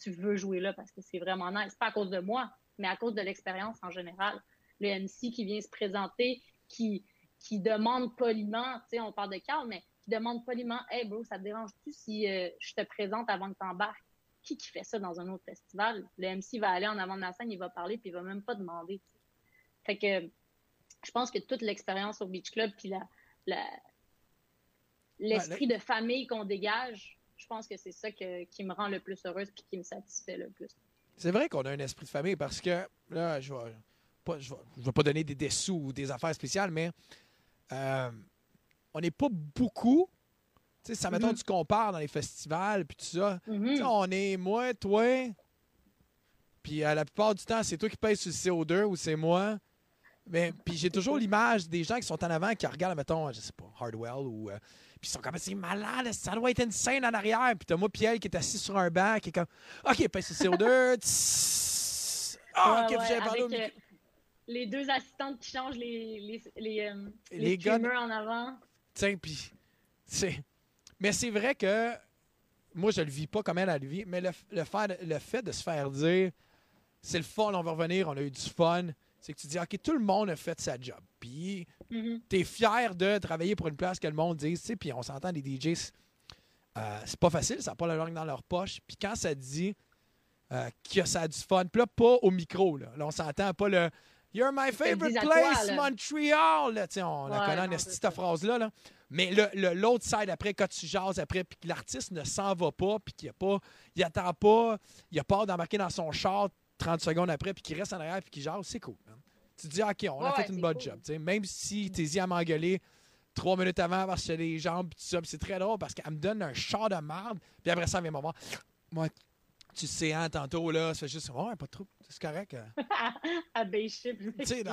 tu veux jouer là parce que c'est vraiment nice. Pas à cause de moi, mais à cause de l'expérience en général. Le MC qui vient se présenter, qui, qui demande poliment, tu sais, on parle de Carl, mais qui demande poliment, hey bro, ça te dérange-tu si euh, je te présente avant que tu embarques? Qui qui fait ça dans un autre festival? Le MC va aller en avant de la scène, il va parler, puis il va même pas demander. Fait que je pense que toute l'expérience au Beach Club, puis la, la- l'esprit de famille qu'on dégage, je pense que c'est ça que- qui me rend le plus heureuse puis qui me satisfait le plus. C'est vrai qu'on a un esprit de famille parce que, là, je vais pas, je vais, je vais pas donner des dessous ou des affaires spéciales, mais euh, on n'est pas beaucoup. Tu sais, ça, mettons, Mhm. tu compares dans les festivals, puis tout ça. Mhm. Tu sais, on est moi, toi, puis euh, la plupart du temps, c'est toi qui payes sur le CO2 ou c'est moi. Mais, puis j'ai toujours l'image des gens qui sont en avant, qui regardent, mettons, je sais pas, Hardwell ou. euh, puis ils sont comme, c'est malade, ça doit être une scène en arrière. Puis t'as moi, Pierre, qui est assis sur un banc, qui est comme, OK, paye sur le CO2. tss. Ah, Ouais, avec, euh, les deux assistantes qui changent les, les, les, euh, Les les gars- streamers en avant. Tiens, puis. Mais c'est vrai que. Moi, je le vis pas comme elle, elle le vit, mais le, le, faire- le fait de se faire dire c'est le fun, on va revenir, on a eu du fun, c'est que tu dis OK, tout le monde a fait sa job. Puis tu es fier de travailler pour une place que le monde dise, tu sais, puis on s'entend, les DJs, c'est- euh, c'est pas facile, ça n'a pas la langue dans leur poche. Puis quand ça dit euh, que ça a du fun, puis là, pas au micro, là, Là, on s'entend pas le You're my favorite toi, place, là. Nasty là. Tu on la Ouais, connaît en esti, c'est cette phrase-là. Là. Mais le- le- l'autre side après, quand tu jases après, puis que l'artiste ne s'en va pas, puis qu'il a pas, il a peur d'embarquer dans son char 30 secondes après, puis qu'il reste en arrière, puis qu'il jase, c'est cool. man. Tu te dis, OK, on a fait une c'est bonne cool. job. tu. Même si t'es y à m'engueuler trois minutes avant parce que j'ai les jambes, puis tout ça, c'est très drôle parce qu'elle me donne un char de merde, puis après ça, elle vient me voir. Moi, tu sais, hein, tantôt, là, ça fait juste, ouais, pas trop, c'est correct. euh. à sais, non,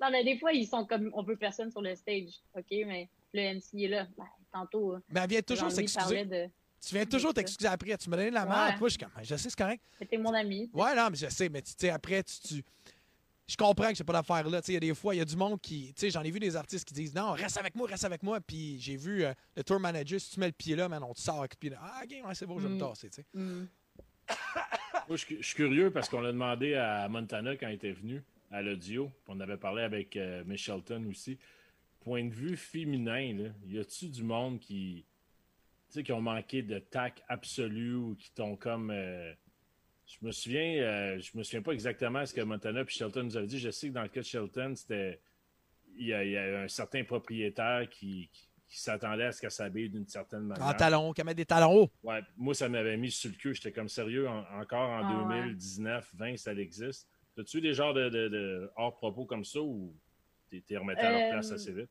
Non, mais des fois, ils sont comme on veut personne sur le stage. OK, mais le MC est là. Ben, tantôt. euh, Mais elle vient toujours s'excuser. de. Tu viens toujours t'excuser après. Tu m'as donné la Ouais. merde. Moi, je suis comme, je sais, c'est correct. C'était mon ami. Ouais, non, mais je sais, mais tu sais, après, tu. tu- Je comprends que c'est pas d'affaire là. Tu sais, il y a des fois, il y a du monde qui. Tu sais, j'en ai vu des artistes qui disent non, reste avec moi, reste avec moi. Puis j'ai vu euh, le tour manager, si tu mets le pied là, man, on te sort avec le pied là. Ah, ok, ouais, c'est bon, je vais me Mm. tasser, tu sais. Moi, je suis- curieux parce qu'on l'a demandé à Montana quand il était venu à l'audio. On avait parlé avec euh, aussi. Point de vue féminin, là, y a-tu du monde qui, qui ont manqué de tact absolu ou qui t'ont comme. euh, je me souviens, euh, je me souviens pas exactement ce que Montana et Shelton nous avaient dit. Je sais que dans le cas de Shelton, c'était. Il y, a, un certain propriétaire qui, qui s'attendait à ce qu'elle s'habille d'une certaine manière. En talons, qu'elle met des talons hauts. Ouais, moi, ça m'avait mis sur le cul. J'étais comme sérieux, en- encore en Ah ouais. 2019, 20, ça existe. As-tu des genres de, de, de hors-propos comme ça ou t'es t'es remetté à leur Euh, place assez vite?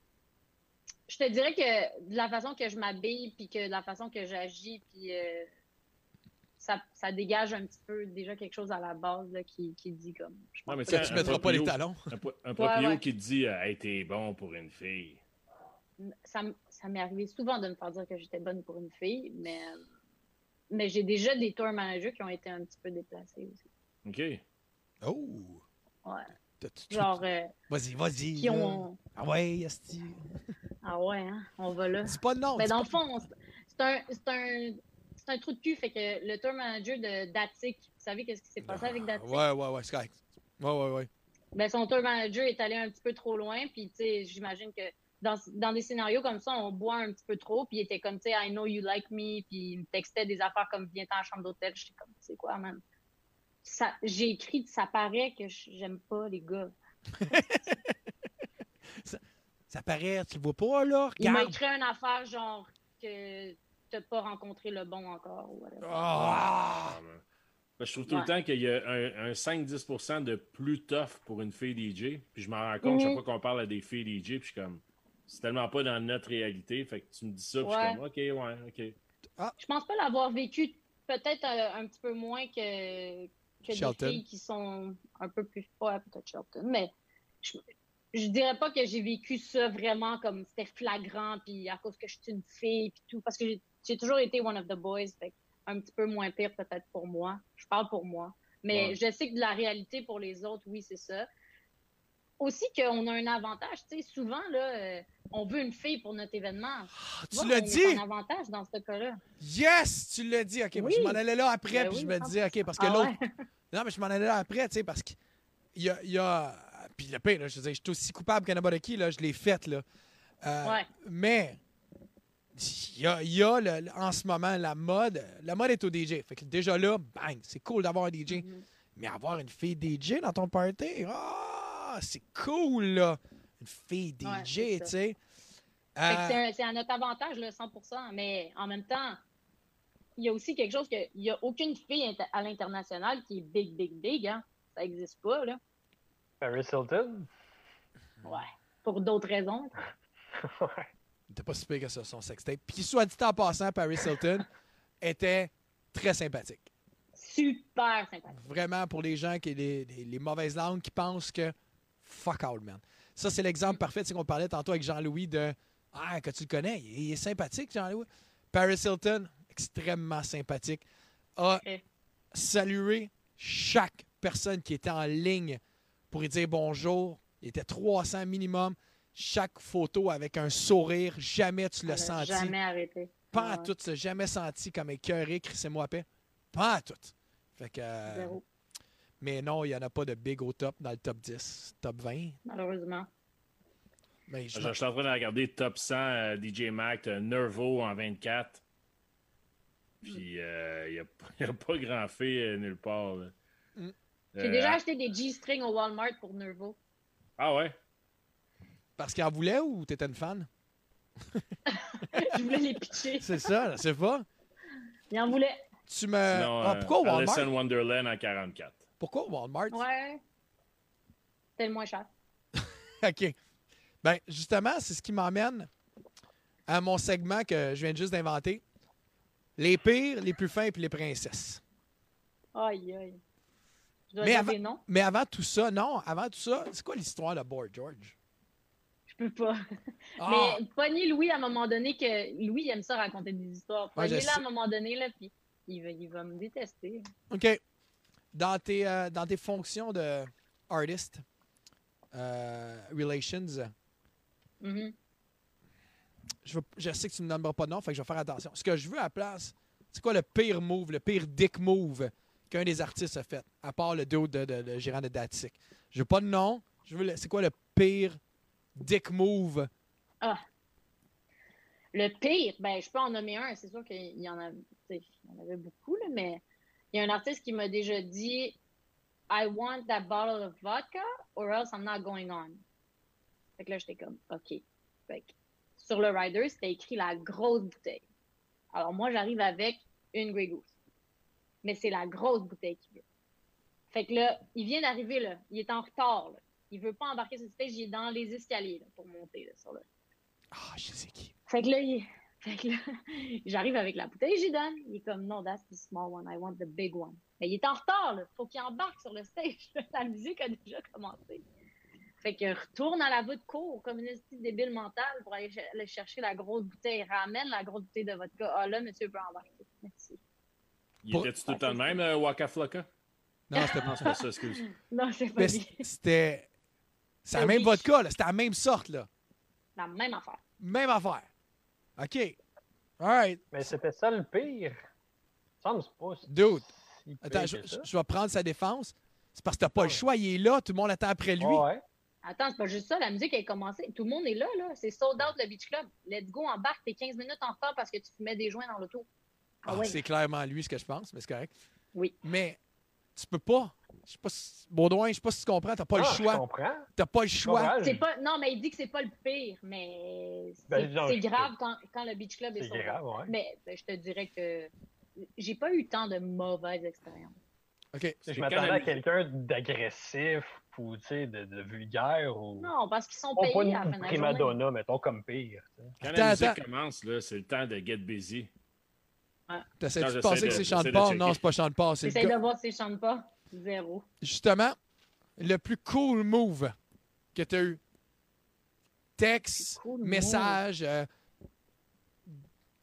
Je te dirais que de la façon que je m'habille, puis que de la façon que j'agis, puis euh, ça, ça dégage un petit peu déjà quelque chose à la base là, qui, qui dit comme. je Ouais, mais que- tu un mettras pas les talons. Un, un proprio ouais. qui te dit euh, Hey, t'es bon pour une fille. Ça, ça m'est arrivé souvent de me faire dire que j'étais bonne pour une fille, mais, mais j'ai déjà des tour managers qui ont été un petit peu déplacés aussi. OK. Oh! Ouais. Genre, euh, Vas-y, vas-y. qui ont. Ah ouais, esti. Ah ouais, hein, on va là. Dis pas de nom. Mais dans le fond, c'est- c'est un, c'est un, c'est un trou de cul. Fait que le tour manager de Datic, vous savez qu'est-ce qui s'est passé avec Datic? Ouais, ouais, ouais, c'est correct. Ouais, ouais, ouais. Ben, son tour manager est allé un petit peu trop loin. Puis, tu sais, j'imagine que dans, dans des scénarios comme ça, on boit un petit peu trop. Puis, il était comme, tu sais, I know you like me. Puis, il me textait des affaires comme, viens en chambre d'hôtel. J'étais comme, c'est quoi, man? Ça, j'ai écrit, ça paraît que je- j'aime pas les gars. Ça paraît, tu le vois pas, là? Il m'a écrit une affaire genre que t'as pas rencontré le bon encore. Ou whatever. Ben, je trouve tout Ouais. le temps qu'il y a un, un 5-10% de plus tough pour une fille DJ. Puis je m'en rends compte chaque Mhm. fois qu'on parle à des filles DJ. Puis je suis comme, c'est tellement pas dans notre réalité. Fait que tu me dis ça. Puis je suis comme, OK, ouais, OK. Je pense pas l'avoir vécu peut-être euh, un petit peu moins que, que Shelton. des filles qui sont un peu plus. Ouais, peut-être Shelton. Mais je, je dirais pas que j'ai vécu ça vraiment comme c'était flagrant, puis à cause que je suis une fille, puis tout. Parce que j'ai- j'ai toujours été one of the boys. Fait que un petit peu moins pire peut-être pour moi. Je parle pour moi. Mais Ouais. je sais que de la réalité pour les autres, oui, c'est ça. Aussi qu'on a un avantage, tu sais, souvent, là, euh, on veut une fille pour notre événement. Ah, tu l'as dit! un avantage dans ce cas-là. Yes! Tu l'as dit. OK, moi, je m'en allais là après, Ben puis oui, je me disais, OK, parce que Ah l'autre. ouais? Non, mais je m'en allais là après, tu sais, parce qu'il y a. il y a... Puis le pire, là, je veux dire, je suis aussi coupable que n'importe qui, là, je l'ai faite, là. Euh, Ouais. Mais. Il y a, y a le- en ce moment la mode. La mode est au DJ. Fait que déjà là, bang, c'est cool d'avoir un DJ. Mm-hmm. Mais avoir une fille DJ dans ton party, ah, c'est cool, là. Une fille Ouais, DJ, tu sais. Euh, c'est à notre avantage, là, 100% Mais en même temps, il y a aussi quelque chose que il n'y a aucune fille à l'international qui est big, big, big. Hein. Ça n'existe pas. Là. Paris Hilton? Ouais. Pour d'autres raisons. T'es pas si pire que ça, son sextape. Puis, soit dit en passant, Paris Hilton était très sympathique. Super sympathique. Vraiment, pour les gens qui les, les- les mauvaises langues qui pensent que fuck all, man. Ça, c'est l'exemple parfait. C'est qu'on parlait tantôt avec Jean-Louis de Ah, que tu le connais, il est, il est sympathique, Jean-Louis. Paris Hilton, extrêmement sympathique, a salué chaque personne qui était en ligne pour lui dire bonjour. Il était 300 minimum. Chaque photo avec un sourire. Jamais tu l'as senti. Jamais arrêté. Pas à tout, tu l'as jamais senti comme écœuré, crissez-moi paix. Pas à tout. Fait que. euh, Zéro. Mais non, il n'y en a pas de big au top dans le top 10, top 20. Malheureusement. Mais je Je, je suis en train de regarder top 100 euh, DJ Mac, euh, Nervo en 24. Puis il n'y a, y a pas grand fait euh, nulle part. Mm. J'ai Euh, déjà acheté des G-strings au Walmart pour Nervo. Ah ouais? Parce qu'il en voulait ou t'étais une fan? Je voulais les pitcher. C'est ça, je sais pas? Il en voulait. Tu me. Sinon, Ah, euh, pourquoi au Walmart? Alice in Wonderland en 44. Pourquoi Walmart? Ouais. C'était le moins cher. OK. Ben, justement, c'est ce qui m'emmène à mon segment que je viens juste d'inventer. Les pires, les plus fins puis les princesses. Aïe, aïe. Je dois Mais dire avant, des noms. mais avant tout ça, non, avant tout ça, c'est quoi l'histoire de Boy George? Je peux pas. Ah! Mais pognez Louis à un moment donné que Louis il aime ça raconter des histoires. Ouais, Pognez-le à un moment donné, là, puis il va, il va me détester. OK. Dans tes, euh, dans tes fonctions de artist, euh, relations, Mhm. je, veux- je sais que tu ne me nommeras pas de nom, fait que je vais faire attention. Ce que je veux à la place, c'est quoi le pire move, le pire dick move qu'un des artistes a fait, à part le dos de, de, de gérant de Datic? Je veux pas de nom. Je veux c'est quoi le pire dick move? Ah. Le pire, ben, je peux en nommer un. C'est sûr qu'il y en a, il y en avait beaucoup, là, mais il y a un artiste qui m'a déjà dit I want that bottle of vodka or else I'm not going on. Fait que là, j'étais comme, OK. Fait que sur le rider, c'était écrit la grosse bouteille. Alors moi, j'arrive avec une Grey Goose. Mais c'est la grosse bouteille qu'il veut. Fait que là, il vient d'arriver, là. Il est en retard, là. Il veut pas embarquer sur le stage, il est dans les escaliers, là, pour monter, là, sur le... Ah, je sais qui. Fait que là, il- j'arrive avec la bouteille, j'y donne. Il est comme, non, that's the small one, I want the big one. Mais il est en retard, là. Faut qu'il embarque sur le stage. la musique a déjà commencé. Fait que retourne à la voûte cour comme une petite débile mentale pour aller, ch- aller chercher la grosse bouteille. Ramène la grosse bouteille de vodka. Ah là, monsieur peut embarquer. Merci. Il était-tu tout le temps le même, euh, Waka Flocka? Non, c'était pas ça, excuse. Non, c'est pas c'était. C'est la même vodka, là. C'était la même sorte, là. La même affaire. Même affaire. OK. Alright. Mais c'était ça le pire. Ça me semble que c'est pas Dude. si Attends, je, vais prendre sa défense. C'est parce que t'as pas le choix. Il est là. Tout le monde attend après lui. Ouais. Attends, c'est pas juste ça. La musique a commencé. Tout le monde est là, là. C'est sold out le Beach Club. Let's go, embarque. T'es 15 minutes en retard parce que tu fumais des joints dans l'auto. Ah Ah, ouais. C'est clairement lui ce que je pense, mais c'est correct. Oui. Mais tu peux pas. Je sais pas si... Baudouin, je sais pas si tu comprends. T'as pas Ah, le je choix. comprends. T'as pas le choix. C'est pas... Non, mais il dit que c'est pas le pire, mais c'est Ben, grave quand, quand le Beach Club est out. grave, ouais. Mais ben, je te dirais que j'ai pas eu tant de mauvaises expériences. OK. Je m'attendais à quelqu'un d'agressif ou tu sais, de, de vulgaire ou. Non, parce qu'ils sont Pas, pas payés à la fin de la prima journée. donna, mettons, comme pire. Quand Attends, la musique attends. commence, là, c'est le temps de get busy. T'essaies Non, de penser que c'est Sean Paul? Non, c'est pas Sean Paul. C'est J'essaie de voir si chante pas. Zéro. Justement, le plus cool move que tu as eu. Texte, cool message. euh,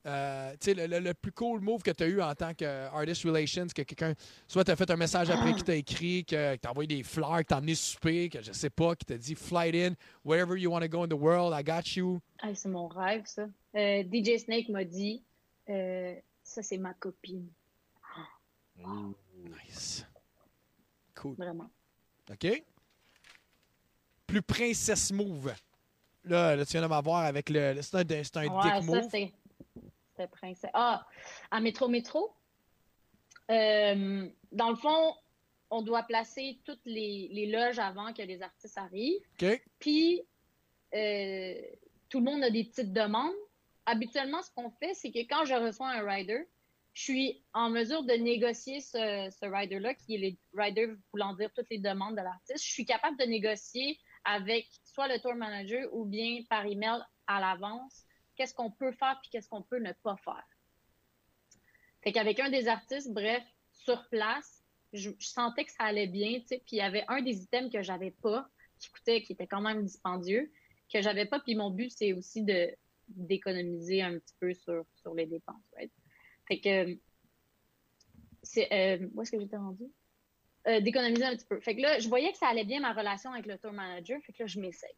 euh, tu sais, le, le- le plus cool move que tu as eu en tant qu'artist relations, que quelqu'un, soit tu as fait un message après Ah. qui t'a écrit, que, que t'as envoyé des fleurs, que t'as emmené souper, que je sais pas, qui t'a dit flight in, wherever you want to go in the world, I got you. Ah, c'est mon rêve, ça. Euh, DJ Snake m'a dit euh, ça, c'est ma copine. Nice. Cool. Vraiment. OK? Plus princesse move. Là, là tu viens de m'avoir avec le. C'est un, c'est un Ouais, dick ça, move. c'est. C'était princesse. Ah, à Métro Métro, euh, dans le fond, on doit placer toutes les, les loges avant que les artistes arrivent. OK? Puis, euh, tout le monde a des petites demandes. Habituellement, ce qu'on fait, c'est que quand je reçois un rider, je suis en mesure de négocier ce, ce rider-là, qui est le rider voulant dire toutes les demandes de l'artiste. Je suis capable de négocier avec soit le tour manager ou bien par email à l'avance qu'est-ce qu'on peut faire puis qu'est-ce qu'on peut ne pas faire. Fait qu'avec un des artistes, bref, sur place, je, je sentais que ça allait bien, tu sais, puis il y avait un des items que j'avais pas, qui coûtait, qui était quand même dispendieux, que j'avais pas, puis mon but, c'est aussi de d'économiser un petit peu sur, sur les dépenses, right? Fait que, c'est, euh, où est-ce que j'étais rendue? Euh, d'économiser un petit peu. Fait que là, je voyais que ça allait bien ma relation avec le tour manager, fait que là, je m'essaye.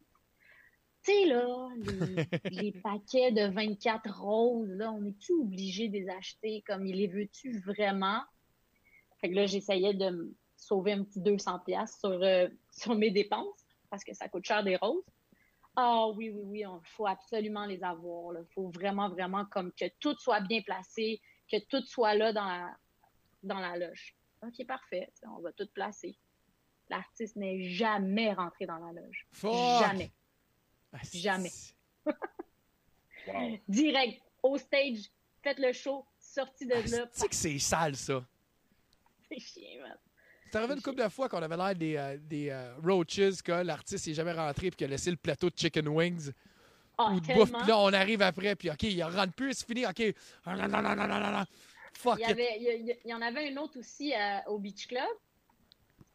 Tu sais, là, les, les paquets de 24 roses, là, on est-tu obligé de les acheter? Comme, il les veux-tu vraiment? Fait que là, j'essayais de me sauver un petit 200$ piastres sur, euh, sur mes dépenses, parce que ça coûte cher des roses. Ah oui, oui, oui, il faut absolument les avoir. Il faut vraiment, vraiment comme que tout soit bien placé, que tout soit là dans la, dans la loge. OK, parfait. On va tout placer. L'artiste n'est jamais rentré dans la loge. Fuck! Jamais. Ah, Jamais. Wow. Direct, au stage, faites le show, sorti de là. Tu sais que c'est sale, ça? C'est chiant, man. C'est arrivé une couple de fois qu'on avait l'air des, euh, des euh, roaches, que l'artiste n'est jamais rentré puis qu'il a laissé le plateau de chicken wings Ah, ou de bouffe. Puis là, on arrive après, puis OK, il rentre plus, c'est fini. OK. Fuck Il y, it. avait, il, y a- il y en avait une autre aussi à- au Beach Club.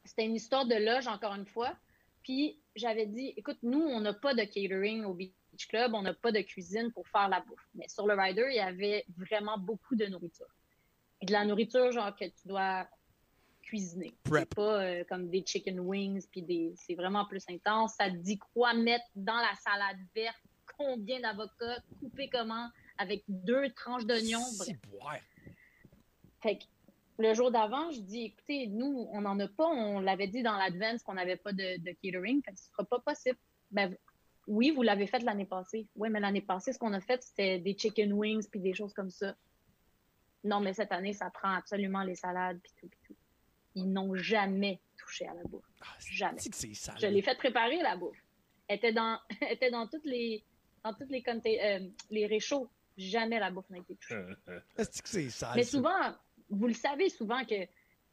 C'était une histoire de loge, encore une fois. Puis j'avais dit, écoute, nous, on n'a pas de catering au Beach Club, on n'a pas de cuisine pour faire la bouffe. Mais sur le rider, il y avait vraiment beaucoup de nourriture. Et de la nourriture, genre, que tu dois cuisiner. C'est pas euh, comme des chicken wings, puis des... c'est vraiment plus intense. Ça te dit quoi mettre dans la salade verte, combien d'avocats, couper comment, avec deux tranches d'oignons? Fait que le jour d'avant, je dis, écoutez, nous, on n'en a pas. On l'avait dit dans l'advance qu'on n'avait pas de, de catering. Fait que ce sera pas possible. Ben, oui, vous l'avez fait l'année passée. Oui, mais l'année passée, ce qu'on a fait, c'était des chicken wings puis des choses comme ça. Non, mais cette année, ça prend absolument les salades puis tout, puis tout. Ils n'ont jamais touché à la bouffe. jamais. C'est sale. Je l'ai fait préparer la bouffe. Elle était dans, elle était dans toutes les, dans toutes les, conte- euh, les réchauds. Jamais la bouffe n'a été touchée. Est-ce que c'est sale? Mais ça? souvent, vous le savez souvent que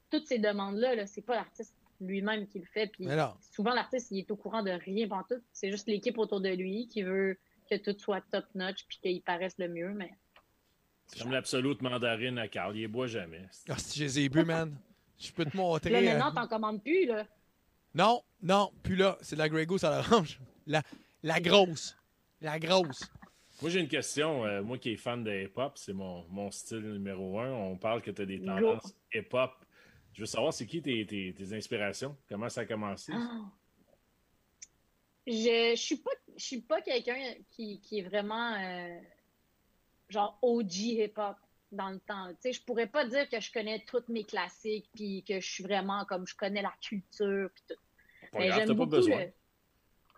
toutes ces demandes-là, -là, c'est pas l'artiste lui-même qui le fait. Puis Mais non. souvent, l'artiste, il est au courant de rien tout. C'est juste l'équipe autour de lui qui veut que tout soit top-notch puis qu'il paraisse le mieux. Mais C'est comme l'absolute mandarine à Carl. Il boit jamais. Ah, si je les ai bu, man? Je peux te montrer. là, euh, maintenant, t'en commandes plus, là. Non, non, puis là, c'est de la Grey Goose à l'orange. La, la grosse. La grosse. Moi, j'ai une question. Euh, moi qui est fan de hip-hop, c'est mon, mon style numéro un. On parle que tu as des tendances hip-hop. Je veux savoir, c'est qui tes, tes, tes inspirations? Comment ça a commencé? Ah. Je, je suis pas, je suis pas quelqu'un qui, qui est vraiment euh, genre OG hip-hop dans le temps. Tu sais, je pourrais pas dire que je connais tous mes classiques puis que je suis vraiment comme je connais la culture puis tout. Pas Mais grave, j'aime pas beaucoup besoin. le-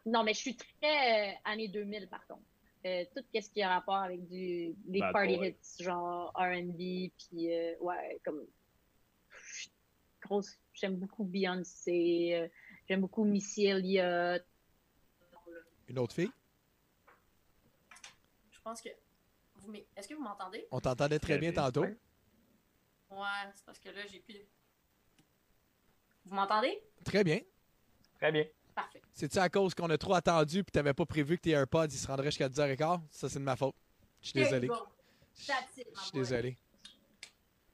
Non, mais je suis très euh, années 2000 par contre. Euh, tout ce qui a rapport avec du des Bad party boy. hits genre R&B puis euh, ouais comme grosse j'aime beaucoup Beyoncé euh, j'aime beaucoup Missy Elliott Une autre fille? Je pense que. Est-ce que vous m'entendez? On t'entendait très bien tantôt. Ouais, c'est parce que là, j'ai plus. de- Vous m'entendez? Très bien. Très bien. Parfait. C'est-tu à cause qu'on a trop attendu puis t'avais pas prévu que tes AirPods ils se rendraient jusqu'à 10h15? Ça, c'est de ma faute. Je suis désolé. Je suis désolé.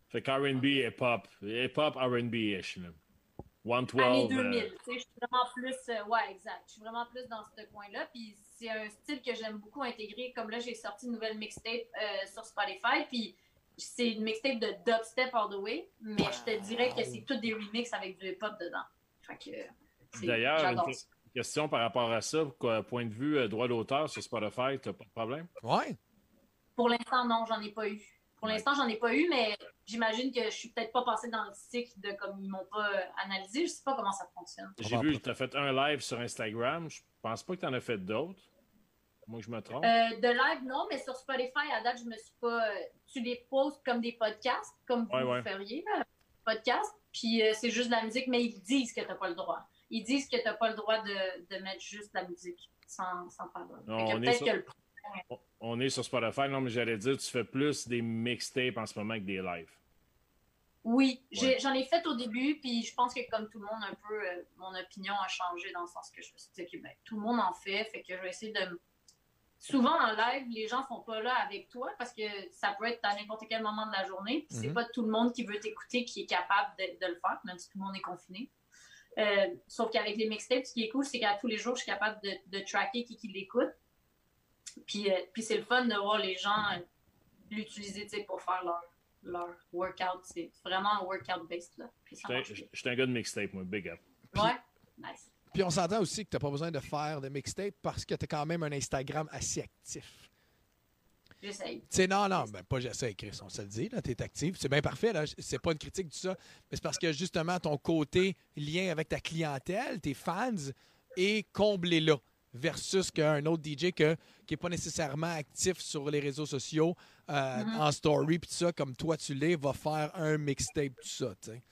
Fait qu'R&B, hip-hop. Hip-hop, R&B-ish. là. 112. Années euh, 2000. tu sais, Je suis vraiment plus. euh, ouais, exact. Je suis vraiment plus dans ce coin-là. Puis c'est un style que j'aime beaucoup intégrer. Comme là, j'ai sorti une nouvelle mixtape euh, sur Spotify. Puis c'est une mixtape de dubstep all the way. Mais je te dirais que c'est tous des remixes avec du hip-hop dedans. Fait que. c'est- D'ailleurs, une question par rapport à ça. quoi, point de vue euh, droit d'auteur sur Spotify, t'as pas de problème? Ouais. Pour l'instant, non, j'en ai pas eu. Pour l'instant, j'en ai pas eu, mais j'imagine que je suis peut-être pas passée dans le cycle de comme ils m'ont pas analysé. Je sais pas comment ça fonctionne. J'ai vu, tu as fait un live sur Instagram. Je pense pas que tu en as fait d'autres? Moi, je me trompe. Euh, de live, non, mais sur Spotify, à date, je me suis pas. euh, tu les postes comme des podcasts, comme vous Ouais, ouais. feriez, là, podcast. Puis euh, c'est juste de la musique, mais ils disent que t'as pas le droit. Ils disent que t'as pas le droit de, de mettre juste la musique sans, sans parole. Non, on est sur- le On est sur Spotify. Non, mais j'allais dire, tu fais plus des mixtapes en ce moment que des lives. Oui, Ouais. j'en ai, fait au début, puis je pense que comme tout le monde, un peu, euh, mon opinion a changé dans le sens que je me suis dit que ben, tout le monde en fait, fait que je vais essayer de... Souvent en live, les gens sont pas là avec toi parce que ça peut être à n'importe quel moment de la journée, puis c'est Mhm. pas tout le monde qui veut t'écouter qui est capable de, de le faire, même si tout le monde est confiné. Euh, sauf qu'avec les mixtapes, ce qui est cool, c'est qu'à tous les jours, je suis capable de, de tracker qui, qui l'écoute. Puis, euh, puis c'est le fun de voir les gens l'utiliser tu sais, pour faire leur, leur workout. C'est vraiment un workout-based. J'étais j'étais un gars de mixtape, moi. Big up. Ouais, nice. Puis on s'entend aussi que t'as pas besoin de faire de mixtape parce que t'as quand même un Instagram assez actif. J'essaye. Tu sais, non, non, ben pas j'essaie, Chris, on se le dit, là, t'es actif. C'est bien parfait, là. C'est pas une critique de ça. Mais c'est parce que justement, ton côté lien avec ta clientèle, tes fans, est comblé là. Versus qu'un autre DJ que, qui n'est pas nécessairement actif sur les réseaux sociaux, euh, Mhm. en story, puis tout ça, comme toi tu l'es, va faire un mixtape, tout ça, tu sais.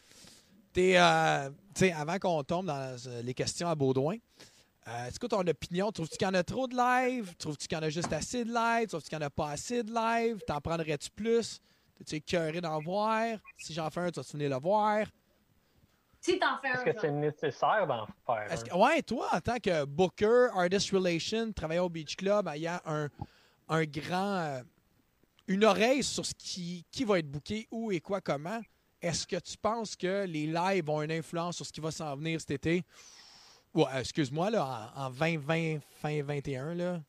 T'es, euh, avant qu'on tombe dans euh, les questions à Baudouin, euh, est-ce que ton opinion, trouves-tu qu'il y en a trop de live? Trouves-tu qu'il y en a juste assez de live? Trouves-tu qu'il y en a pas assez de live? T'en prendrais-tu plus? T'es-tu écœuré d'en voir? Si j'en fais un, tu vas venir le voir? Si t'en fais un, Est-ce que c'est nécessaire d'en faire un? que- ouais, toi, en tant que booker, artist relation, travailleur au Beach Club, ayant un, un grand. Euh, une oreille sur ce qui, qui va être booké, où et quoi, comment, est-ce que tu penses que les lives ont une influence sur ce qui va s'en venir cet été? Ouais, euh, excuse-moi, là, en, en 2020, fin 21, là.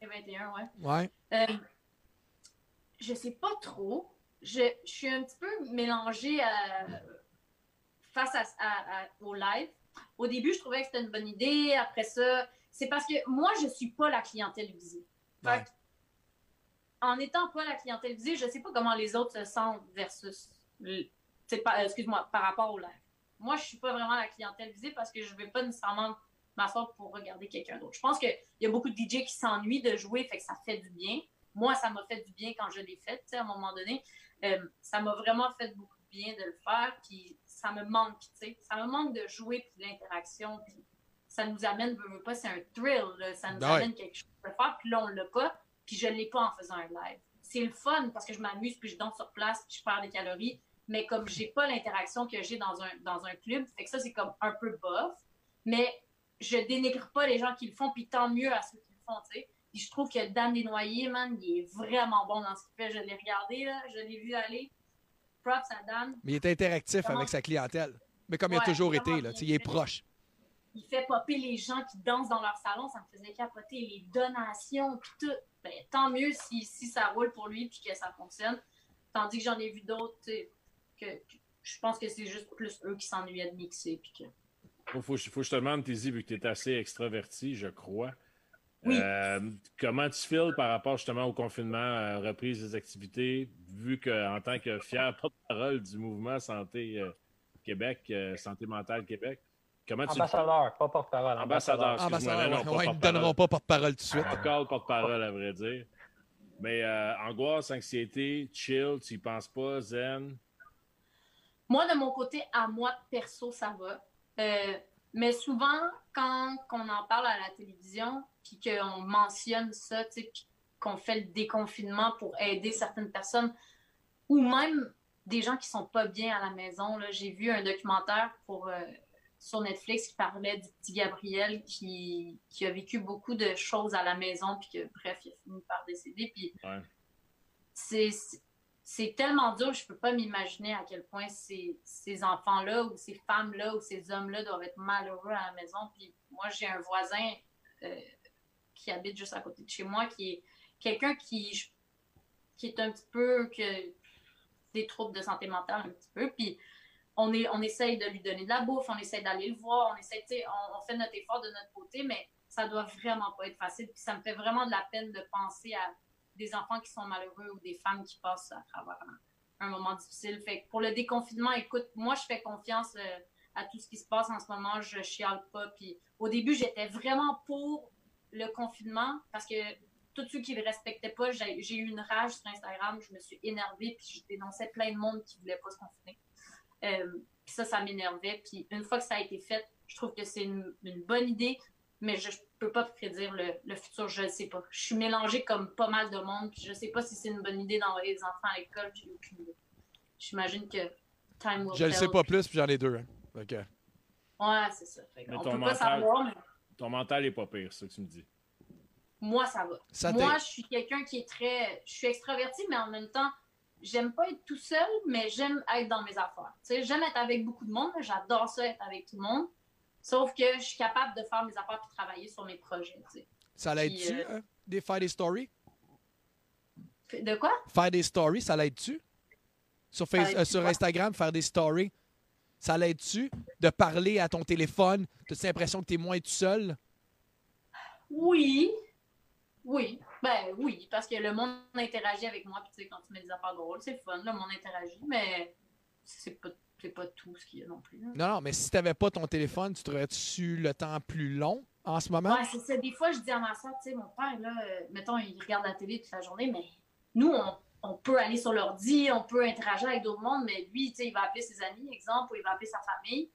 2021, ouais. Ouais. Euh, je sais pas trop. Je, je suis un petit peu mélangée à- face à, à- à- au live. Au début, je trouvais que c'était une bonne idée. Après ça, c'est parce que moi, je suis pas la clientèle visée. Fait que, en étant pas la clientèle visée, je sais pas comment les autres se sentent versus. excuse-moi, par rapport au live. Moi, je suis pas vraiment la clientèle visée parce que je vais pas nécessairement m'asseoir pour regarder quelqu'un d'autre. Je pense qu'il y a beaucoup de DJ qui s'ennuient de jouer, fait que ça fait du bien. Moi, ça m'a fait du bien quand je l'ai fait, tu sais, à un moment donné. Euh, ça m'a vraiment fait beaucoup de bien de le faire, puis ça me manque, tu sais. Ça me manque de jouer, puis l'interaction, puis ça nous amène, veux, veux pas, c'est un thrill, là. ça nous ouais. amène quelque chose à faire, puis là, on l'a pas, puis je l'ai pas en faisant un live. C'est le fun, parce que je m'amuse, puis je danse sur place, puis je perds des calories, mais comme j'ai pas l'interaction que j'ai dans un, dans un club, fait que ça, c'est comme un peu bof, mais je dénigre pas les gens qui le font, puis tant mieux à ceux qui le font, tu sais. Puis je trouve que Dan Desnoyers, man, il est vraiment bon dans ce qu'il fait. Je l'ai regardé, là, je l'ai vu aller. Props à Dan. Mais il est interactif Vraiment- avec sa clientèle. Mais comme il a toujours été, là, bien tu sais, il est proche. il fait popper les gens qui dansent dans leur salon, ça me faisait capoter les donations, puis tout. Ben, tant mieux si, si ça roule pour lui puis que ça fonctionne. Tandis que j'en ai vu d'autres, que, que je pense que c'est juste plus eux qui s'ennuyaient de mixer. Puis que... Faut, faut, faut que je te demande, Tizi, vu que tu es assez extraverti, je crois. Oui. Euh, comment tu files par rapport justement au confinement, euh, reprise des activités, vu qu'en tant que fier porte-parole du mouvement Santé euh, Québec, Santé mentale Québec, comment tu. Ambassadeur, pas porte-parole. Ambassadeur, excuse-moi, Ambassadeur, ouais, ouais, ils ne donneront pas porte-parole tout de suite. Encore porte-parole, à vrai dire. Mais euh, angoisse, anxiété, chill, tu y penses pas, zen? Moi, de mon côté, à moi, perso, ça va. Euh, mais souvent, quand on en parle à la télévision, puis qu'on mentionne ça, qu'on fait le déconfinement pour aider certaines personnes, ou même des gens qui sont pas bien à la maison. là. J'ai vu un documentaire pour, euh, sur Netflix qui parlait du petit Gabriel qui, qui a vécu beaucoup de choses à la maison, puis que, bref, il a fini par décéder. Puis Ouais. c'est c'est tellement dur, je peux pas m'imaginer à quel point ces, ces enfants-là ou ces femmes-là ou ces hommes-là doivent être malheureux à la maison. Puis moi, j'ai un voisin euh, qui habite juste à côté de chez moi, qui est quelqu'un qui, qui est un petit peu que des troubles de santé mentale un petit peu. Puis on, est, on essaye de lui donner de la bouffe, on essaye d'aller le voir, on essaye, on, fait notre effort de notre côté, mais ça doit vraiment pas être facile. Puis ça me fait vraiment de la peine de penser à des enfants qui sont malheureux ou des femmes qui passent à travers un, moment difficile. Fait pour le déconfinement, écoute, moi, je fais confiance euh, à tout ce qui se passe en ce moment. Je chiale pas. Puis au début, j'étais vraiment pour le confinement parce que tous ceux qui ne le respectaient pas, j'ai eu une rage sur Instagram. Je me suis énervée puis je dénonçais plein de monde qui voulait pas se confiner. Euh, puis ça, ça m'énervait. Puis une fois que ça a été fait, je trouve que c'est une, une bonne idée, mais je ne peux pas prédire le, le futur, je ne sais pas. Je suis mélangée comme pas mal de monde, puis je ne sais pas si c'est une bonne idée d'envoyer les enfants à l'école, j'ai aucune idée. J'imagine que time will Je le tell. sais pas plus, puis j'en ai deux. hein. Ouais, c'est ça. Fait Mais On ton peut pas mental, savoir, mais ton mental est pas pire, c'est ça que tu me dis. moi, ça va. Ça moi, je suis quelqu'un qui est très... Je suis extravertie, mais en même temps, j'aime pas être tout seul, mais j'aime être dans mes affaires. Tu sais, j'aime être avec beaucoup de monde, j'adore ça, être avec tout le monde. Sauf que je suis capable de faire mes affaires et travailler sur mes projets, tu sais. Ça l'aide-tu, euh, hein, des faire des stories? De quoi? Faire des stories, ça l'aide-tu? Sur, Face- euh, sur? Instagram, faire des stories, ça l'aide-tu? De parler à ton téléphone, t'as l'impression que t'es moins tout seul? Oui. Oui. Ben oui, parce que le monde interagit avec moi, puis tu sais, quand tu mets des affaires drôles, c'est fun, le monde interagit, mais c'est pas, c'est pas tout ce qu'il y a non plus. là. Non, non, mais si t'avais pas ton téléphone, tu trouverais-tu le temps plus long en ce moment? Ouais, c'est ça. Des fois, je dis à ma soeur, tu sais, mon père, là, euh, mettons, il regarde la télé toute la journée, mais nous, on, on peut aller sur l'ordi, on peut interagir avec d'autres mondes, mais lui, tu sais, il va appeler ses amis, exemple, ou il va appeler sa famille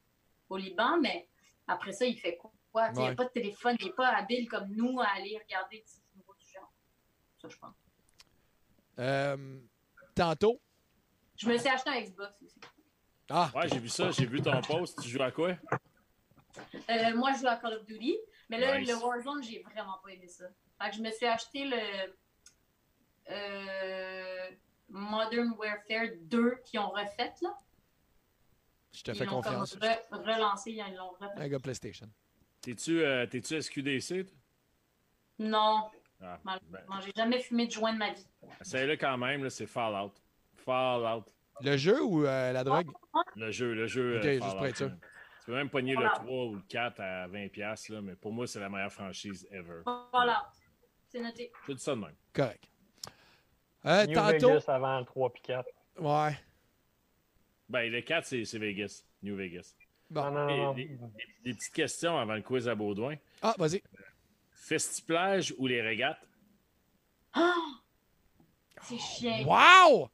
au Liban, mais après ça, il fait quoi? Tu Il n'y Ouais. a pas de téléphone, il n'est pas habile comme nous à aller regarder des nouveaux du genre. Ça, je pense. Euh, tantôt? Je me suis acheté un Xbox aussi. Ah, Ouais, j'ai vu ça, j'ai vu ton post. Tu joues à quoi? Euh, moi, je joue à Call of Duty, mais là, Nice. le Warzone, j'ai vraiment pas aimé ça. Fait que je me suis acheté le euh, Modern Warfare 2 qu'ils ont refait, là. je te Ils fais confiance. re- relancé, ils l'ont refait. Un gars PlayStation. T'es-tu euh, SQDC? Non, Ah, ben, malheureusement, j'ai jamais fumé de joint de ma vie. Celle-là, quand même, là, c'est Fallout. Fallout. Le jeu ou euh, la drogue? Le jeu, le jeu. Ok, euh, juste Fallout, pour être sûr. là. Tu peux même pogner le Fallout. 3 ou le 4 à 20$, piastres, là, mais pour moi, c'est la meilleure franchise ever. Voilà, c'est noté. Je dis ça de même. Correct. Euh, New tantôt. Vegas avant le 3 puis 4. Ouais. Ben, le 4, c'est c'est Vegas. New Vegas. Bon. Non, non, non. Des, des- des petites questions avant le quiz à Baudouin. Ah, vas-y. Festiplage ou les régates? Ah! C'est chiant. Wow!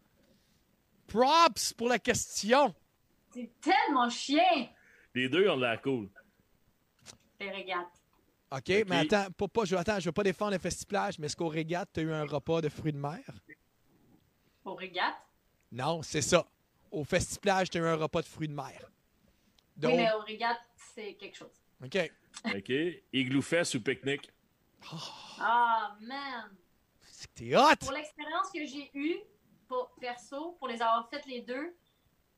Props pour la question. C'est tellement chiant, Les deux ont de la cool. les régates. OK, mais attends, pas, pas, je, attends, je veux pas défendre le festiplage, mais est-ce qu'au régate, tu as eu un repas de fruits de mer? Aux régates? Non, c'est ça. Au festiplage, tu as eu un repas de fruits de mer. Donc, Oui, mais aux régates, c'est quelque chose. OK. OK. Igloo Fest ou pique-nique? Ah, man! T'es hot! Pour l'expérience que j'ai eue, pour, perso, pour les avoir faites les deux,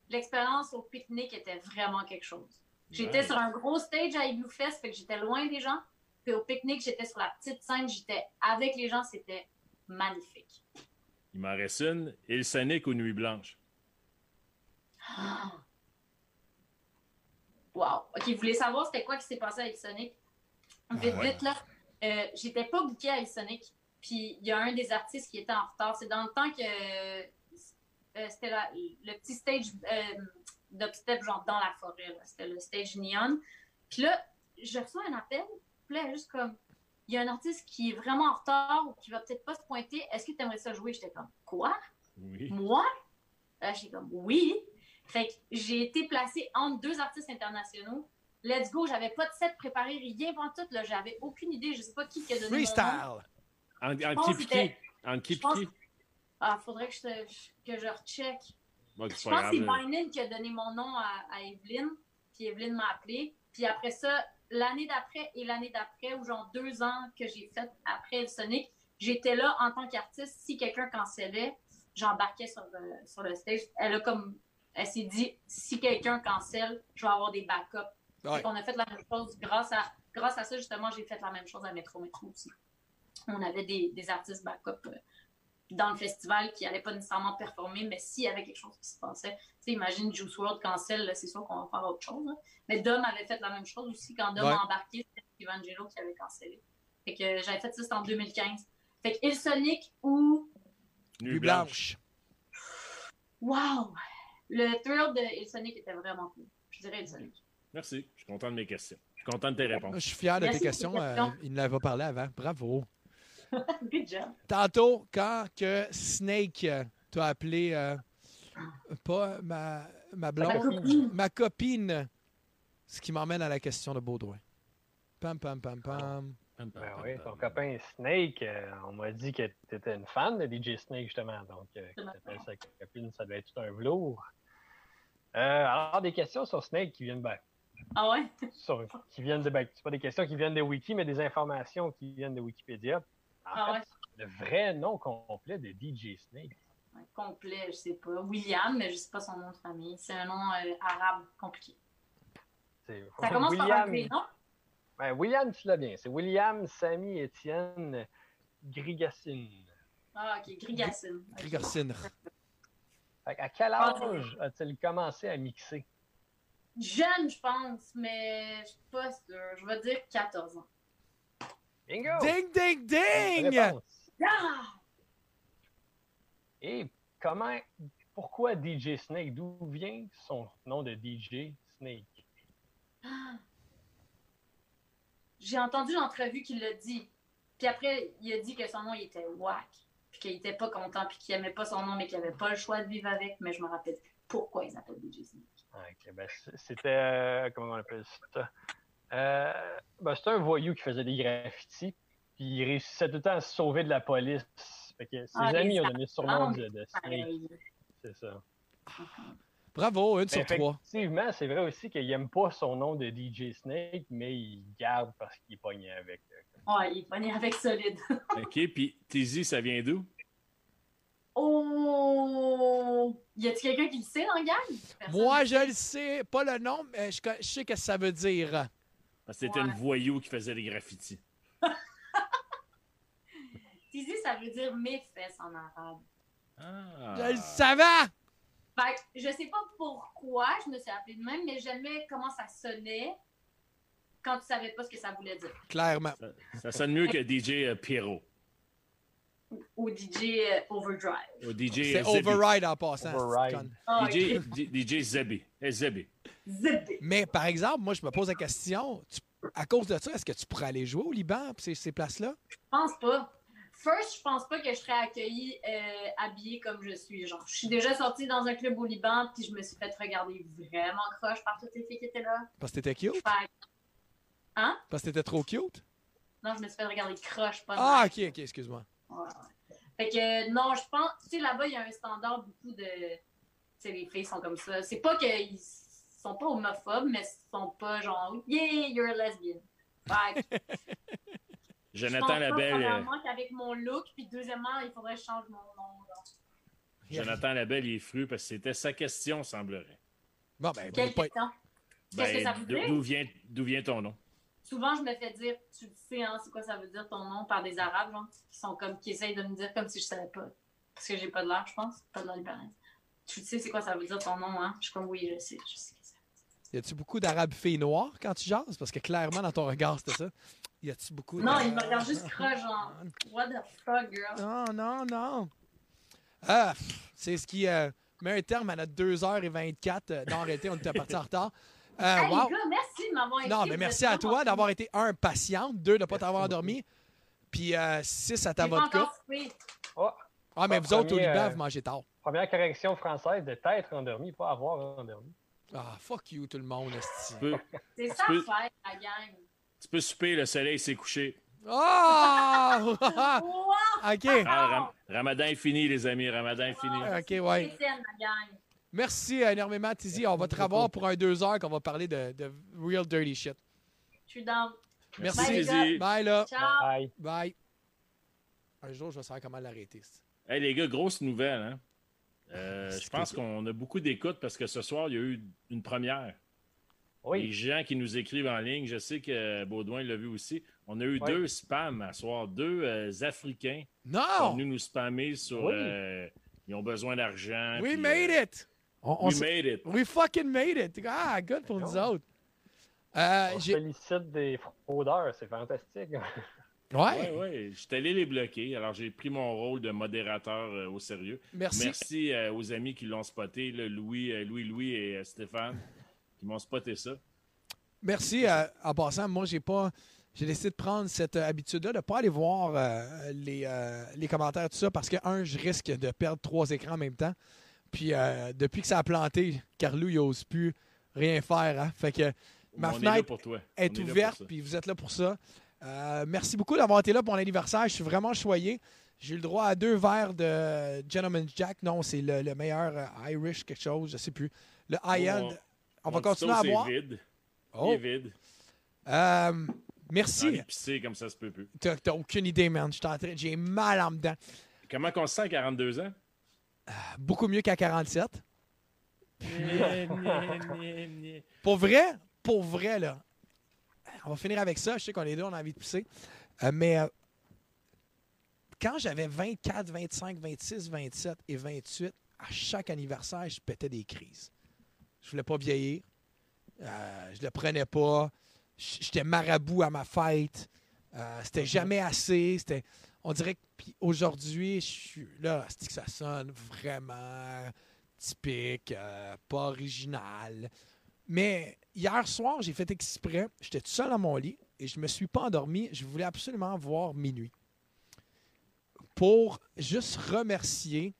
l'expérience au pique-nique était vraiment quelque chose. J'étais Nice. sur un gros stage à Igloo Fest, fait que j'étais loin des gens. Puis au pique-nique, j'étais sur la petite scène, j'étais avec les gens, c'était magnifique. Il m'en reste une. Il Sonic ou Nuit Blanche? Ah. Wow. OK, vous voulez savoir c'était quoi qui s'est passé avec Sonic? Vite, Ouais. vite, là. Euh, J'étais pas bookée avec Sonic. Puis il y a un des artistes qui était en retard. C'est dans le temps que euh, c'était le petit stage euh, d'upstep, genre dans la forêt. C'était le stage Neon. Puis là, je reçois un appel. Puis là, juste comme, il y a un artiste qui est vraiment en retard ou qui va peut-être pas se pointer. Est-ce que tu aimerais ça jouer? J'étais comme, quoi? Oui. Moi? Là, j'étais comme, oui. Fait que j'ai été placée entre deux artistes internationaux. Let's go, j'avais pas de set préparé, rien pour tout. Là, j'avais aucune idée. Je sais pas qui qui a donné mon nom. Freestyle! En, en qui qui? En qui? Ah, faudrait que je, te- que je recheck. Bon, Je c'est pense que c'est. Binen qui a donné mon nom à, à Evelyne. Puis Evelyne m'a appelé. Puis après ça, l'année d'après et l'année d'après, ou genre deux ans que j'ai fait après le Sonic, j'étais là en tant qu'artiste. Si quelqu'un cancellait, j'embarquais sur le, sur le stage. Elle a comme. Elle s'est dit, si quelqu'un cancelle, je vais avoir des backups. Ouais. On a fait la même chose. Grâce à, grâce à ça, justement, j'ai fait la même chose à Métro Métro aussi. On avait des, des artistes backup euh, dans le festival qui n'allaient pas nécessairement performer, mais s'il y avait quelque chose qui se passait, tu sais, imagine Juice World cancel, c'est sûr qu'on va faire autre chose. là. Mais Dom avait fait la même chose aussi. Quand Dom Ouais. a embarqué, c'était Evangelo qui avait cancellé. Fait que j'avais fait ça, c'était en 2015. Fait que Il Sonic ou Nuit blanche. Wow! Le thrill de Il Sonic était vraiment cool. Je dirais Il Sonic. Merci. Je suis content de mes questions. Je suis content de tes Je réponses. suis fier de Merci tes pour questions. tes questions. euh, il nous l'avait parlé avant. Bravo. Good job. Tantôt, quand que Snake euh, t'a appelé, euh, pas ma, ma blonde, Ma copine. ma copine, ce qui m'emmène à la question de Baudouin. Pam, pam, pam, pam. Pam, Ben oui, ton copain Snake, euh, on m'a dit que tu étais une fan de DJ Snake, justement. Donc, euh, que t'appelles sa copine, ça devait être tout un velours. Euh, alors, des questions sur Snake qui viennent, ben, Ah ouais? sur- qui viennent de. Ben, c'est pas des questions qui viennent de Wiki, mais des informations qui viennent de Wikipédia. En Ah fait, ouais? le vrai nom complet de DJ Snake. Ouais, Complet, je sais pas. William, mais je sais pas son nom de famille. C'est un nom euh, arabe compliqué. C'est Ça commence par un P, non? Ben, William, tu l'as bien. C'est William Samy Étienne Grigassine. Ah, ok, Grigassine. Fait À quel Ah, âge a-t-il commencé à mixer? Jeune, je pense, mais je suis pas sûre. Je vais dire 14 ans. Bingo! Ding, ding, ding! Ah! Et comment, pourquoi DJ Snake? D'où vient son nom de DJ Snake? J'ai entendu l'entrevue qu'il l'a dit. Puis après, il a dit que son nom il était whack. Puis qu'il était pas content, puis qu'il aimait pas son nom, mais qu'il avait pas le choix de vivre avec. Mais je me rappelle pourquoi il s'appelle DJ Snake. Ah, ok, ben, c'était. euh, comment on appelle ça? Euh, ben, c'était un voyou qui faisait des graffitis. Puis il réussissait tout le temps à se sauver de la police. Fait que ses Ah, amis ont donné le surnom Ah, de, de. C'est ça. Bravo, une Mais sur trois. effectivement, c'est vrai aussi qu'il n'aime pas son nom de DJ Snake, mais il garde parce qu'il est pogné avec. euh, Ouais, il est pogné avec solide. OK, puis Tizi, ça vient d'où? Oh! Y a-t-il quelqu'un qui le sait dans le gang? Personne? Moi, je le sais, pas le nom, mais je, sais ce que ça veut dire. Parce que c'était Ouais. une voyou qui faisait des graffitis. Tizi, ça veut dire mes fesses en arabe. Ah. Je le savais! Fait que je sais pas pourquoi je me suis appelée de même, mais j'aimais comment ça sonnait quand tu savais pas ce que ça voulait dire. Clairement. Ça, ça sonne mieux que DJ euh, Pierrot. Au DJ euh, Overdrive. Au DJ C'est override en passant. Override. DJ, DJ Zebi. Zebi. Zippé. Mais par exemple, moi, je me pose la question, tu- à cause de ça, est-ce que tu pourrais aller jouer au Liban, ces, ces places-là? Je pense pas. First, je pense pas que je serais accueillie euh, habillée comme je suis. Genre, je suis déjà sortie dans un club au Liban, puis je me suis fait regarder vraiment croche par toutes les filles qui étaient là. Parce que t'étais cute? Hein? Parce que t'étais trop cute? Non, je me suis fait regarder croche, pas Ah, ok, ok, excuse-moi. Ouais, ouais. Fait que non, je pense, tu sais, là-bas, il y a un standard beaucoup de. Tu sais, les filles sont comme ça. C'est pas qu'ils sont pas homophobes, mais ils sont pas genre, yeah, you're a lesbian. Fait que, je Jonathan Labelle. euh, premièrement, qu'avec mon look, puis deuxièmement, il faudrait que je change mon nom. Jonathan Labelle, il est fru parce que c'était sa question, semblerait. Bon, ben, Quelle pas? Qu'est-ce que Ben, ça d'où- dire? D'où vient, d'où vient ton nom? Souvent, je me fais dire, tu le sais, hein, c'est quoi ça veut dire ton nom par des Arabes, genre, qui sont comme, qui essayent de me dire comme si je savais pas. Parce que j'ai pas de l'air, je pense. Pas de l'air libanais. Tu sais, c'est quoi ça veut dire ton nom, hein? Je suis comme, oui, je sais, je sais. Y a-tu beaucoup d'arabes filles noires quand tu jases? Parce que clairement, dans ton regard, c'était ça. Y a-tu beaucoup Non, il me regarde juste croche, genre, what the fuck, girl? Non, non, non. Ah, c'est ce qui euh, met un terme à notre 2h24 euh, d'arrêter. On était parti en retard. Euh, Hey, wow. les gars, merci de m'avoir écrit. Non, mais merci à toi d'avoir été, un, patiente, deux, de ne pas t'avoir endormi, puis euh, six, à ta vodka. encore soupé. Ah, mais Ah, vous autres, au Liban, euh, vous mangez tard. Première correction française de t'être endormi, pas avoir endormi. Ah, fuck you, tout le monde, C'est ça peux- faire, la gang. tu peux souper, le soleil s'est couché. Oh! OK. Ah, Ram- Ramadan est fini, les amis. Ramadan est fini. OK, ouais. Merci euh, énormément, Tizi. On va te revoir pour un deux heures qu'on va parler de, de real dirty shit. Je suis dans. Merci, Tizi. Bye, là. Ciao. Bye. Bye. Un jour, je vais savoir comment l'arrêter. Hey, les gars, grosse nouvelle. Hein? Euh, je pense qu'on a beaucoup d'écoute parce que ce soir, il y a eu une première. Oui. Les gens qui nous écrivent en ligne, je sais que Baudouin l'a vu aussi. On a eu Oui. deux spams à soir, deux euh, Africains Non! qui sont venus nous spammer sur. Oui. euh, ils ont besoin d'argent. We puis, made euh, it! On- on we made it. We fucking made it! Ah, good pour nous autres. Euh, On félicite des fraudeurs, c'est fantastique. Ouais, ouais. Je suis allé les bloquer. Alors, j'ai pris mon rôle de modérateur euh, au sérieux. Merci. Merci euh, aux amis qui l'ont spoté, là, Louis, euh, Louis, Louis et euh, Stéphane, qui m'ont spoté ça. Merci. euh, en passant, moi, j'ai pas. J'ai décidé de prendre cette euh, habitude-là de ne pas aller voir euh, les, euh, les commentaires, tout ça, parce que, un, je risque de perdre trois écrans en même temps. Puis, euh, depuis que ça a planté, Carlou, il n'ose plus rien faire. hein. Fait que ma On est fenêtre pour toi. est, On est ouverte, puis vous êtes là pour ça. Euh, merci beaucoup d'avoir été là pour mon anniversaire. Je suis vraiment choyé. J'ai eu le droit à deux verres de Gentleman's Jack. Non, c'est le, le meilleur euh, Irish quelque chose, je sais plus. Le high-end. On, va continuer à boire. vide. Oh. Il est vide. Euh, merci. pissé comme ça se peut plus. T'as aucune idée, man. J'ai mal en dedans. Comment qu'on se sent à 42 ans? Beaucoup mieux qu'à 47. Pour vrai, pour vrai, là. On va finir avec ça. Je sais qu'on est deux, on a envie de pisser. Euh, mais euh, quand j'avais 24, 25, 26, 27 et 28, à chaque anniversaire, je pétais des crises. Je voulais pas vieillir. Euh, je le prenais pas. J'étais marabout à ma fête. Euh, c'était jamais assez. C'était, on dirait que aujourd'hui, je suis là, c'est que ça sonne vraiment typique, euh, pas original. Mais hier soir, j'ai fait exprès. J'étais tout seul dans mon lit et je me suis pas endormi. Je voulais absolument voir minuit pour juste remercier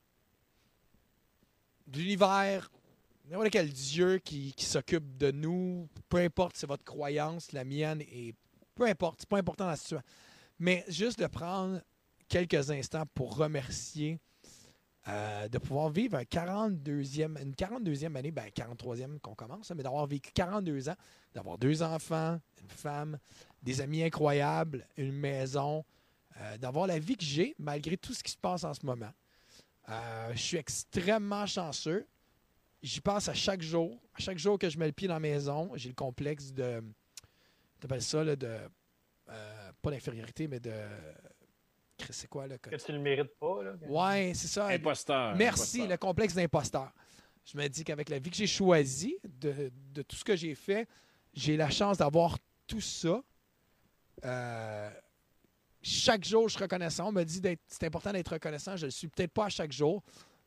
l'univers, n'importe quel Dieu qui, s'occupe de nous, peu importe c'est votre croyance, la mienne, et peu importe, c'est pas important la situation. Mais juste de prendre quelques instants pour remercier euh, de pouvoir vivre un 42e, une 42e année, ben 43e qu'on commence, hein, mais d'avoir vécu 42 ans, d'avoir deux enfants, une femme, des amis incroyables, une maison, euh, d'avoir la vie que j'ai malgré tout ce qui se passe en ce moment. Euh, je suis extrêmement chanceux. J'y pense à chaque jour. À chaque jour que je mets le pied dans la maison, j'ai le complexe de. T'appelles ça, là, de. Pas d'infériorité, mais de. C'est quoi, là? Que tu le mérites pas, là. Ouais, c'est ça. Imposteur. Merci, imposteur. le complexe d'imposteur. Je me dis qu'avec la vie que j'ai choisie, de, de tout ce que j'ai fait, j'ai la chance d'avoir tout ça. Euh, chaque jour, je suis reconnaissant. On me dit d'être, c'est important d'être reconnaissant. Je ne le suis peut-être pas à chaque jour.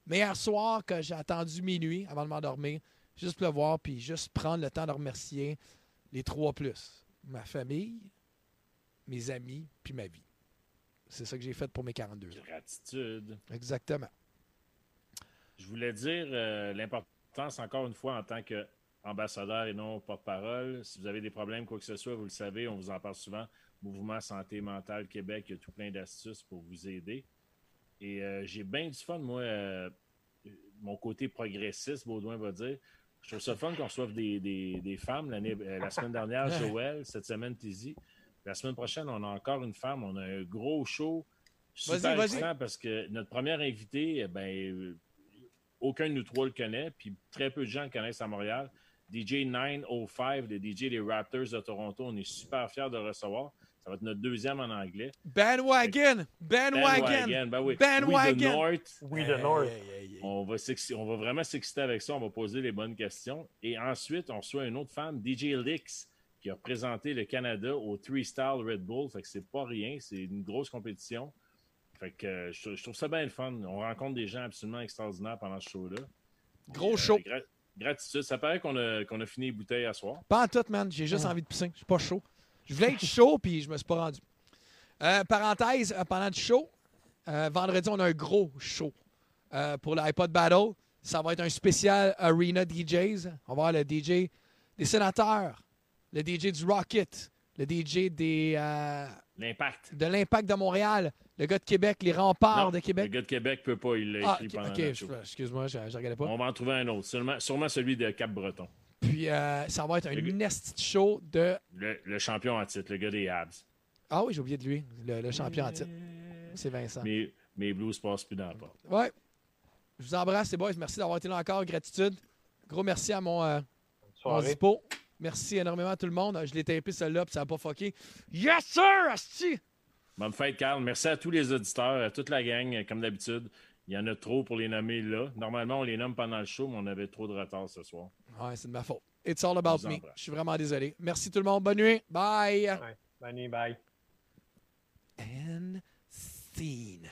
Mais hier soir, que j'ai attendu minuit avant de m'endormir, juste pour le voir, puis juste prendre le temps de remercier les trois plus. Ma famille, mes amis, puis ma vie. C'est ça que j'ai fait pour mes 42 ans. Gratitude. Exactement. Je voulais dire euh, l'importance, encore une fois, en tant qu'ambassadeur et non porte-parole. Si vous avez des problèmes, quoi que ce soit, vous le savez, on vous en parle souvent. Mouvement Santé Mentale Québec, il y a tout plein d'astuces pour vous aider. Et euh, j'ai bien du fun, moi, euh, mon côté progressiste, Baudouin va dire. Je trouve ça fun qu'on reçoive des, des- des femmes. L'année- la semaine dernière. Joël, cette semaine, Tizi. La semaine prochaine, on a encore une femme. On a un gros show. Super vas-y. excitant parce que notre première invité, eh ben, aucun de nous trois le connaît, puis très peu de gens le connaissent à Montréal. DJ 905, le DJ des Raptors de Toronto. On est super fiers de le recevoir. Ça va être notre deuxième en anglais. Bandwagon! Bandwagon! Ben oui. Bandwagon! We the North. We the North. On va, s'ex- on va vraiment s'exciter avec ça. On va poser les bonnes questions. Et ensuite, on reçoit une autre femme, DJ Lix, qui a représenté le Canada au Three Star Red Bull. Fait que c'est pas rien. C'est une grosse compétition. Fait que euh, je, je trouve ça bien le fun. On rencontre des gens absolument extraordinaires pendant ce show-là. Gros Euh, show. gra- gratitude. Ça paraît qu'on a, a fini les bouteilles à soir. Pas en tout, man. J'ai juste envie de pisser. Je suis pas chaud. Je voulais être chaud, puis je me suis pas rendu. Euh, parenthèse, pendant le show, euh, vendredi, on a un gros show euh, pour l'iPod Battle. Ça va être un spécial Arena DJs. On va avoir le DJ des sénateurs, le DJ du Rocket, le DJ des, euh, L'impact. de l'Impact de Montréal, le gars de Québec, les remparts Non, de Québec. Le gars de Québec peut pas. Il l'a Ah, écrit ok, pendant excuse-moi, je, je regardais pas. On va en trouver un autre. Sûrement, sûrement celui de Cap-Breton. Puis euh, ça va être un Le show de. Le, le champion en titre, le gars des Habs. Ah oui, j'ai oublié de lui, le, le champion en titre. C'est Vincent. Mais mes Blues passent plus dans la porte. Ouais. Je vous embrasse, les boys. Merci d'avoir été là encore. Gratitude. Gros merci à mon, euh, mon dispo. Merci énormément à tout le monde. Je l'ai tapé celle-là, puis ça n'a pas fucké. Yes, sir! Asti! Bonne fête, Carl. Merci à tous les auditeurs, à toute la gang, comme d'habitude. Il y en a trop pour les nommer là. Normalement, on les nomme pendant le show, mais on avait trop de retard ce soir. Ouais, c'est de ma faute. It's all about me. Je suis vraiment désolé. Merci tout le monde. Bonne nuit. Bye. Bonne nuit, bye. And scene.